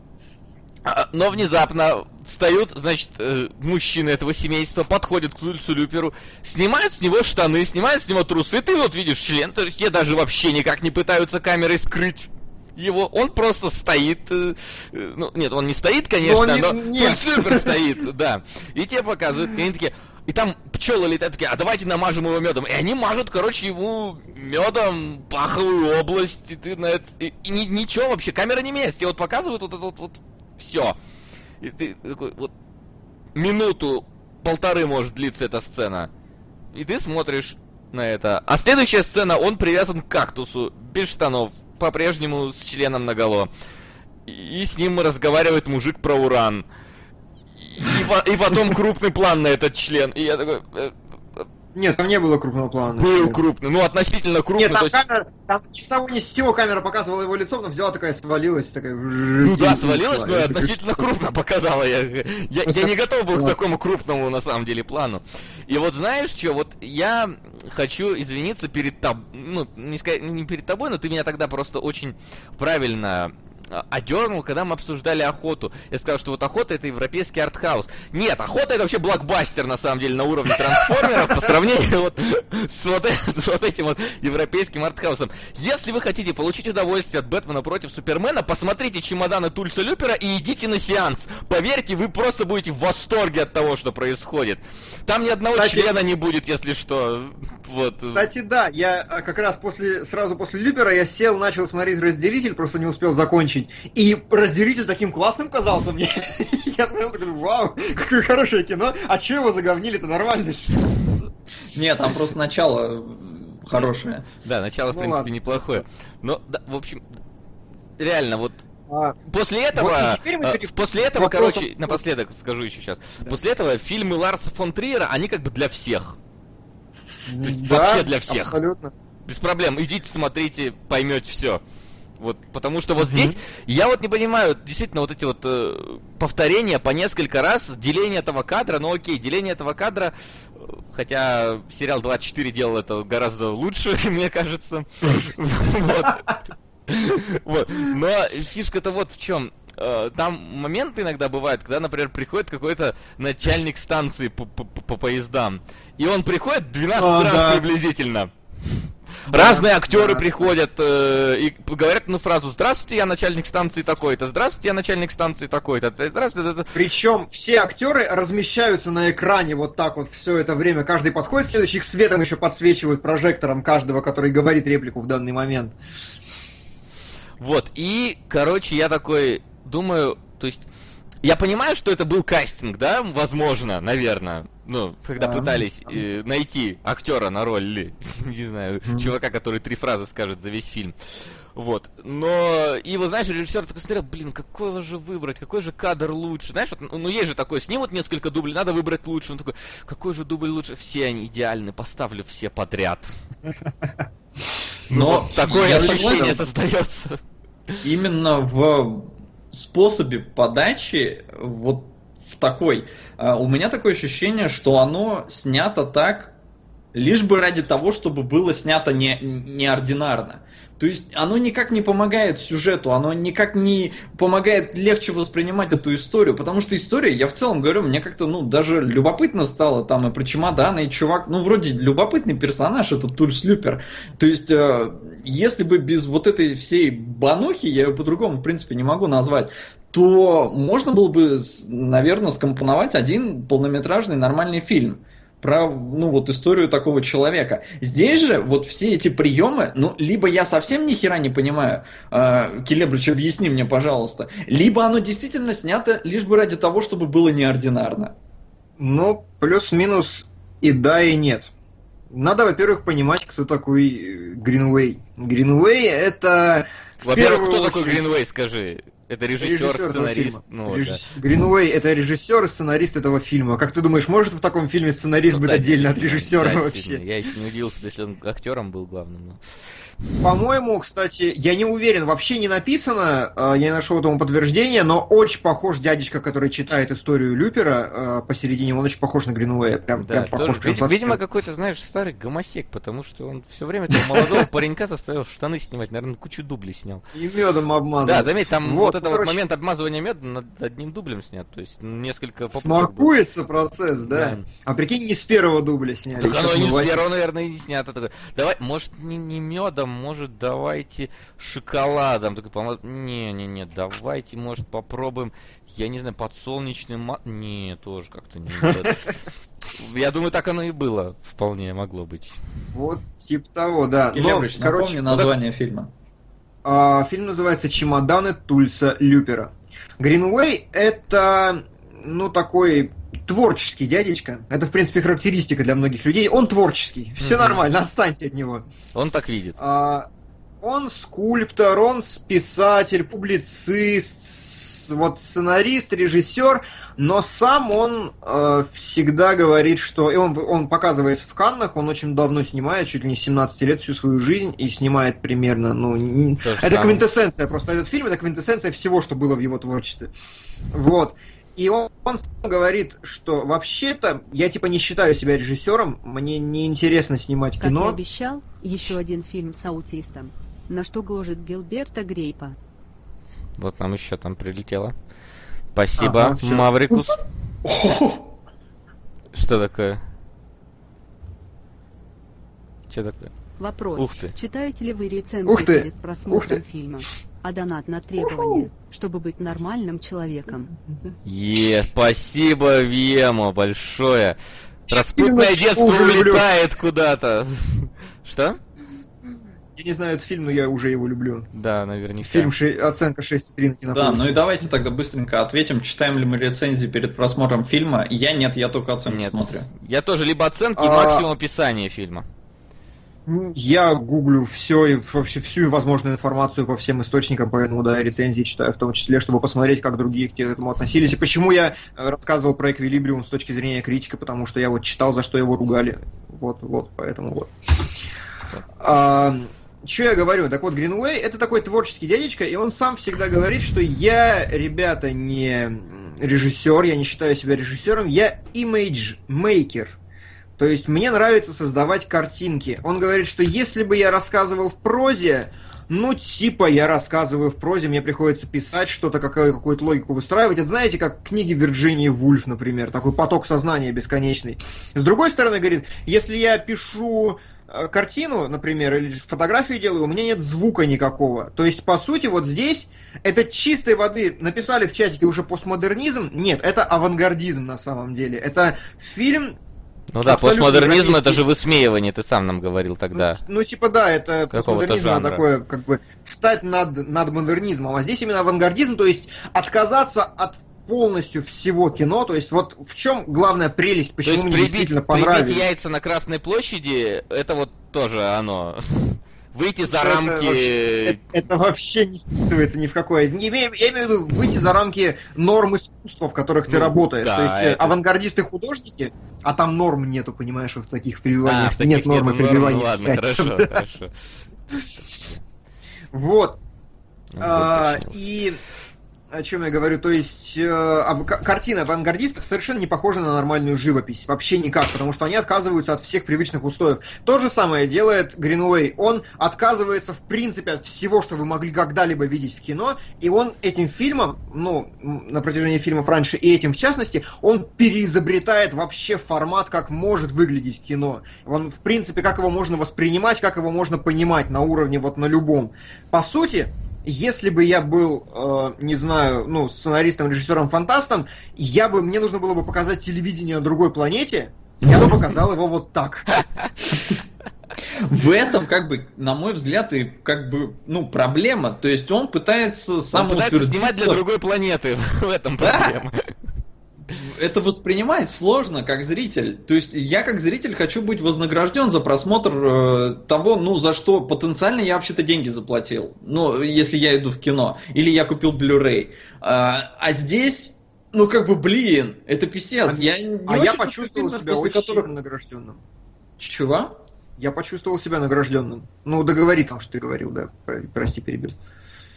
А, но внезапно встают, значит, э, мужчины этого семейства, подходят к Тульсу Люперу, снимают с него штаны, снимают с него трусы, ты вот видишь член, то есть я даже вообще никак не пытаются камерой скрыть его, он просто стоит, э, э, ну, нет, он не стоит, конечно, но, но нет. супер стоит, да. И тебе показывают, и они такие, и там пчелы летают такие, а давайте намажем его медом. И они мажут, короче, ему медом паховую область, и ты на это... И, и ничего вообще, камера не месте, вот показывают вот это вот, вот все. И ты такой, вот, минуту, полторы может длиться эта сцена. И ты смотришь на это. А следующая сцена, он привязан к кактусу, без штанов, по-прежнему с членом наголо. И с ним разговаривает мужик про уран. И, и потом крупный план на этот член. И я такой... Нет, там не было крупного плана. Был крупный, ну относительно крупный. Нет, там, есть... камера, там ни с того ни с сего камера показывала его лицо, но взяла такая, свалилась, такая... Ну да, свалилась, но относительно крупно показала. Я, я, я не готов был к такому крупному, на самом деле, плану. И вот знаешь что, вот я хочу извиниться перед тобой, ну, не, сказать, не перед тобой, но ты меня тогда просто очень правильно одернул, когда мы обсуждали охоту. Я сказал, что вот охота это европейский артхаус. Нет, охота это вообще блокбастер, на самом деле, на уровне трансформеров по сравнению вот с, вот, с вот этим вот европейским артхаусом. Если вы хотите получить удовольствие от Бэтмена против Супермена, посмотрите чемоданы Тульса Люпера и идите на сеанс. Поверьте, вы просто будете в восторге от того, что происходит. Там ни одного Кстати, члена не будет, если что. Вот. Кстати, да, я а, как раз после, сразу после Люпера я сел, начал смотреть разделитель, просто не успел закончить закончить. И разделитель таким классным казался мне. Я смотрел такой, вау, какое хорошее кино. А че его заговнили-то нормально Нет, там просто начало хорошее. Да, начало, в ну принципе, неплохое. Но, в общем, реально, вот а, после этого, а, после этого, вопросов... короче, напоследок скажу еще сейчас. Да. После этого фильмы Ларса фон Триера, они как бы для всех. То есть да, вообще для всех. Абсолютно. Без проблем. Идите, смотрите, поймете все. Вот, потому что вот mm-hmm. здесь я вот не понимаю, действительно, вот эти вот э, повторения по несколько раз, деление этого кадра, ну окей, деление этого кадра, э, хотя сериал 24 делал это гораздо лучше, мне кажется. Вот. Но фишка-то вот в чем. Э, там моменты иногда бывают, когда, например, приходит какой-то начальник станции по, по, по поездам, и он приходит 12 а, раз да. разные актеры да. приходят э, и говорят ну фразу «Здравствуйте, я начальник станции такой-то», «Здравствуйте, я начальник станции такой-то», «Здравствуйте». Причем все актеры размещаются на экране вот так вот все это время. Каждый подходит, следующих светом еще подсвечивают прожектором каждого, который говорит реплику в данный момент. Вот, и, короче, я такой думаю, то есть я понимаю, что это был кастинг, да, возможно, наверное. Ну, когда да. пытались э, найти актера на роль, или, не знаю, mm-hmm. чувака, который три фразы скажет за весь фильм. Вот. Но, и вот, знаешь, режиссер такой смотрел, блин, какой же выбрать, какой же кадр лучше. Знаешь, вот, ну, есть же такой, снимут несколько дублей, надо выбрать лучше. Он такой, какой же дубль лучше? Все они идеальны, поставлю все подряд. Но такое ощущение создается. Именно в способе подачи вот в такой. А, у меня такое ощущение, что оно снято так, лишь бы ради того, чтобы было снято не, неординарно. То есть оно никак не помогает сюжету, оно никак не помогает легче воспринимать эту историю, потому что история, я в целом говорю, мне как-то, ну, даже любопытно стало там и про чемоданы, и чувак, ну, вроде любопытный персонаж, этот Тульс Люпер. То есть, э, если бы без вот этой всей банухи, я ее по-другому, в принципе, не могу назвать, то можно было бы, наверное, скомпоновать один полнометражный нормальный фильм про, ну, вот историю такого человека. Здесь же вот все эти приемы, ну, либо я совсем ни хера не понимаю, э, Келебрич, объясни мне, пожалуйста, либо оно действительно снято лишь бы ради того, чтобы было неординарно. Ну, плюс-минус и да, и нет. Надо, во-первых, понимать, кто такой Гринвей. Гринвей это... Во-первых, кто очередь... такой Гринвей, скажи? Это режиссер, режиссер сценарист. Ну, Режисс... да. Гринуэй это режиссер и сценарист этого фильма. Как ты думаешь, может в таком фильме сценарист ну, быть да, отдельно от режиссера да, вообще? Я еще не удивился, если он актером был главным. Но... По-моему, кстати, я не уверен, вообще не написано, э, я не нашел этому подтверждения, но очень похож дядечка, который читает историю Люпера э, посередине, он очень похож на Гринуэя, прям, да, прям похож. Тоже, прям видимо, какой-то, знаешь, старый гомосек, потому что он все время этого молодого паренька заставил штаны снимать, наверное, кучу дублей снял. И медом обмазал. Да, заметь, там вот этот короче... вот момент обмазывания медом над одним дублем снят, то есть несколько Смакуется процесс, да. да. А прикинь, не с первого дубля сняли. Так оно не с первого, наверное, и не снято. Давай, может, не, не медом, может, давайте шоколадом. Такой, не-не-не, давайте, может, попробуем, я не знаю, подсолнечным ма... Не, тоже как-то не... Я думаю, так оно и было. Вполне могло быть. Вот, типа того, да. Но, короче, название фильма. А, фильм называется «Чемоданы Тульса Люпера». Гринвей — это, ну, такой творческий дядечка. Это, в принципе, характеристика для многих людей. Он творческий. Все mm нормально, отстаньте от него. Он так видит. А, он скульптор, он писатель, публицист, вот сценарист, режиссер, но сам он э, всегда говорит, что... И он, он показывается в Каннах, он очень давно снимает, чуть ли не 17 лет всю свою жизнь, и снимает примерно, ну... То это самое. квинтэссенция, просто этот фильм, это квинтэссенция всего, что было в его творчестве. Вот. И он, он говорит, что вообще-то я типа не считаю себя режиссером, мне не интересно снимать кино. Как я обещал, еще один фильм с аутистом. На что гложет Гилберта Грейпа. Вот нам еще там прилетело. Спасибо, ага, Маврикус. Что такое? Что такое? Вопрос. Ух ты. Читаете ли вы рецензии Ух ты. перед просмотром фильма? А донат на требование, чтобы быть нормальным человеком. Е, спасибо, Вема, большое. Распутное детство улетает куда-то. Что? Я не знаю этот фильм, но я уже его люблю. Да, наверняка. Фильм ши... оценка 6,3 на кинопоиске. Да, ну и давайте тогда быстренько ответим, читаем ли мы рецензии перед просмотром фильма. Я нет, я только оценки нет. смотрю. Я тоже либо оценки, а... максимум описания фильма. Я гуглю все и вообще всю возможную информацию по всем источникам, поэтому да, рецензии читаю в том числе, чтобы посмотреть, как другие к этому относились. И почему я рассказывал про Эквилибриум с точки зрения критика, потому что я вот читал, за что его ругали. Вот, вот, поэтому вот. А, что я говорю? Так вот, Гринвей это такой творческий дядечка, и он сам всегда говорит, что я, ребята, не режиссер, я не считаю себя режиссером, я имидж-мейкер. То есть мне нравится создавать картинки. Он говорит, что если бы я рассказывал в прозе, ну, типа, я рассказываю в прозе, мне приходится писать что-то, какую- какую-то логику выстраивать. Это знаете, как книги Вирджинии Вульф, например, такой поток сознания бесконечный. С другой стороны, говорит, если я пишу картину, например, или фотографию делаю, у меня нет звука никакого. То есть, по сути, вот здесь это чистой воды. Написали в чатике уже постмодернизм. Нет, это авангардизм на самом деле. Это фильм ну да, постмодернизм это же высмеивание, ты сам нам говорил тогда. Ну, ну типа да, это постмодернизм такое, как бы встать над, над модернизмом. А здесь именно авангардизм, то есть отказаться от полностью всего кино. То есть вот в чем главная прелесть, почему мне прибить, действительно понравилось. Прибить яйца на Красной площади, это вот тоже оно. Выйти за это рамки... Вообще, это, это вообще не вписывается ни в какое. Не, я, я имею в виду выйти за рамки норм искусства, в которых ты ну, работаешь. Да, То есть э, это... авангардисты художники, а там норм нету, понимаешь, в таких прививаниях. А, в таких нет нормы прививания. Ладно, хорошо, хорошо. Вот. А, и о чем я говорю, то есть э, картина авангардистов совершенно не похожа на нормальную живопись, вообще никак, потому что они отказываются от всех привычных устоев. То же самое делает Гринуэй, он отказывается в принципе от всего, что вы могли когда-либо видеть в кино, и он этим фильмом, ну, на протяжении фильмов раньше и этим в частности, он переизобретает вообще формат, как может выглядеть кино. Он, в принципе, как его можно воспринимать, как его можно понимать на уровне вот на любом. По сути, если бы я был, э, не знаю, ну, сценаристом, режиссером, фантастом, я бы, мне нужно было бы показать телевидение на другой планете, я бы показал его вот так. В этом, как бы, на мой взгляд, и как бы, ну, проблема. То есть он пытается сам он пытается снимать для другой планеты. В этом проблема. Да это воспринимать сложно как зритель. То есть я как зритель хочу быть вознагражден за просмотр э, того, ну, за что потенциально я вообще-то деньги заплатил. Ну, если я иду в кино. Или я купил Blu-ray. А, а здесь ну, как бы, блин, это писец. А, я, не а я почувствовал себя очень которых... награжденным. Чего? Я почувствовал себя награжденным. Ну, договори там, что ты говорил, да. Прости, перебил.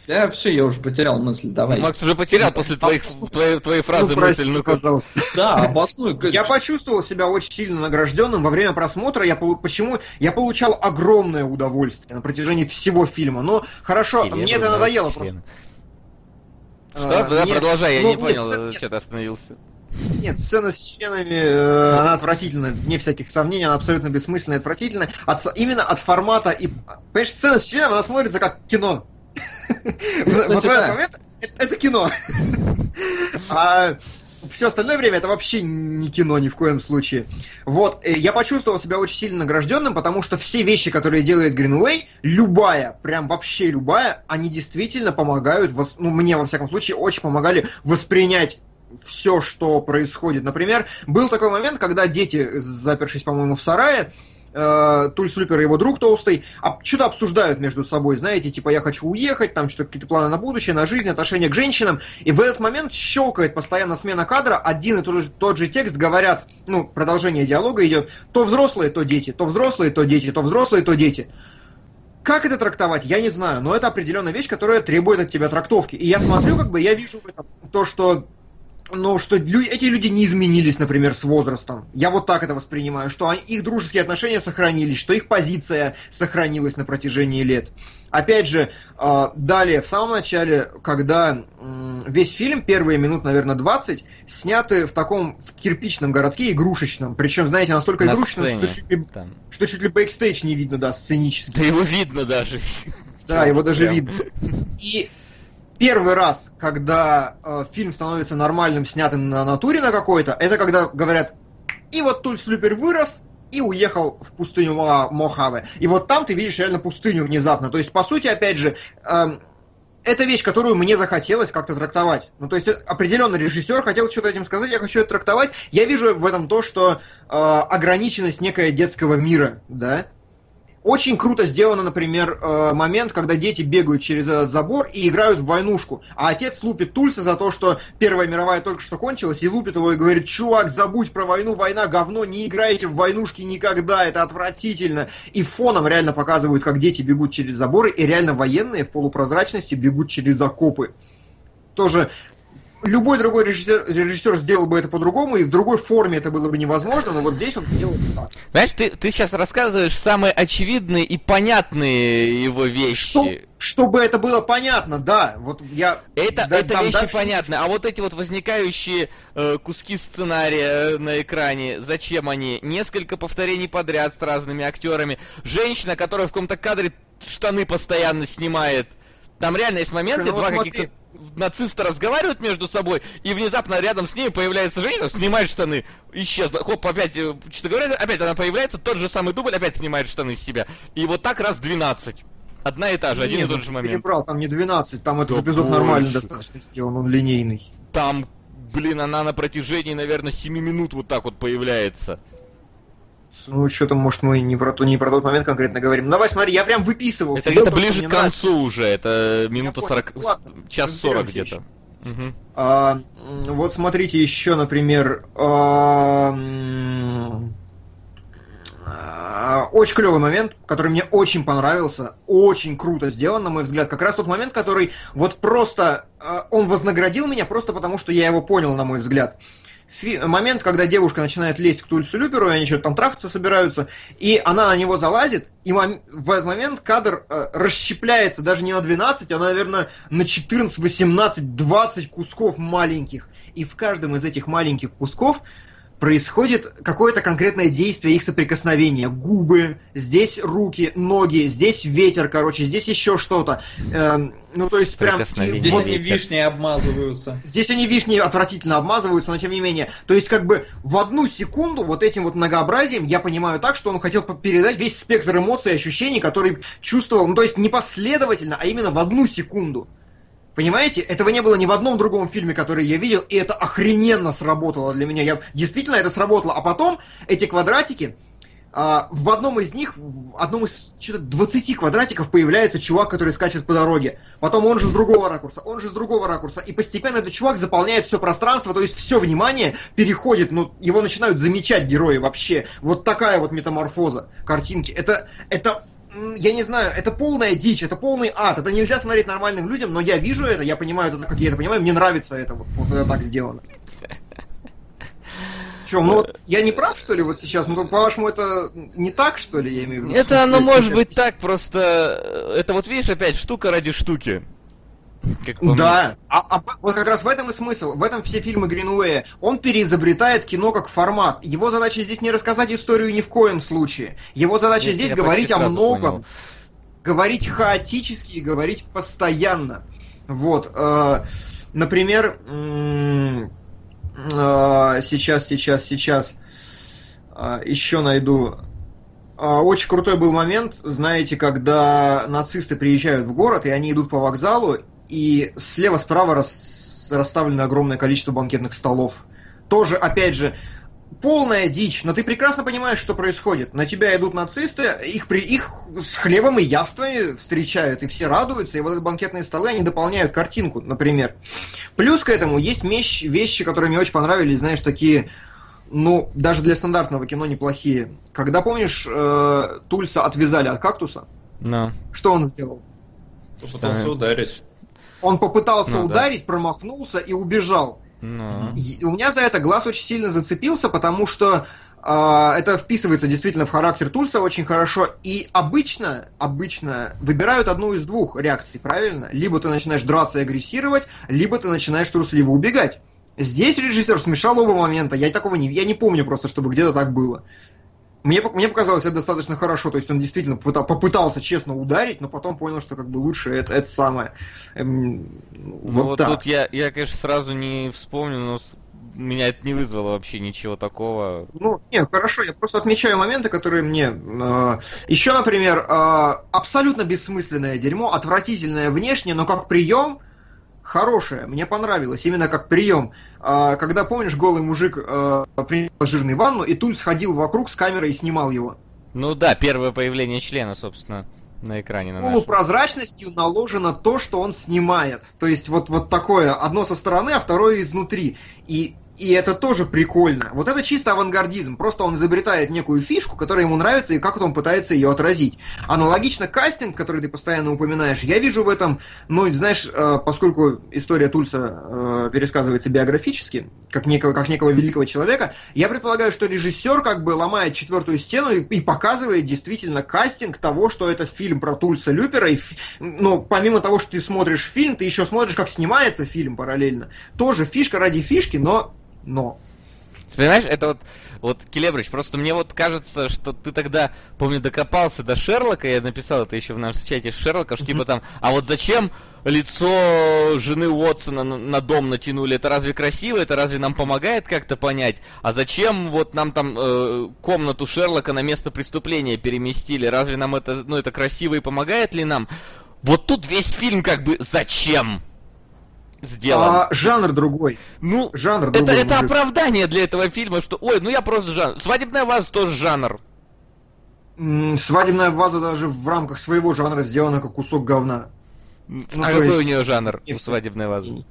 Да, все, я уже потерял мысль, давай. Макс уже потерял после твоих, твоей, твоей фразы ну, мысль, ну пожалуйста. Да, обоснуй. Я почувствовал себя очень сильно награжденным во время просмотра. Я почему я получал огромное удовольствие на протяжении всего фильма. Но хорошо, Елена, мне это надоело просто. Что? Да, продолжай, я ну, не понял, что ты остановился. Нет, сцена с членами, э, она отвратительная, вне всяких сомнений, она абсолютно бессмысленная, отвратительная. От, именно от формата и... Понимаешь, сцена с членами, она смотрится как кино. Вот в этот момент это кино. А все остальное время это вообще не кино ни в коем случае. Вот, э, я почувствовал себя очень сильно награжденным, потому что все вещи, которые делает Greenway, любая, прям вообще любая, они действительно помогают, ну, мне, во всяком случае, очень помогали воспринять все, что происходит. Например, был такой момент, когда дети, запершись, по-моему, в сарае, э, Туль Слипер и его друг Толстый а, что-то обсуждают между собой, знаете, типа я хочу уехать, там что-то какие-то планы на будущее, на жизнь, отношение к женщинам, и в этот момент щелкает постоянно смена кадра, один и тот же, тот же текст говорят, ну, продолжение диалога идет, то взрослые, то дети, то взрослые, то дети, то взрослые, то дети. Как это трактовать, я не знаю, но это определенная вещь, которая требует от тебя трактовки. И я смотрю, как бы я вижу в этом то, что ну, что эти люди не изменились, например, с возрастом. Я вот так это воспринимаю, что они, их дружеские отношения сохранились, что их позиция сохранилась на протяжении лет. Опять же, э, далее, в самом начале, когда э, весь фильм, первые минут, наверное, 20, сняты в таком в кирпичном городке игрушечном. Причем, знаете, настолько на игрушечном, что чуть, ли, что чуть ли бэкстейдж не видно, да, сценически. Да его видно даже. Да, его даже видно. И первый раз, когда э, фильм становится нормальным, снятым на натуре на какой-то, это когда говорят, и вот Тульс Люпер вырос, и уехал в пустыню Мохаве. И вот там ты видишь реально пустыню внезапно. То есть, по сути, опять же, э, это вещь, которую мне захотелось как-то трактовать. Ну, то есть, определенно режиссер хотел что-то этим сказать, я хочу это трактовать. Я вижу в этом то, что э, ограниченность некая детского мира, да, очень круто сделано, например, э, момент, когда дети бегают через этот забор и играют в войнушку, а отец лупит Тульса за то, что Первая мировая только что кончилась, и лупит его и говорит, чувак, забудь про войну, война, говно, не играйте в войнушки никогда, это отвратительно. И фоном реально показывают, как дети бегут через заборы, и реально военные в полупрозрачности бегут через окопы тоже любой другой режиссер, режиссер сделал бы это по-другому, и в другой форме это было бы невозможно, но вот здесь он сделал так. Знаешь, ты, ты сейчас рассказываешь самые очевидные и понятные его вещи. Что, чтобы это было понятно, да. Вот я. Это, да, это вещи дальше... понятны. А вот эти вот возникающие э, куски сценария э, на экране, зачем они? Несколько повторений подряд с разными актерами. Женщина, которая в каком-то кадре штаны постоянно снимает. Там реально есть моменты, ну, два каких-то нацисты разговаривают между собой, и внезапно рядом с ней появляется женщина, снимает штаны, исчезла. Хоп, опять, э, что-то говорят, опять она появляется, тот же самый дубль, опять снимает штаны с себя. И вот так раз 12. Одна и та же, один Нет, и тот же момент. Не брал, там не 12, там этот да эпизод больше. нормально достаточно сделан, он линейный. Там, блин, она на протяжении, наверное, 7 минут вот так вот появляется. Ну, что-то, может, мы не про, то, не про тот момент конкретно говорим. Давай, смотри, я прям выписывал. Это где-то ближе к концу нравится. уже, это минута 40, час 40 где-то. Угу. А, вот смотрите еще, например, а, а, очень клевый момент, который мне очень понравился, очень круто сделан, на мой взгляд. Как раз тот момент, который вот просто а, он вознаградил меня просто потому, что я его понял, на мой взгляд момент, когда девушка начинает лезть к Тульсу Люперу, и они что-то там трахаться собираются, и она на него залазит, и мом- в этот момент кадр э, расщепляется даже не на 12, а, наверное, на 14, 18, 20 кусков маленьких. И в каждом из этих маленьких кусков происходит какое-то конкретное действие их соприкосновения. Губы, здесь руки, ноги, здесь ветер, короче, здесь еще что-то. Эм, ну, то есть прям... Здесь вот, они вишни обмазываются. Здесь они вишни отвратительно обмазываются, но тем не менее. То есть как бы в одну секунду вот этим вот многообразием я понимаю так, что он хотел передать весь спектр эмоций и ощущений, который чувствовал, ну то есть не последовательно, а именно в одну секунду. Понимаете, этого не было ни в одном другом фильме, который я видел, и это охрененно сработало для меня. Я действительно это сработало. А потом эти квадратики, а, в одном из них, в одном из что-то 20 квадратиков появляется чувак, который скачет по дороге. Потом он же с другого ракурса, он же с другого ракурса. И постепенно этот чувак заполняет все пространство, то есть все внимание переходит, ну, его начинают замечать герои вообще. Вот такая вот метаморфоза картинки. Это, это я не знаю, это полная дичь, это полный ад, это нельзя смотреть нормальным людям, но я вижу это, я понимаю это, как я это понимаю, мне нравится это, вот, вот это так сделано. Чем, ну вот я не прав, что ли, вот сейчас? Ну, по-вашему, это не так, что ли, я имею в виду? Это оно может быть так, просто это вот видишь, опять штука ради штуки. Как да, а, а вот как раз в этом и смысл. В этом все фильмы Гринуэя. Он переизобретает кино как формат. Его задача здесь не рассказать историю ни в коем случае. Его задача я, здесь говорить о многом. Понял. Говорить хаотически и говорить постоянно. Вот. Э, например, э, сейчас, сейчас, сейчас э, еще найду. Э, очень крутой был момент, знаете, когда нацисты приезжают в город, и они идут по вокзалу, и слева-справа рас, расставлено огромное количество банкетных столов. Тоже, опять же, полная дичь, но ты прекрасно понимаешь, что происходит. На тебя идут нацисты, их, при, их с хлебом и явствами встречают, и все радуются, и вот эти банкетные столы, они дополняют картинку, например. Плюс к этому есть вещи, вещи которые мне очень понравились, знаешь, такие, ну, даже для стандартного кино неплохие. Когда, помнишь, э, Тульса отвязали от кактуса, no. что он сделал? Пытался ударить. Он попытался ну, ударить, да. промахнулся и убежал. Ну. И у меня за это глаз очень сильно зацепился, потому что э, это вписывается действительно в характер Тульса очень хорошо. И обычно, обычно выбирают одну из двух реакций, правильно? Либо ты начинаешь драться и агрессировать, либо ты начинаешь трусливо убегать. Здесь режиссер смешал оба момента. Я такого не, я не помню просто, чтобы где-то так было. Мне, мне показалось это достаточно хорошо, то есть он действительно попытался честно ударить, но потом понял, что как бы лучше это, это самое. Эм, вот ну, вот так. тут я, я, конечно, сразу не вспомню, но меня это не вызвало вообще ничего такого. Ну, нет, хорошо, я просто отмечаю моменты, которые мне... Э, еще, например, э, абсолютно бессмысленное дерьмо, отвратительное внешне, но как прием хорошее, мне понравилось, именно как прием. А, когда, помнишь, голый мужик а, принял жирный ванну, и Туль сходил вокруг с камерой и снимал его. Ну да, первое появление члена, собственно, на экране. На Полупрозрачностью наложено то, что он снимает. То есть вот, вот такое, одно со стороны, а второе изнутри. И и это тоже прикольно. Вот это чисто авангардизм. Просто он изобретает некую фишку, которая ему нравится, и как он пытается ее отразить. Аналогично кастинг, который ты постоянно упоминаешь, я вижу в этом, ну, знаешь, э, поскольку история Тульса э, пересказывается биографически, как некого, как некого великого человека, я предполагаю, что режиссер как бы ломает четвертую стену и, и показывает действительно кастинг того, что это фильм про Тульса Люпера. И, ну, помимо того, что ты смотришь фильм, ты еще смотришь, как снимается фильм параллельно. Тоже фишка ради фишки, но но... Понимаешь, это вот, вот, Келебрич, просто мне вот кажется, что ты тогда, помню, докопался до Шерлока, я написал это еще в нашем чате Шерлока, что типа там, а вот зачем лицо жены Уотсона на, на дом натянули, это разве красиво, это разве нам помогает как-то понять? А зачем вот нам там э, комнату Шерлока на место преступления переместили, разве нам это, ну это красиво и помогает ли нам? Вот тут весь фильм как бы зачем? Сделан. А, жанр другой. Ну, жанр это, другой. Это мужик. оправдание для этого фильма, что, ой, ну я просто жанр. Свадебная ваза тоже жанр. Свадебная ваза даже в рамках своего жанра сделана как кусок говна. Ну, а какой есть... у нее жанр у свадебной вазы?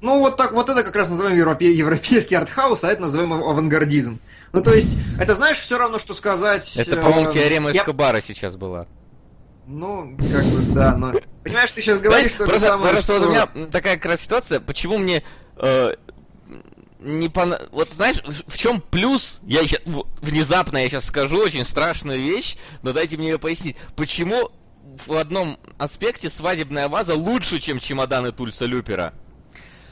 Ну, вот так, вот это как раз называем европе, европейский артхаус, а это называем авангардизм. Ну, то есть, это знаешь, все равно, что сказать... Это, по-моему, э, теорема я... Эскобара сейчас была. Ну, как бы, да, но... Понимаешь, ты сейчас говоришь, что просто, самое, просто что... вот у меня такая как раз ситуация, почему мне э, не пон... Вот знаешь, в чем плюс? Я сейчас, внезапно я сейчас скажу очень страшную вещь, но дайте мне ее пояснить. Почему в одном аспекте свадебная ваза лучше, чем чемоданы Тульса Люпера?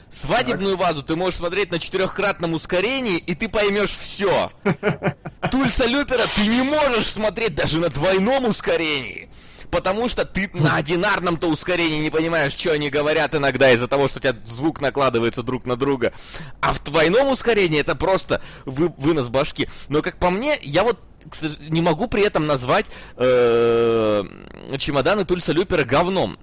Свадебную вазу ты можешь смотреть на четырехкратном ускорении, и ты поймешь все. Тульса Люпера ты не можешь смотреть даже на двойном ускорении потому что ты на одинарном-то ускорении не понимаешь, что они говорят иногда из-за того, что у тебя звук накладывается друг на друга. А в двойном ускорении это просто вы, вынос башки. Но как по мне, я вот не могу при этом назвать э, чемоданы Тульса Люпера говном.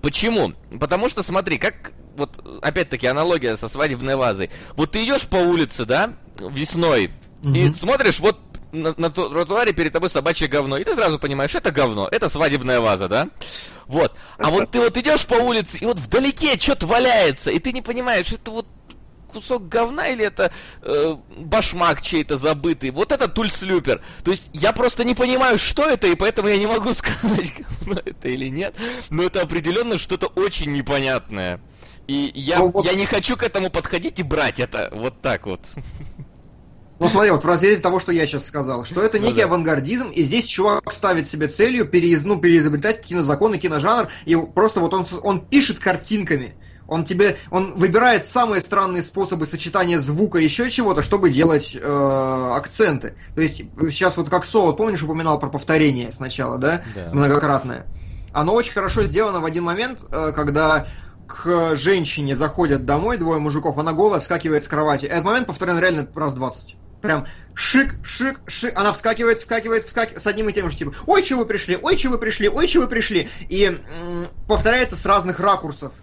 Почему? Потому что, смотри, как вот опять-таки аналогия со свадебной вазой. Вот ты идешь по улице, да, весной, угу. и смотришь, вот на, на тротуаре перед тобой собачье говно, и ты сразу понимаешь, это говно, это свадебная ваза, да? Вот. А вот ты вот идешь по улице, и вот вдалеке что-то валяется, и ты не понимаешь, это вот кусок говна или это э, башмак чей-то забытый. Вот это тульслюпер. То есть я просто не понимаю, что это, и поэтому я не могу сказать, говно это или нет. Но это определенно что-то очень непонятное. И я, ну, вот... я не хочу к этому подходить и брать это вот так вот. Ну смотри, вот в разрезе того, что я сейчас сказал, что это ну некий ну, да. авангардизм, и здесь чувак ставит себе целью переиз, ну, переизобретать кинозакон и киножанр, и просто вот он, он пишет картинками. Он тебе, он выбирает самые странные способы сочетания звука и еще чего-то, чтобы делать э, акценты. То есть сейчас вот как Соло, помнишь, упоминал про повторение сначала, да, да. многократное. Оно очень хорошо сделано в один момент, э, когда к женщине заходят домой двое мужиков, она голая, вскакивает с кровати. Этот момент повторен реально раз 20 прям шик, шик, шик, она вскакивает, вскакивает, вскакивает с одним и тем же типом. Ой, чего вы пришли, ой, чего вы пришли, ой, чего вы пришли. И м- повторяется с разных ракурсов.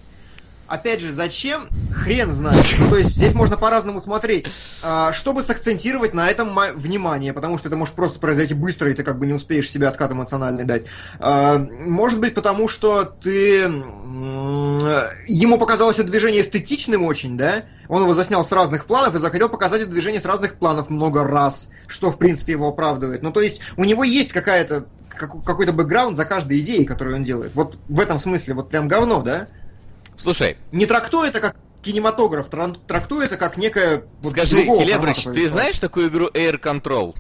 Опять же, зачем? Хрен знает. Ну, то есть здесь можно по-разному смотреть. А, чтобы сакцентировать на этом внимание, потому что это может просто произойти быстро, и ты как бы не успеешь себе откат эмоциональный дать. А, может быть, потому что ты... Ему показалось это движение эстетичным очень, да? Он его заснял с разных планов и захотел показать это движение с разных планов много раз, что, в принципе, его оправдывает. Ну, то есть, у него есть какая-то какой-то бэкграунд за каждой идеей, которую он делает. Вот в этом смысле, вот прям говно, да? Слушай. Не трактуй это как кинематограф, трактуй это как некое... Вот, Скажи, Келебрич, ты знаешь такую игру Air Control?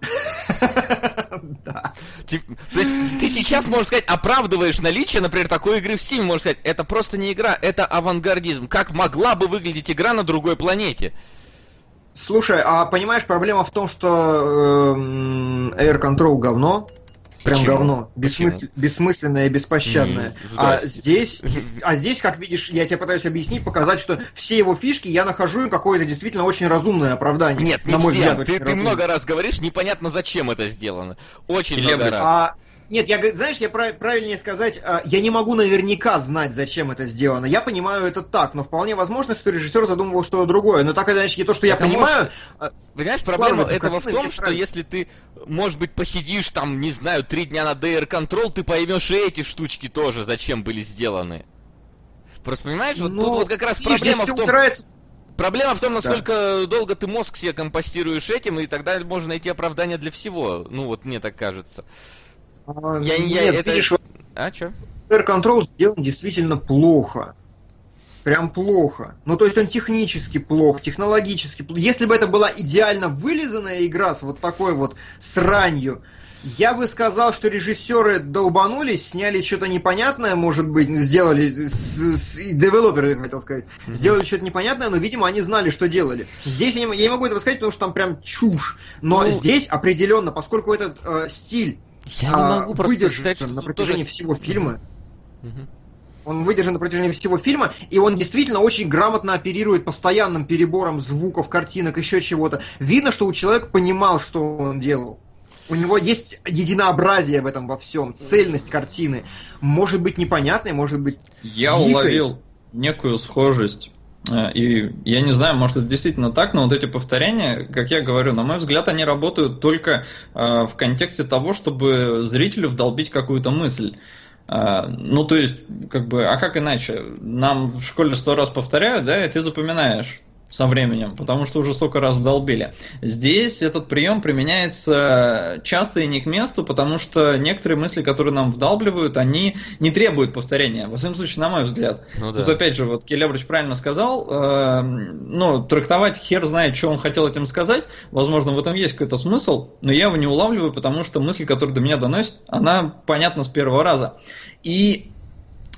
Да. То есть ты сейчас, можешь сказать, оправдываешь наличие, например, такой игры в Steam, можешь сказать, это просто не игра, это авангардизм. Как могла бы выглядеть игра на другой планете? Слушай, а понимаешь, проблема в том, что э, Air Control говно, Прям Почему? говно. Бессмысл... Бессмысленное и беспощадное. Mm, а здесь, а здесь, как видишь, я тебе пытаюсь объяснить, показать, что все его фишки я нахожу им какое-то действительно очень разумное оправдание. Нет, на мой все. взгляд, ты, ты много раз говоришь, непонятно зачем это сделано. Очень Или много раз. А нет, я, знаешь, я прав, правильнее сказать, а, я не могу наверняка знать, зачем это сделано. Я понимаю это так, но вполне возможно, что режиссер задумывал что-то другое. Но так или иначе, то, что я это понимаю... Может... Понимаешь, проблема этого в том, что если ты, может быть, посидишь там, не знаю, три дня на DR Control, ты поймешь и эти штучки тоже, зачем были сделаны. Просто понимаешь, вот ну, тут вот как раз проблема в том... Убирается Проблема в том, насколько да. долго ты мозг себе компостируешь этим, и тогда можно найти оправдание для всего. Ну, вот мне так кажется. А, я, нет, я, это... видишь, а, что? Air Control сделан действительно плохо. Прям плохо. Ну, то есть он технически плох, технологически плох. Если бы это была идеально вылизанная игра с вот такой вот сранью, я бы сказал, что режиссеры долбанулись, сняли что-то непонятное, может быть, сделали, с, с, девелоперы, хотел сказать, mm-hmm. сделали что-то непонятное, но, видимо, они знали, что делали. Здесь я не, я не могу этого сказать, потому что там прям чушь. Но ну, здесь определенно, поскольку этот э, стиль я а, не могу выдержан сказать, на протяжении тоже... всего фильма, mm-hmm. Он выдержан на протяжении всего фильма, и он действительно очень грамотно оперирует постоянным перебором звуков, картинок, еще чего-то. Видно, что у человека понимал, что он делал. У него есть единообразие в этом во всем, цельность картины. Может быть непонятной, может быть. Я дикой. уловил некую схожесть. Э, и я не знаю, может это действительно так, но вот эти повторения, как я говорю, на мой взгляд, они работают только э, в контексте того, чтобы зрителю вдолбить какую-то мысль. А, ну, то есть, как бы, а как иначе? Нам в школе сто раз повторяют, да, и ты запоминаешь со временем, потому что уже столько раз долбили. Здесь этот прием применяется часто и не к месту, потому что некоторые мысли, которые нам вдалбливают, они не требуют повторения. Во всяком случае, на мой взгляд. Ну, да. Тут опять же, вот Келебрич правильно сказал, э, ну, трактовать хер знает, что он хотел этим сказать. Возможно, в этом есть какой-то смысл, но я его не улавливаю, потому что мысль, которая до меня доносит, она понятна с первого раза. И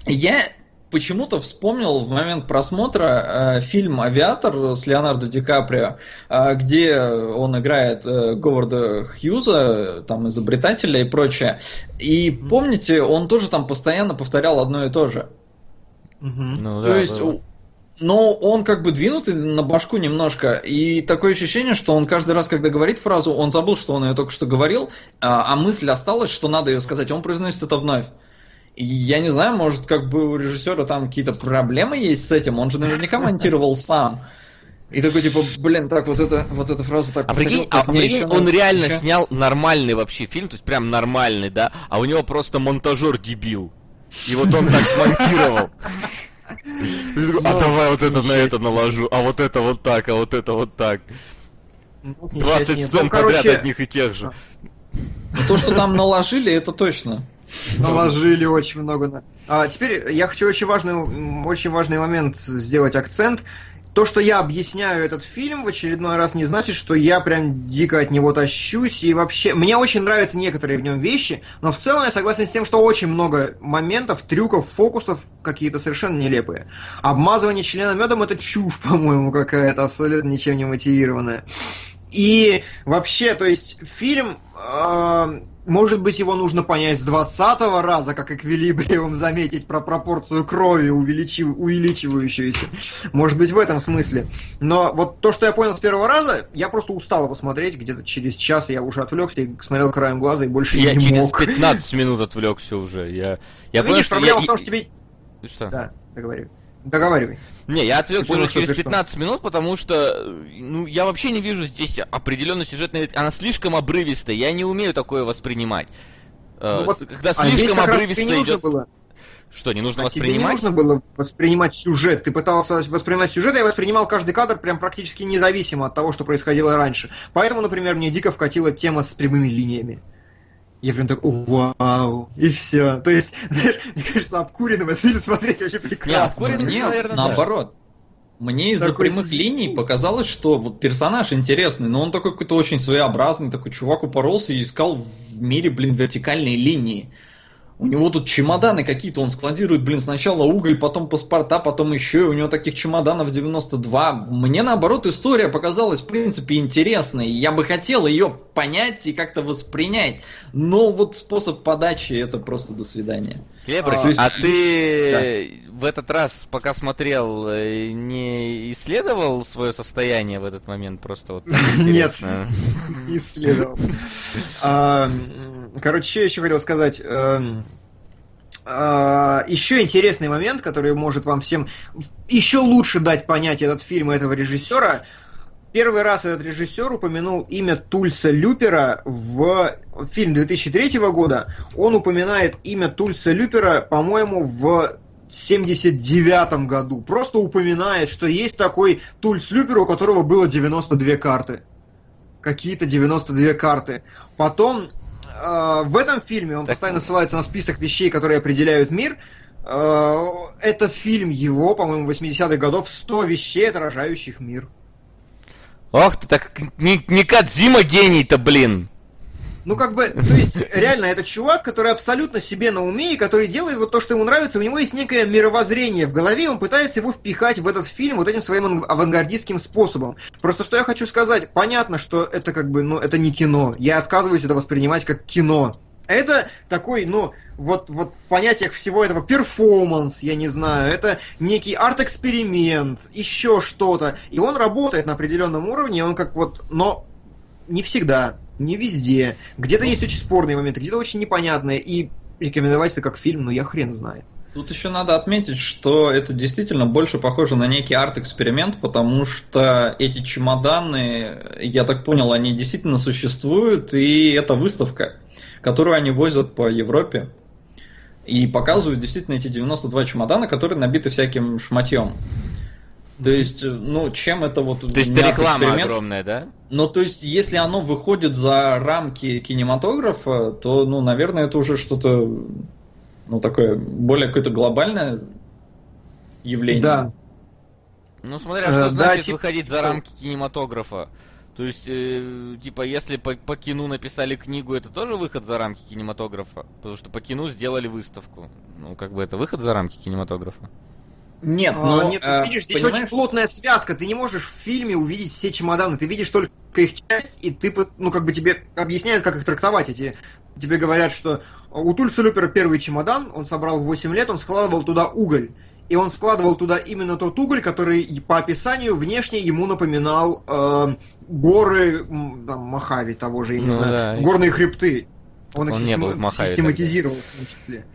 я почему-то вспомнил в момент просмотра э, фильм «Авиатор» с Леонардо Ди Каприо, э, где он играет э, Говарда Хьюза, там, изобретателя и прочее. И помните, он тоже там постоянно повторял одно и то же. Ну, то да, есть... Да. Но он как бы двинутый на башку немножко, и такое ощущение, что он каждый раз, когда говорит фразу, он забыл, что он ее только что говорил, а, а мысль осталась, что надо ее сказать, он произносит это вновь я не знаю, может, как бы у режиссера там какие-то проблемы есть с этим, он же наверняка монтировал сам. И такой, типа, блин, так, вот эта, вот эта фраза так... А прикинь, а, прикинь он надо... реально еще... снял нормальный вообще фильм, то есть прям нормальный, да, а у него просто монтажер дебил. И вот он так смонтировал. А ну, давай вот это на это наложу, а вот это вот так, а вот это вот так. 20 ну, сцен ну, подряд одних и тех же. То, что там наложили, это точно. Наложили очень много. А теперь я хочу очень важный, очень важный момент сделать акцент. То, что я объясняю этот фильм в очередной раз, не значит, что я прям дико от него тащусь. И вообще, мне очень нравятся некоторые в нем вещи, но в целом я согласен с тем, что очень много моментов, трюков, фокусов какие-то совершенно нелепые. Обмазывание члена медом это чушь, по-моему, какая-то абсолютно ничем не мотивированная. И вообще, то есть фильм э, может быть, его нужно понять с 20 раза, как эквилибриум заметить про пропорцию крови, увеличив... увеличивающуюся. Может быть, в этом смысле. Но вот то, что я понял с первого раза, я просто устал его смотреть. Где-то через час я уже отвлекся и смотрел краем глаза и больше я не через мог. Я через 15 минут отвлекся уже. Я, я ну, понял, видишь, что проблема я... в том, что тебе... Что? Да, договорю. Договаривай. Не, я отвлекся уже через 15 что? минут, потому что, ну, я вообще не вижу здесь определенной сюжетной... Она слишком обрывистая, я не умею такое воспринимать. Э, ну, вот, Когда а слишком обрывисто идет... Было. Что, не нужно а воспринимать? Тебе не нужно было воспринимать сюжет. Ты пытался воспринимать сюжет, а я воспринимал каждый кадр прям практически независимо от того, что происходило раньше. Поэтому, например, мне дико вкатила тема с прямыми линиями. Я прям так, вау, и все. То есть, знаешь, мне кажется, обкуренным этот фильм смотреть очень прекрасно. Нет, нет, наверное, наоборот. Мне из-за прямых с... линий показалось, что вот персонаж интересный, но он такой какой-то очень своеобразный, такой чувак упоролся и искал в мире, блин, вертикальные линии. У него тут чемоданы какие-то, он складирует, блин, сначала уголь, потом паспорта, потом еще, и у него таких чемоданов 92. Мне, наоборот, история показалась, в принципе, интересной. Я бы хотел ее понять и как-то воспринять. Но вот способ подачи это просто до свидания. Клебрыч, а, а ты да. в этот раз, пока смотрел, э, не исследовал свое состояние в этот момент? Просто вот Нет, исследовал. А, короче, что я еще хотел сказать. Эм, а, еще интересный момент, который может вам всем еще лучше дать понять этот фильм и этого режиссера. Первый раз этот режиссер упомянул имя Тульса Люпера в фильм 2003 года. Он упоминает имя Тульса Люпера, по-моему, в 79 году. Просто упоминает, что есть такой тульслюпер, у которого было 92 карты. Какие-то 92 карты. Потом э, в этом фильме он так... постоянно ссылается на список вещей, которые определяют мир. Э, это фильм его, по-моему, 80-х годов, 100 вещей, отражающих мир. Ох ты, так не, не Кадзима гений-то, блин. Ну, как бы, то есть, реально, это чувак, который абсолютно себе на уме, и который делает вот то, что ему нравится, у него есть некое мировоззрение в голове, он пытается его впихать в этот фильм вот этим своим авангардистским способом. Просто что я хочу сказать, понятно, что это как бы, ну, это не кино. Я отказываюсь это воспринимать как кино. Это такой, ну, вот, вот в понятиях всего этого перформанс, я не знаю, это некий арт-эксперимент, еще что-то. И он работает на определенном уровне, он как вот, но не всегда не везде. Где-то есть очень спорные моменты, где-то очень непонятные. И рекомендовать это как фильм, ну я хрен знает. Тут еще надо отметить, что это действительно больше похоже на некий арт-эксперимент, потому что эти чемоданы, я так понял, они действительно существуют, и это выставка, которую они возят по Европе. И показывают действительно эти 92 чемодана, которые набиты всяким шматьем. То есть, ну, чем это вот... То есть, это реклама огромная, да? Ну, то есть, если оно выходит за рамки кинематографа, то, ну, наверное, это уже что-то, ну, такое, более какое-то глобальное явление. Да. Ну, смотря, что э, значит да, выходить за рамки кинематографа. То есть, э, типа, если по, по кино написали книгу, это тоже выход за рамки кинематографа? Потому что по кино сделали выставку. Ну, как бы это выход за рамки кинематографа? Нет, а, но... нет, э, видишь, здесь понимаешь? очень плотная связка. Ты не можешь в фильме увидеть все чемоданы. Ты видишь только их часть, и ты, ну, как бы тебе объясняют, как их трактовать. Эти, тебе говорят, что у Тульса Люпера первый чемодан, он собрал в 8 лет, он складывал туда уголь. И он складывал туда именно тот уголь, который по описанию внешне ему напоминал э, горы там, Махави того же, я не ну, знаю, да. горные хребты. Он, он их не систем... был в систематизировал тогда. в том числе.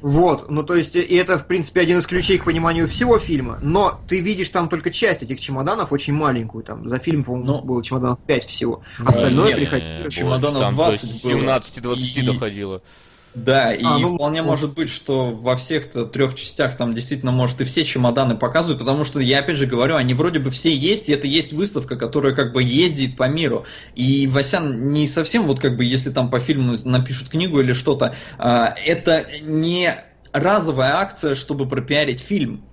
Вот, ну то есть, и это, в принципе, один из ключей к пониманию всего фильма, но ты видишь там только часть этих чемоданов, очень маленькую, там, за фильм, по-моему, ну, было чемоданов 5 всего, остальное приходило... Чемоданов 20 17-20 доходило. Да, и а, ну, вполне ну, может быть, что во всех трех частях там действительно может и все чемоданы показывают, потому что я опять же говорю, они вроде бы все есть, и это есть выставка, которая как бы ездит по миру. И Васян не совсем вот как бы, если там по фильму напишут книгу или что-то, а, это не разовая акция, чтобы пропиарить фильм.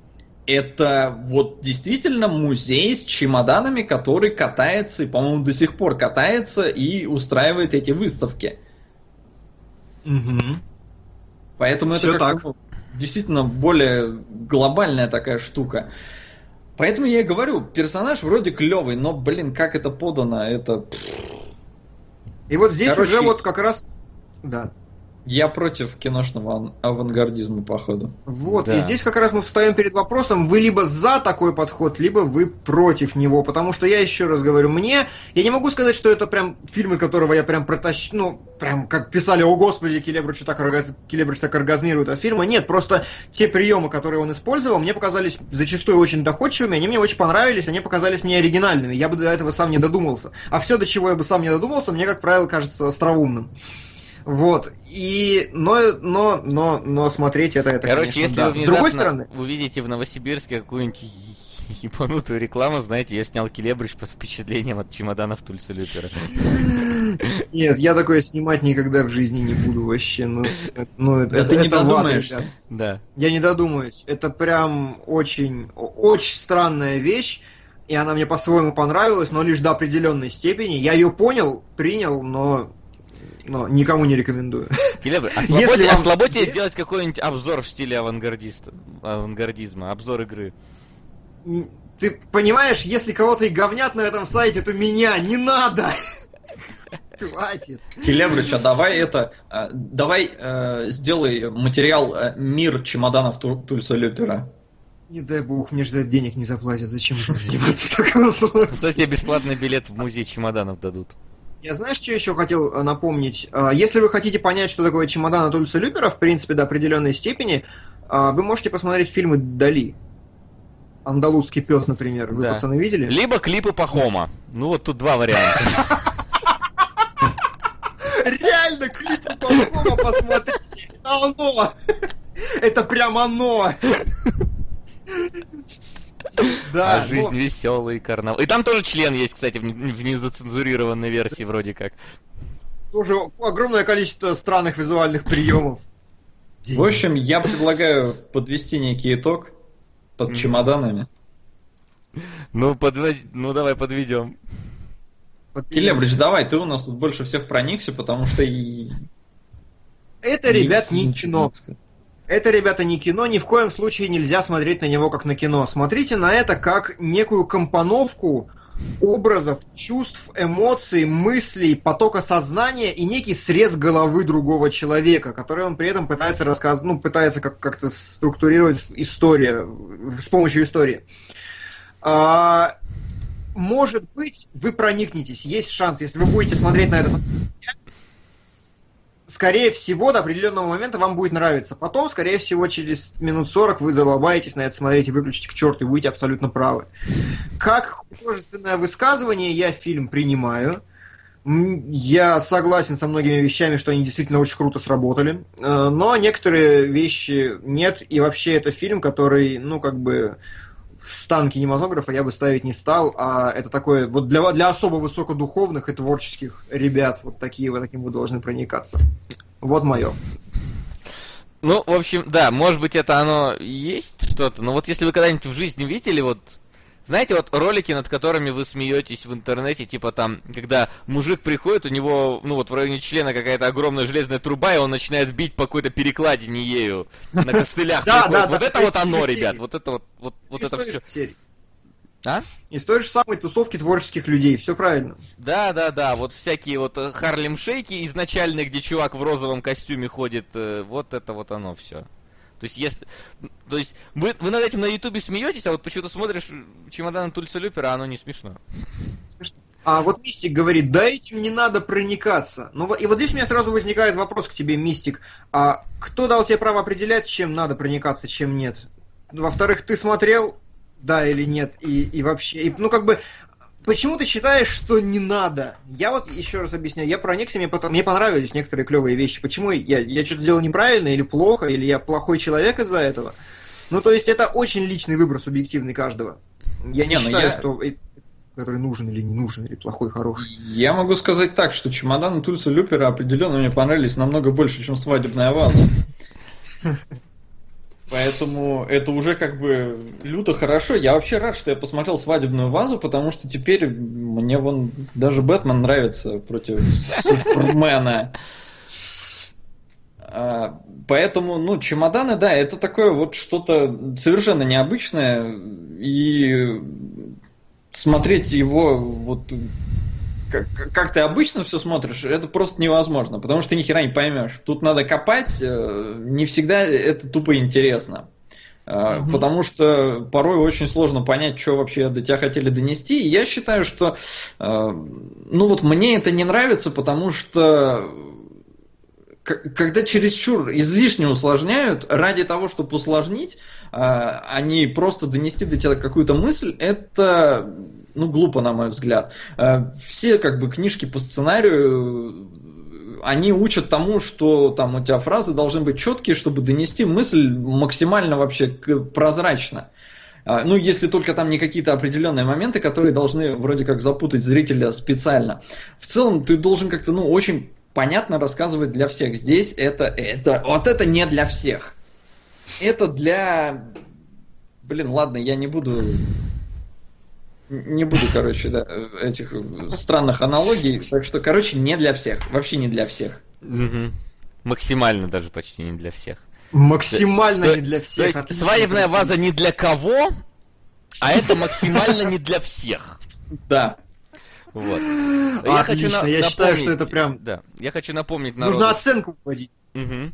Это вот действительно музей с чемоданами, который катается, и, по-моему, до сих пор катается и устраивает эти выставки. Угу. Поэтому Все это как так. действительно более глобальная такая штука. Поэтому я и говорю, персонаж вроде клевый, но, блин, как это подано, это... И вот здесь Короче, уже вот как раз... Да. Я против киношного авангардизма, походу. Вот, да. и здесь как раз мы встаем перед вопросом, вы либо за такой подход, либо вы против него, потому что я еще раз говорю, мне, я не могу сказать, что это прям фильм, из которого я прям протащу, ну, прям как писали, о господи, Келебрич так, оргаз... Келебрич так оргазмирует от фильма, нет, просто те приемы, которые он использовал, мне показались зачастую очень доходчивыми, они мне очень понравились, они показались мне оригинальными, я бы до этого сам не додумался, а все, до чего я бы сам не додумался, мне, как правило, кажется остроумным. Вот. И, но, но, но, но смотреть это, это Короче, конечно, если да. вы С другой стороны... увидите в Новосибирске какую-нибудь ебанутую рекламу, знаете, я снял Келебрич под впечатлением от чемоданов Тульса Лютера. Нет, я такое снимать никогда в жизни не буду вообще. Ну, ну это, это, ты не додумаешься. Да. Я не додумаюсь. Это прям очень, очень странная вещь. И она мне по-своему понравилась, но лишь до определенной степени. Я ее понял, принял, но но никому не рекомендую. Келебр, а слабо, Если а слабо тебе сделать какой-нибудь обзор в стиле авангардиста, авангардизма, обзор игры? Ты понимаешь, если кого-то и говнят на этом сайте, то меня не надо! Хватит. Келебрич, а давай это, а, давай э, сделай материал э, «Мир чемоданов Тульса Люпера». Не дай бог, мне же денег не заплатят. Зачем заниматься в таком случае? Кстати, бесплатный билет в музей чемоданов дадут. Я знаешь, что еще хотел э, напомнить? Э, если вы хотите понять, что такое чемодан от Ульса Люпера, в принципе, до определенной степени, э, вы можете посмотреть фильмы Дали. Андалузский пес, например. Вы, да. пацаны, видели? Либо клипы Пахома. Ну вот тут два варианта. Реально, клипы Пахома посмотрите. Оно! Это прям оно! Да, а жизнь ну... веселый карнавал. И там тоже член есть, кстати, в незацензурированной версии вроде как. Тоже огромное количество странных визуальных приемов. В общем, я предлагаю подвести некий итог под чемоданами. Ну, подвод... ну давай подведем. Келебрич, давай, ты у нас тут больше всех проникся, потому что и... Это, ребят, не кино. Это, ребята, не кино, ни в коем случае нельзя смотреть на него как на кино. Смотрите на это как некую компоновку образов, чувств, эмоций, мыслей, потока сознания и некий срез головы другого человека, который он при этом пытается рассказывать, ну, пытается как- как-то структурировать историю, с помощью истории. А, может быть, вы проникнетесь, есть шанс, если вы будете смотреть на это скорее всего, до определенного момента вам будет нравиться. Потом, скорее всего, через минут 40 вы залобаетесь на это смотреть и выключите к черту, и будете абсолютно правы. Как художественное высказывание я фильм принимаю. Я согласен со многими вещами, что они действительно очень круто сработали. Э, но некоторые вещи нет. И вообще это фильм, который, ну, как бы в стан кинематографа я бы ставить не стал, а это такое, вот для, для особо высокодуховных и творческих ребят, вот такие вы таким вы должны проникаться. Вот мое. Ну, в общем, да, может быть, это оно есть что-то, но вот если вы когда-нибудь в жизни видели вот знаете, вот ролики, над которыми вы смеетесь в интернете, типа там, когда мужик приходит, у него, ну вот в районе члена какая-то огромная железная труба, и он начинает бить по какой-то перекладине ею на костылях. Да, да, Вот это вот оно, ребят, вот это вот, вот, это все. А? Из той же самой тусовки творческих людей, все правильно. Да, да, да, вот всякие вот э, Харлем Шейки изначальные, где чувак в розовом костюме ходит, э, вот это вот оно все. То есть, если, то есть вы, вы над этим на Ютубе смеетесь, а вот почему-то смотришь чемодан Тульса Люпера, оно не смешно. А вот Мистик говорит, да этим не надо проникаться. Ну и вот здесь у меня сразу возникает вопрос к тебе, Мистик. А кто дал тебе право определять, чем надо проникаться, чем нет? Во-вторых, ты смотрел, да или нет, и, и вообще, и, ну как бы Почему ты считаешь, что не надо? Я вот еще раз объясняю, я проникся, мне, потом, мне понравились некоторые клевые вещи. Почему я, я что-то сделал неправильно или плохо, или я плохой человек из-за этого? Ну, то есть это очень личный выбор субъективный каждого. Я не, не ну считаю, я... что который нужен или не нужен, или плохой, хороший. Я могу сказать так, что чемоданы Тульса Люпера определенно мне понравились намного больше, чем свадебная ваза. Поэтому это уже как бы люто хорошо. Я вообще рад, что я посмотрел свадебную вазу, потому что теперь мне вон даже Бэтмен нравится против Супермена. А, поэтому, ну, чемоданы, да, это такое вот что-то совершенно необычное. И смотреть его вот как, как ты обычно все смотришь, это просто невозможно, потому что ты ни хера не поймешь. Тут надо копать, э, не всегда это тупо интересно. Угу. Потому что порой очень сложно понять, что вообще до тебя хотели донести. И я считаю, что э, ну вот мне это не нравится, потому что когда чересчур излишне усложняют, ради того, чтобы усложнить, они а просто донести до тебя какую-то мысль, это ну, глупо, на мой взгляд. Э, все, как бы, книжки по сценарию они учат тому, что там у тебя фразы должны быть четкие, чтобы донести мысль максимально вообще прозрачно. Э, ну, если только там не какие-то определенные моменты, которые должны вроде как запутать зрителя специально. В целом, ты должен как-то, ну, очень понятно рассказывать для всех. Здесь это, это, вот это не для всех. Это для... Блин, ладно, я не буду не буду, короче, да, этих странных аналогий. Так что, короче, не для всех. Вообще не для всех. Угу. Максимально даже почти не для всех. Максимально то, не для всех. То есть свадебная ваза не для кого, а это максимально не для всех. Да. Вот. Я хочу на, я считаю, что это прям... Да, я хочу напомнить народу... Нужно оценку вводить. Угу.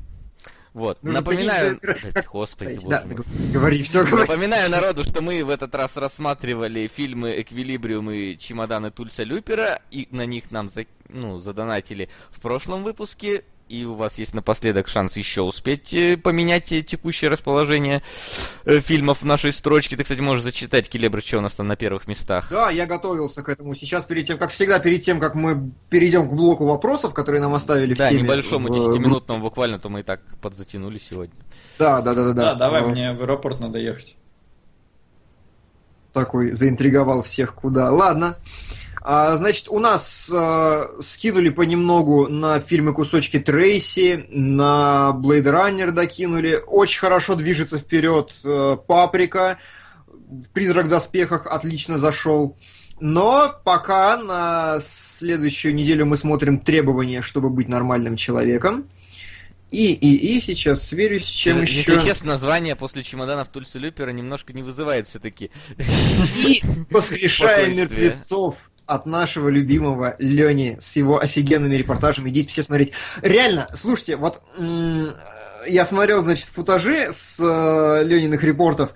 Вот. Ну, Напоминаю... Как... Господи, да, говори, все говори. Напоминаю народу, что мы в этот раз рассматривали фильмы «Эквилибриум» и «Чемоданы Тульса Люпера», и на них нам за... ну, задонатили в прошлом выпуске и у вас есть напоследок шанс еще успеть э, поменять текущее расположение э, фильмов в нашей строчке. Ты, кстати, можешь зачитать, Келебр, что у нас там на первых местах. Да, я готовился к этому. Сейчас, перед тем, как всегда, перед тем, как мы перейдем к блоку вопросов, которые нам оставили да, в теме. Да, небольшому, 10-минутному буквально, то мы и так подзатянули сегодня. Да, да, да, да. Да, давай, Но... мне в аэропорт надо ехать. Такой заинтриговал всех куда. Ладно. А, значит, у нас а, скинули понемногу на фильмы кусочки Трейси, на Blade Runner докинули. Очень хорошо движется вперед а, Паприка. Призрак в доспехах отлично зашел. Но пока на следующую неделю мы смотрим требования, чтобы быть нормальным человеком. И, и, и сейчас сверюсь с чем Если еще. Если честно, название после чемоданов Тульса Люпера немножко не вызывает все-таки. И воскрешая мертвецов от нашего любимого Лени с его офигенными репортажами. Идите все смотреть. Реально, слушайте, вот я смотрел, значит, футажи с э, Лениных репортов.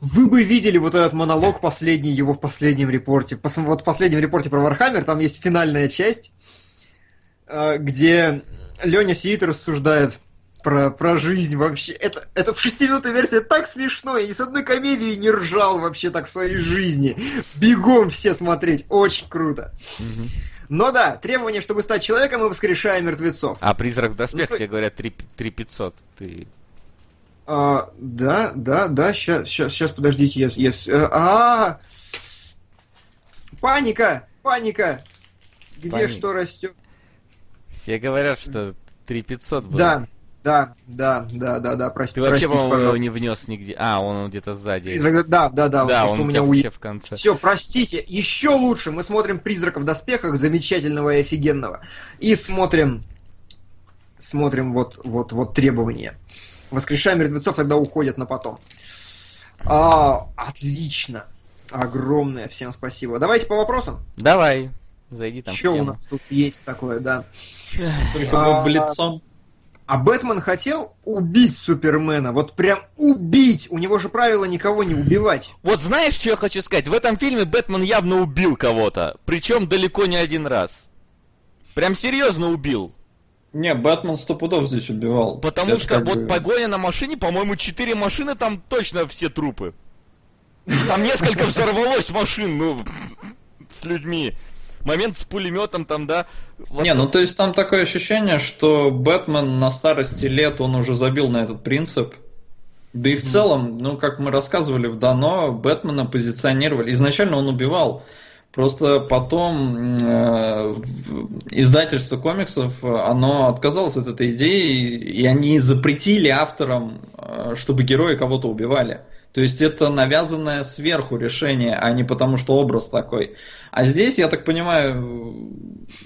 Вы бы видели вот этот монолог последний его в последнем репорте. Вот в последнем репорте про Warhammer там есть финальная часть, э, где Леня сидит и рассуждает про, про жизнь вообще. Это, это в шестиминутной версии так смешно. Я ни с одной комедии не ржал вообще так в своей жизни. Бегом все смотреть. Очень круто. Но да, требование, чтобы стать человеком, мы воскрешаем мертвецов. А призрак в доспех, ну, тебе говорят 3, 3 500. Ты... А, да, да, да, сейчас, сейчас, сейчас, подождите, я... я а, а, Паника! Паника! Где что растет? Все говорят, что 3500 было. Да, да, да, да, да, да, прости. Ты вообще, по-моему, его не внес нигде. А, он где-то сзади. Призрак, да, да, да. Да, он у меня вообще в конце. Все, простите. Еще лучше. Мы смотрим «Призрака в доспехах» замечательного и офигенного. И смотрим, смотрим вот, вот, вот требования. Воскрешаем мертвецов тогда уходят на потом. А, отлично. Огромное всем спасибо. Давайте по вопросам. Давай. Зайди там. Что у нас тут есть такое, да? Только а, лицом. А Бэтмен хотел убить Супермена, вот прям убить. У него же правило никого не убивать. Вот знаешь, что я хочу сказать? В этом фильме Бэтмен явно убил кого-то, причем далеко не один раз. Прям серьезно убил. Не, Бэтмен сто пудов здесь убивал. Потому Это что вот бы... погоня на машине, по-моему, четыре машины, там точно все трупы. Там несколько взорвалось машин, ну, с людьми момент с пулеметом там, да. Вот. Не, ну то есть там такое ощущение, что Бэтмен на старости лет он уже забил на этот принцип. Да и в mm. целом, ну как мы рассказывали в Дано, Бэтмена позиционировали. Изначально он убивал. Просто потом э, издательство комиксов, оно отказалось от этой идеи, и они запретили авторам, э, чтобы герои кого-то убивали. То есть это навязанное сверху решение, а не потому, что образ такой. А здесь, я так понимаю,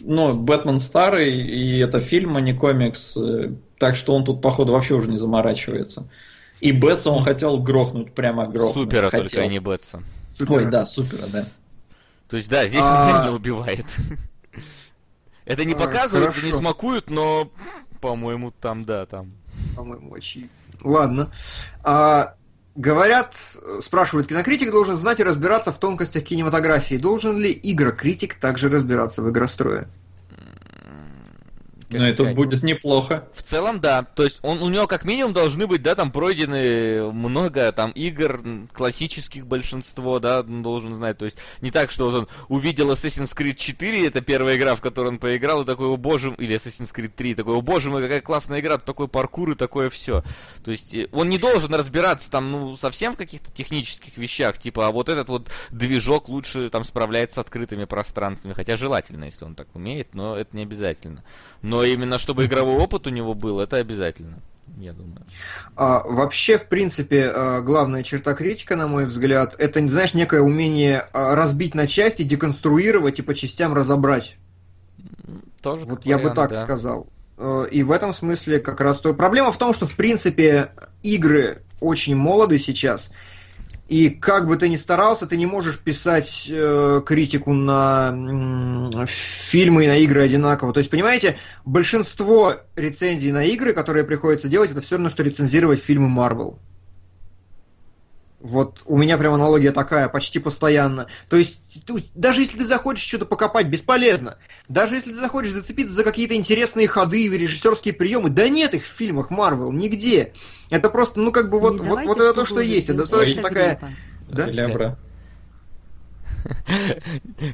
ну, Бэтмен старый, и это фильм, а не комикс, э, так что он тут, походу, вообще уже не заморачивается. И Бэтса он хотел грохнуть, прямо грохнуть. Супера хотел. только, а не Бэтса. Супера. Ой, да, супера, да. То есть, да, здесь а... он не убивает. Это не а, показывают, не смакуют, но, по-моему, там, да, там. По-моему, очевидно. Ладно. А, Говорят, спрашивают, кинокритик должен знать и разбираться в тонкостях кинематографии. Должен ли игрокритик также разбираться в игрострое? Но это будет неплохо. В целом, да. То есть он, у него как минимум должны быть, да, там пройдены много там игр классических большинство, да, он должен знать. То есть не так, что вот он увидел Assassin's Creed 4, это первая игра, в которой он поиграл, и такой, о боже, или Assassin's Creed 3, такой, о боже мой, какая классная игра, такой паркур и такое все. То есть э, он не должен разбираться там, ну, совсем в каких-то технических вещах, типа, а вот этот вот движок лучше там справляется с открытыми пространствами, хотя желательно, если он так умеет, но это не обязательно. Но именно чтобы игровой опыт у него был, это обязательно. Я думаю. А, вообще, в принципе, а, главная черта критика, на мой взгляд, это, знаешь, некое умение а, разбить на части, деконструировать и по частям разобрать. Тоже вот я вариант, бы так да. сказал. А, и в этом смысле как раз то. Проблема в том, что в принципе игры очень молоды сейчас, и как бы ты ни старался, ты не можешь писать э, критику на э, фильмы и на игры одинаково. То есть, понимаете, большинство рецензий на игры, которые приходится делать, это все равно, что рецензировать фильмы Marvel. Вот у меня прям аналогия такая, почти постоянно. То есть, даже если ты захочешь что-то покопать, бесполезно. Даже если ты захочешь зацепиться за какие-то интересные ходы или режиссерские приемы, да нет их в фильмах Марвел, нигде. Это просто, ну как бы вот, вот, вот это то, что есть. Это достаточно такая... Да? Лябра.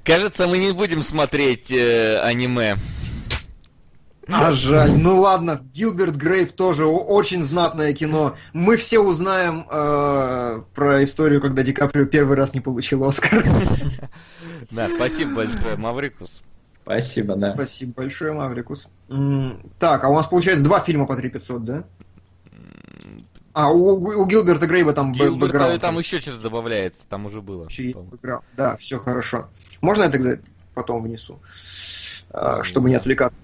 Кажется, мы не будем смотреть э, аниме. А жаль. Ну ладно, Гилберт Грейв тоже очень знатное кино. Мы все узнаем э, про историю, когда Ди Каприо первый раз не получил Оскар. Да, спасибо большое, Маврикус. Спасибо, да. Спасибо большое, Маврикус. Так, а у нас получается два фильма по 3500, да? А, у, у Гилберта Грейва там Гилберта бэкграунд. там еще что-то добавляется, там уже было. Да, все хорошо. Можно я тогда потом внесу? А, чтобы не отвлекаться.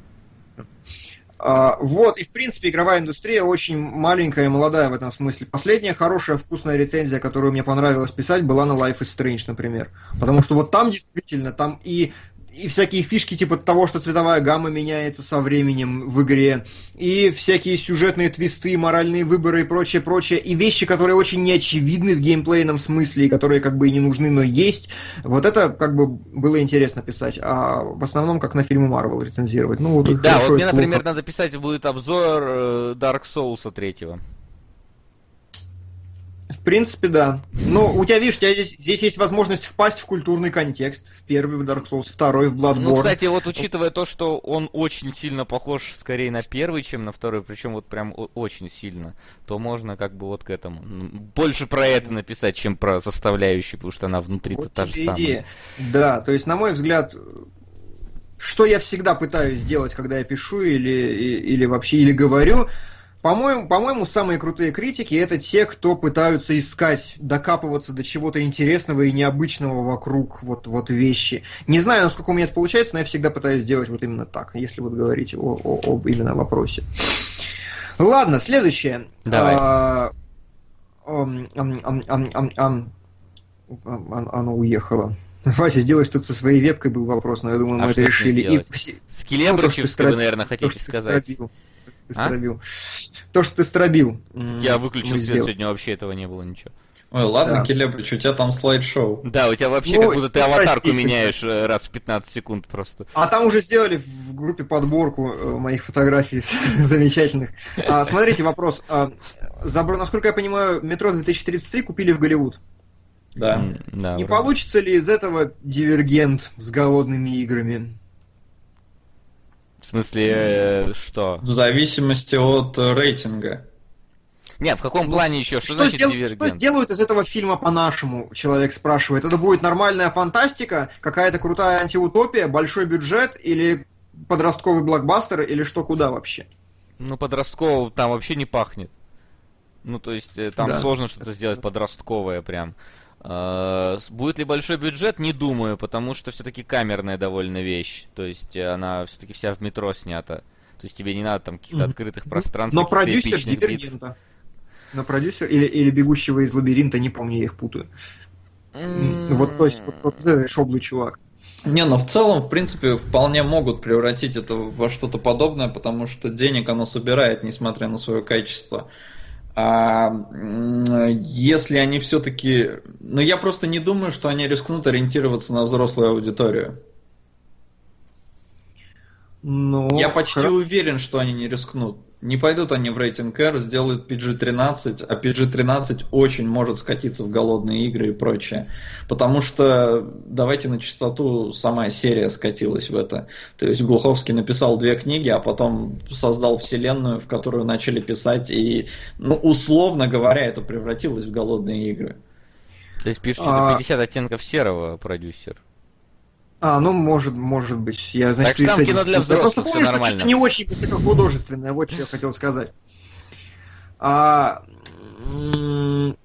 А, вот, и в принципе игровая индустрия очень маленькая и молодая в этом смысле. Последняя хорошая вкусная рецензия, которую мне понравилось писать, была на Life is Strange, например. Потому что вот там действительно, там и и всякие фишки типа того, что цветовая гамма меняется со временем в игре, и всякие сюжетные твисты, моральные выборы и прочее, прочее, и вещи, которые очень неочевидны в геймплейном смысле, и которые как бы и не нужны, но есть. Вот это как бы было интересно писать, а в основном как на фильмы Марвел рецензировать. Ну, вот да, вот мне, например, надо писать будет обзор э, Dark Souls третьего. В принципе, да. Но у тебя, видишь, у тебя здесь, здесь есть возможность впасть в культурный контекст. В первый в Dark Souls, второй в Bloodborne. Ну, кстати, вот учитывая то, что он очень сильно похож скорее на первый, чем на второй, причем вот прям очень сильно, то можно как бы вот к этому. Больше про это написать, чем про составляющую, потому что она внутри-то вот та же идея. самая. Да, то есть, на мой взгляд, что я всегда пытаюсь сделать, когда я пишу или, или вообще или говорю, по-моему, по-моему, самые крутые критики это те, кто пытаются искать, докапываться до чего-то интересного и необычного вокруг вот, вот вещи. Не знаю, насколько у меня это получается, но я всегда пытаюсь делать вот именно так, если вот говорить о, о, об именно вопросе. Ладно, следующее. Давай. А, ам, ам, ам, ам, ам, ам, оно уехало. Вася, сделай что-то со своей вебкой был вопрос, но я думаю, мы а это решили. И... Скелебрычевского, ну, наверное, хотите сказать. Ты а? стробил. То, что ты стробил. Я выключил свет, сегодня вообще этого не было ничего. Ой, ладно, да. Келебрич, у тебя там слайд-шоу. Да, у тебя вообще ну, как будто ты аватарку простите. меняешь э, раз в 15 секунд просто. А там уже сделали в группе подборку э, моих фотографий замечательных. А, смотрите, вопрос. А, забор, насколько я понимаю, метро 2033 купили в Голливуд. Да. да Не вроде. получится ли из этого дивергент с голодными играми? В смысле, э, что? В зависимости от э, рейтинга. Нет, в каком ну, плане еще? Что, что значит сдел... дивергент? Что сделают из этого фильма по-нашему, человек спрашивает. Это будет нормальная фантастика, какая-то крутая антиутопия, большой бюджет или подростковый блокбастер, или что куда вообще? Ну, подросткового там вообще не пахнет. Ну, то есть, э, там да. сложно что-то сделать подростковое прям. Э, будет ли большой бюджет? Не думаю, потому что все-таки камерная довольно вещь. То есть э, она все-таки вся в метро снята. То есть тебе не надо там каких-то открытых пространств. Но продюсер Дивергента. Но продюсер или, или бегущего из лабиринта, не помню, я их путаю. Mm-hmm. Вот, то есть, вот, вот шоблый чувак. Не, но в целом, в принципе, вполне могут превратить это во что-то подобное, потому что денег оно собирает, несмотря на свое качество. А если они все-таки... Ну, я просто не думаю, что они рискнут ориентироваться на взрослую аудиторию. Ну, я почти хорошо. уверен, что они не рискнут. Не пойдут они в рейтинг R, сделают PG-13, а PG-13 очень может скатиться в голодные игры и прочее. Потому что, давайте на чистоту, сама серия скатилась в это. То есть Глуховский написал две книги, а потом создал вселенную, в которую начали писать, и, ну, условно говоря, это превратилось в голодные игры. То есть пишите а... 50 оттенков серого продюсер. А, ну, может, может быть. Я, значит, так что там кино для взрослых, просто помню, нормально. что не очень высокохудожественное, вот что я хотел сказать. А,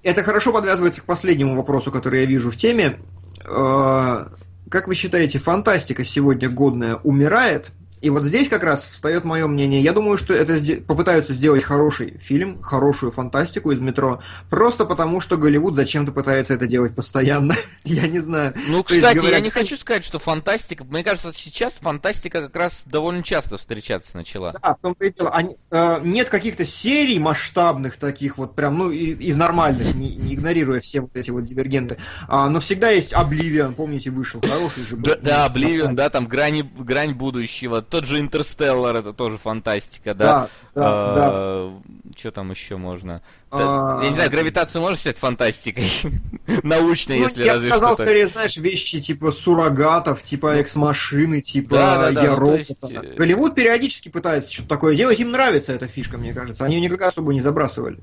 это хорошо подвязывается к последнему вопросу, который я вижу в теме. А, как вы считаете, фантастика сегодня годная умирает И вот здесь как раз встает мое мнение. Я думаю, что это попытаются сделать хороший фильм, хорошую фантастику из метро, просто потому что Голливуд зачем-то пытается это делать постоянно. я не знаю. Ну, кстати, есть, говорят... я не хочу сказать, что фантастика. Мне кажется, сейчас фантастика как раз довольно часто встречаться начала. Да, в том-то и дело. Они, э, нет каких-то серий масштабных таких вот прям, ну, из нормальных, не, не игнорируя все вот эти вот дивергенты. А, но всегда есть Обливион, помните, вышел хороший же. Да, да Обливион, да, там грани, грань будущего тот же Интерстеллар, это тоже фантастика, да? Да, да, а, да. Что там еще можно? А... Я не знаю, гравитацию можно считать фантастикой? Научной, ну, если я разве сказал, что скорее, знаешь, вещи типа суррогатов, типа ну, экс-машины, типа да, да, да, я ну, есть... Э, Голливуд периодически пытается что-то такое делать, им нравится эта фишка, мне кажется. Они ее никогда особо не забрасывали.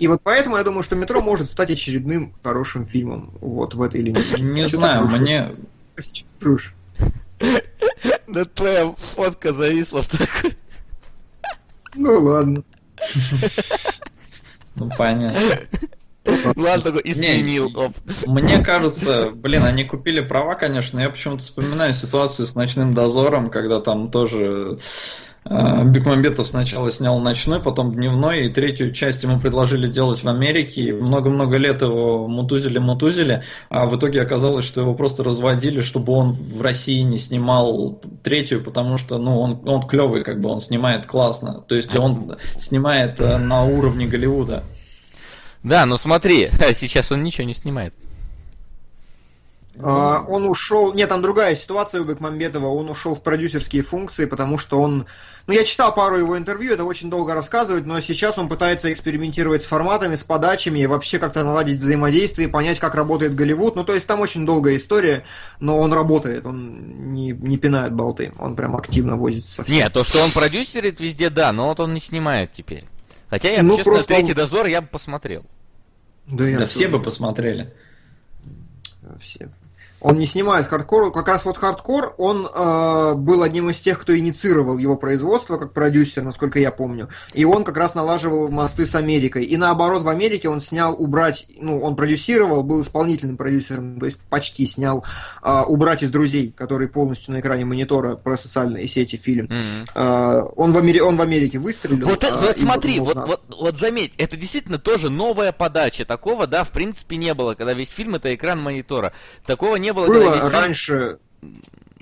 И вот поэтому я думаю, что метро может стать очередным хорошим фильмом вот в этой линии. Не знаю, мне... Да твоя фотка зависла в такой. Ну ладно. Ну понятно. Ладно, такой и сменил. Мне кажется, блин, они купили права, конечно. Я почему-то вспоминаю ситуацию с ночным дозором, когда там тоже Бекмамбетов сначала снял ночной, потом дневной, и третью часть ему предложили делать в Америке. Много-много лет его мутузили-мутузили, а в итоге оказалось, что его просто разводили, чтобы он в России не снимал третью, потому что ну, он, он клевый, как бы он снимает классно. То есть он снимает э, на уровне Голливуда. Да, но смотри, сейчас он ничего не снимает. Uh, он ушел. Нет, там другая ситуация у Бекмамбетова. Он ушел в продюсерские функции, потому что он. Ну, я читал пару его интервью, это очень долго рассказывать, но сейчас он пытается экспериментировать с форматами, с подачами и вообще как-то наладить взаимодействие, понять, как работает Голливуд. Ну, то есть там очень долгая история, но он работает, он не, не пинает болты, он прям активно возится. Нет, то, что он продюсерит везде, да, но вот он не снимает теперь. Хотя я, ну, честно, третий он... дозор я бы посмотрел. Да, я да все бы посмотрели. Все. Он не снимает хардкор, как раз вот хардкор, он э, был одним из тех, кто инициировал его производство как продюсер, насколько я помню. И он как раз налаживал мосты с Америкой. И наоборот, в Америке он снял убрать, ну, он продюсировал, был исполнительным продюсером, то есть почти снял э, убрать из друзей, который полностью на экране монитора про социальные сети фильм. Mm-hmm. Э, он, в Амери... он в Америке выстрелил. Вот, э, вот смотри, вот, вот, вот заметь, это действительно тоже новая подача. Такого, да, в принципе, не было, когда весь фильм это экран монитора. Такого не было. Было раньше,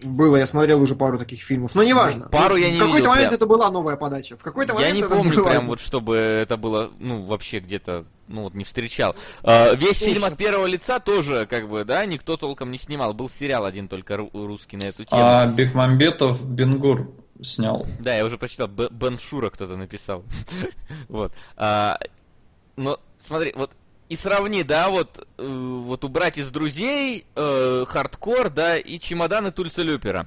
было, я смотрел уже пару таких фильмов, но неважно. Пару я не В какой-то момент прям. это была новая подача. В какой-то момент Я не это помню было... прям вот, чтобы это было, ну, вообще где-то, ну, вот не встречал. А, весь Слушай, фильм от первого лица тоже, как бы, да, никто толком не снимал. Был сериал один только русский на эту тему. А Бекмамбетов Бенгур снял. Да, я уже прочитал, Бен Шура кто-то написал. вот. А, но, смотри, вот и сравни, да, вот, э, вот убрать из друзей э, хардкор, да, и чемоданы Тульса Люпера.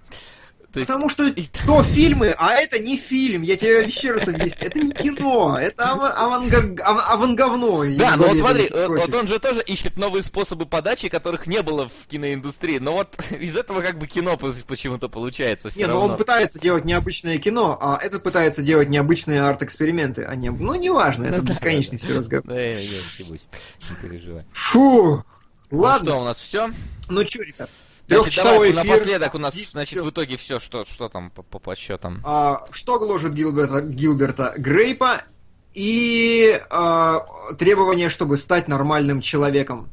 Есть... Потому что то фильмы, а это не фильм, я тебе еще раз объясню. Это не кино, это аванговно. Да, но вот смотри, вот он же тоже ищет новые способы подачи, которых не было в киноиндустрии. Но вот из этого как бы кино почему-то получается. Не, но он пытается делать необычное кино, а этот пытается делать необычные арт-эксперименты. А не... Ну, неважно, это бесконечный все разговор. Да, я не переживай. Фу! Ладно. Ну что, у нас все? Ну что, ребят, Трехчасовой эфир. Напоследок у нас, значит, в итоге все, что, что там по, по подсчетам. А, что гложет Гилберта, Гилберта Грейпа и а, требование, чтобы стать нормальным человеком.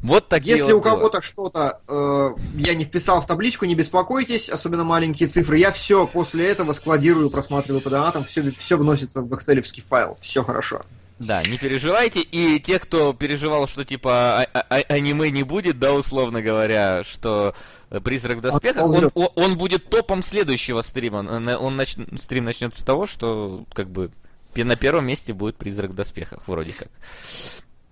Вот такие Если вот у кого-то что-то э, я не вписал в табличку, не беспокойтесь, особенно маленькие цифры. Я все после этого складирую, просматриваю по донатам, все, все вносится в экселевский файл, все хорошо. Да, не переживайте. И те, кто переживал, что типа а а а аниме не будет, да, условно говоря, что Призрак в доспехах, он, он, он будет топом следующего стрима. Он нач... Стрим начнется с того, что как бы на первом месте будет Призрак в доспехах, вроде как.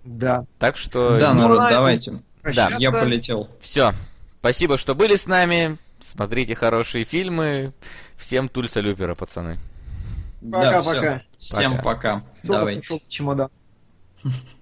Да. Так что... Да, народ, ну, давайте. Да, я полетел. Все. Спасибо, что были с нами. Смотрите хорошие фильмы. Всем Тульса Люпера, пацаны. Пока-пока. Всем пока. Давай. чемодан.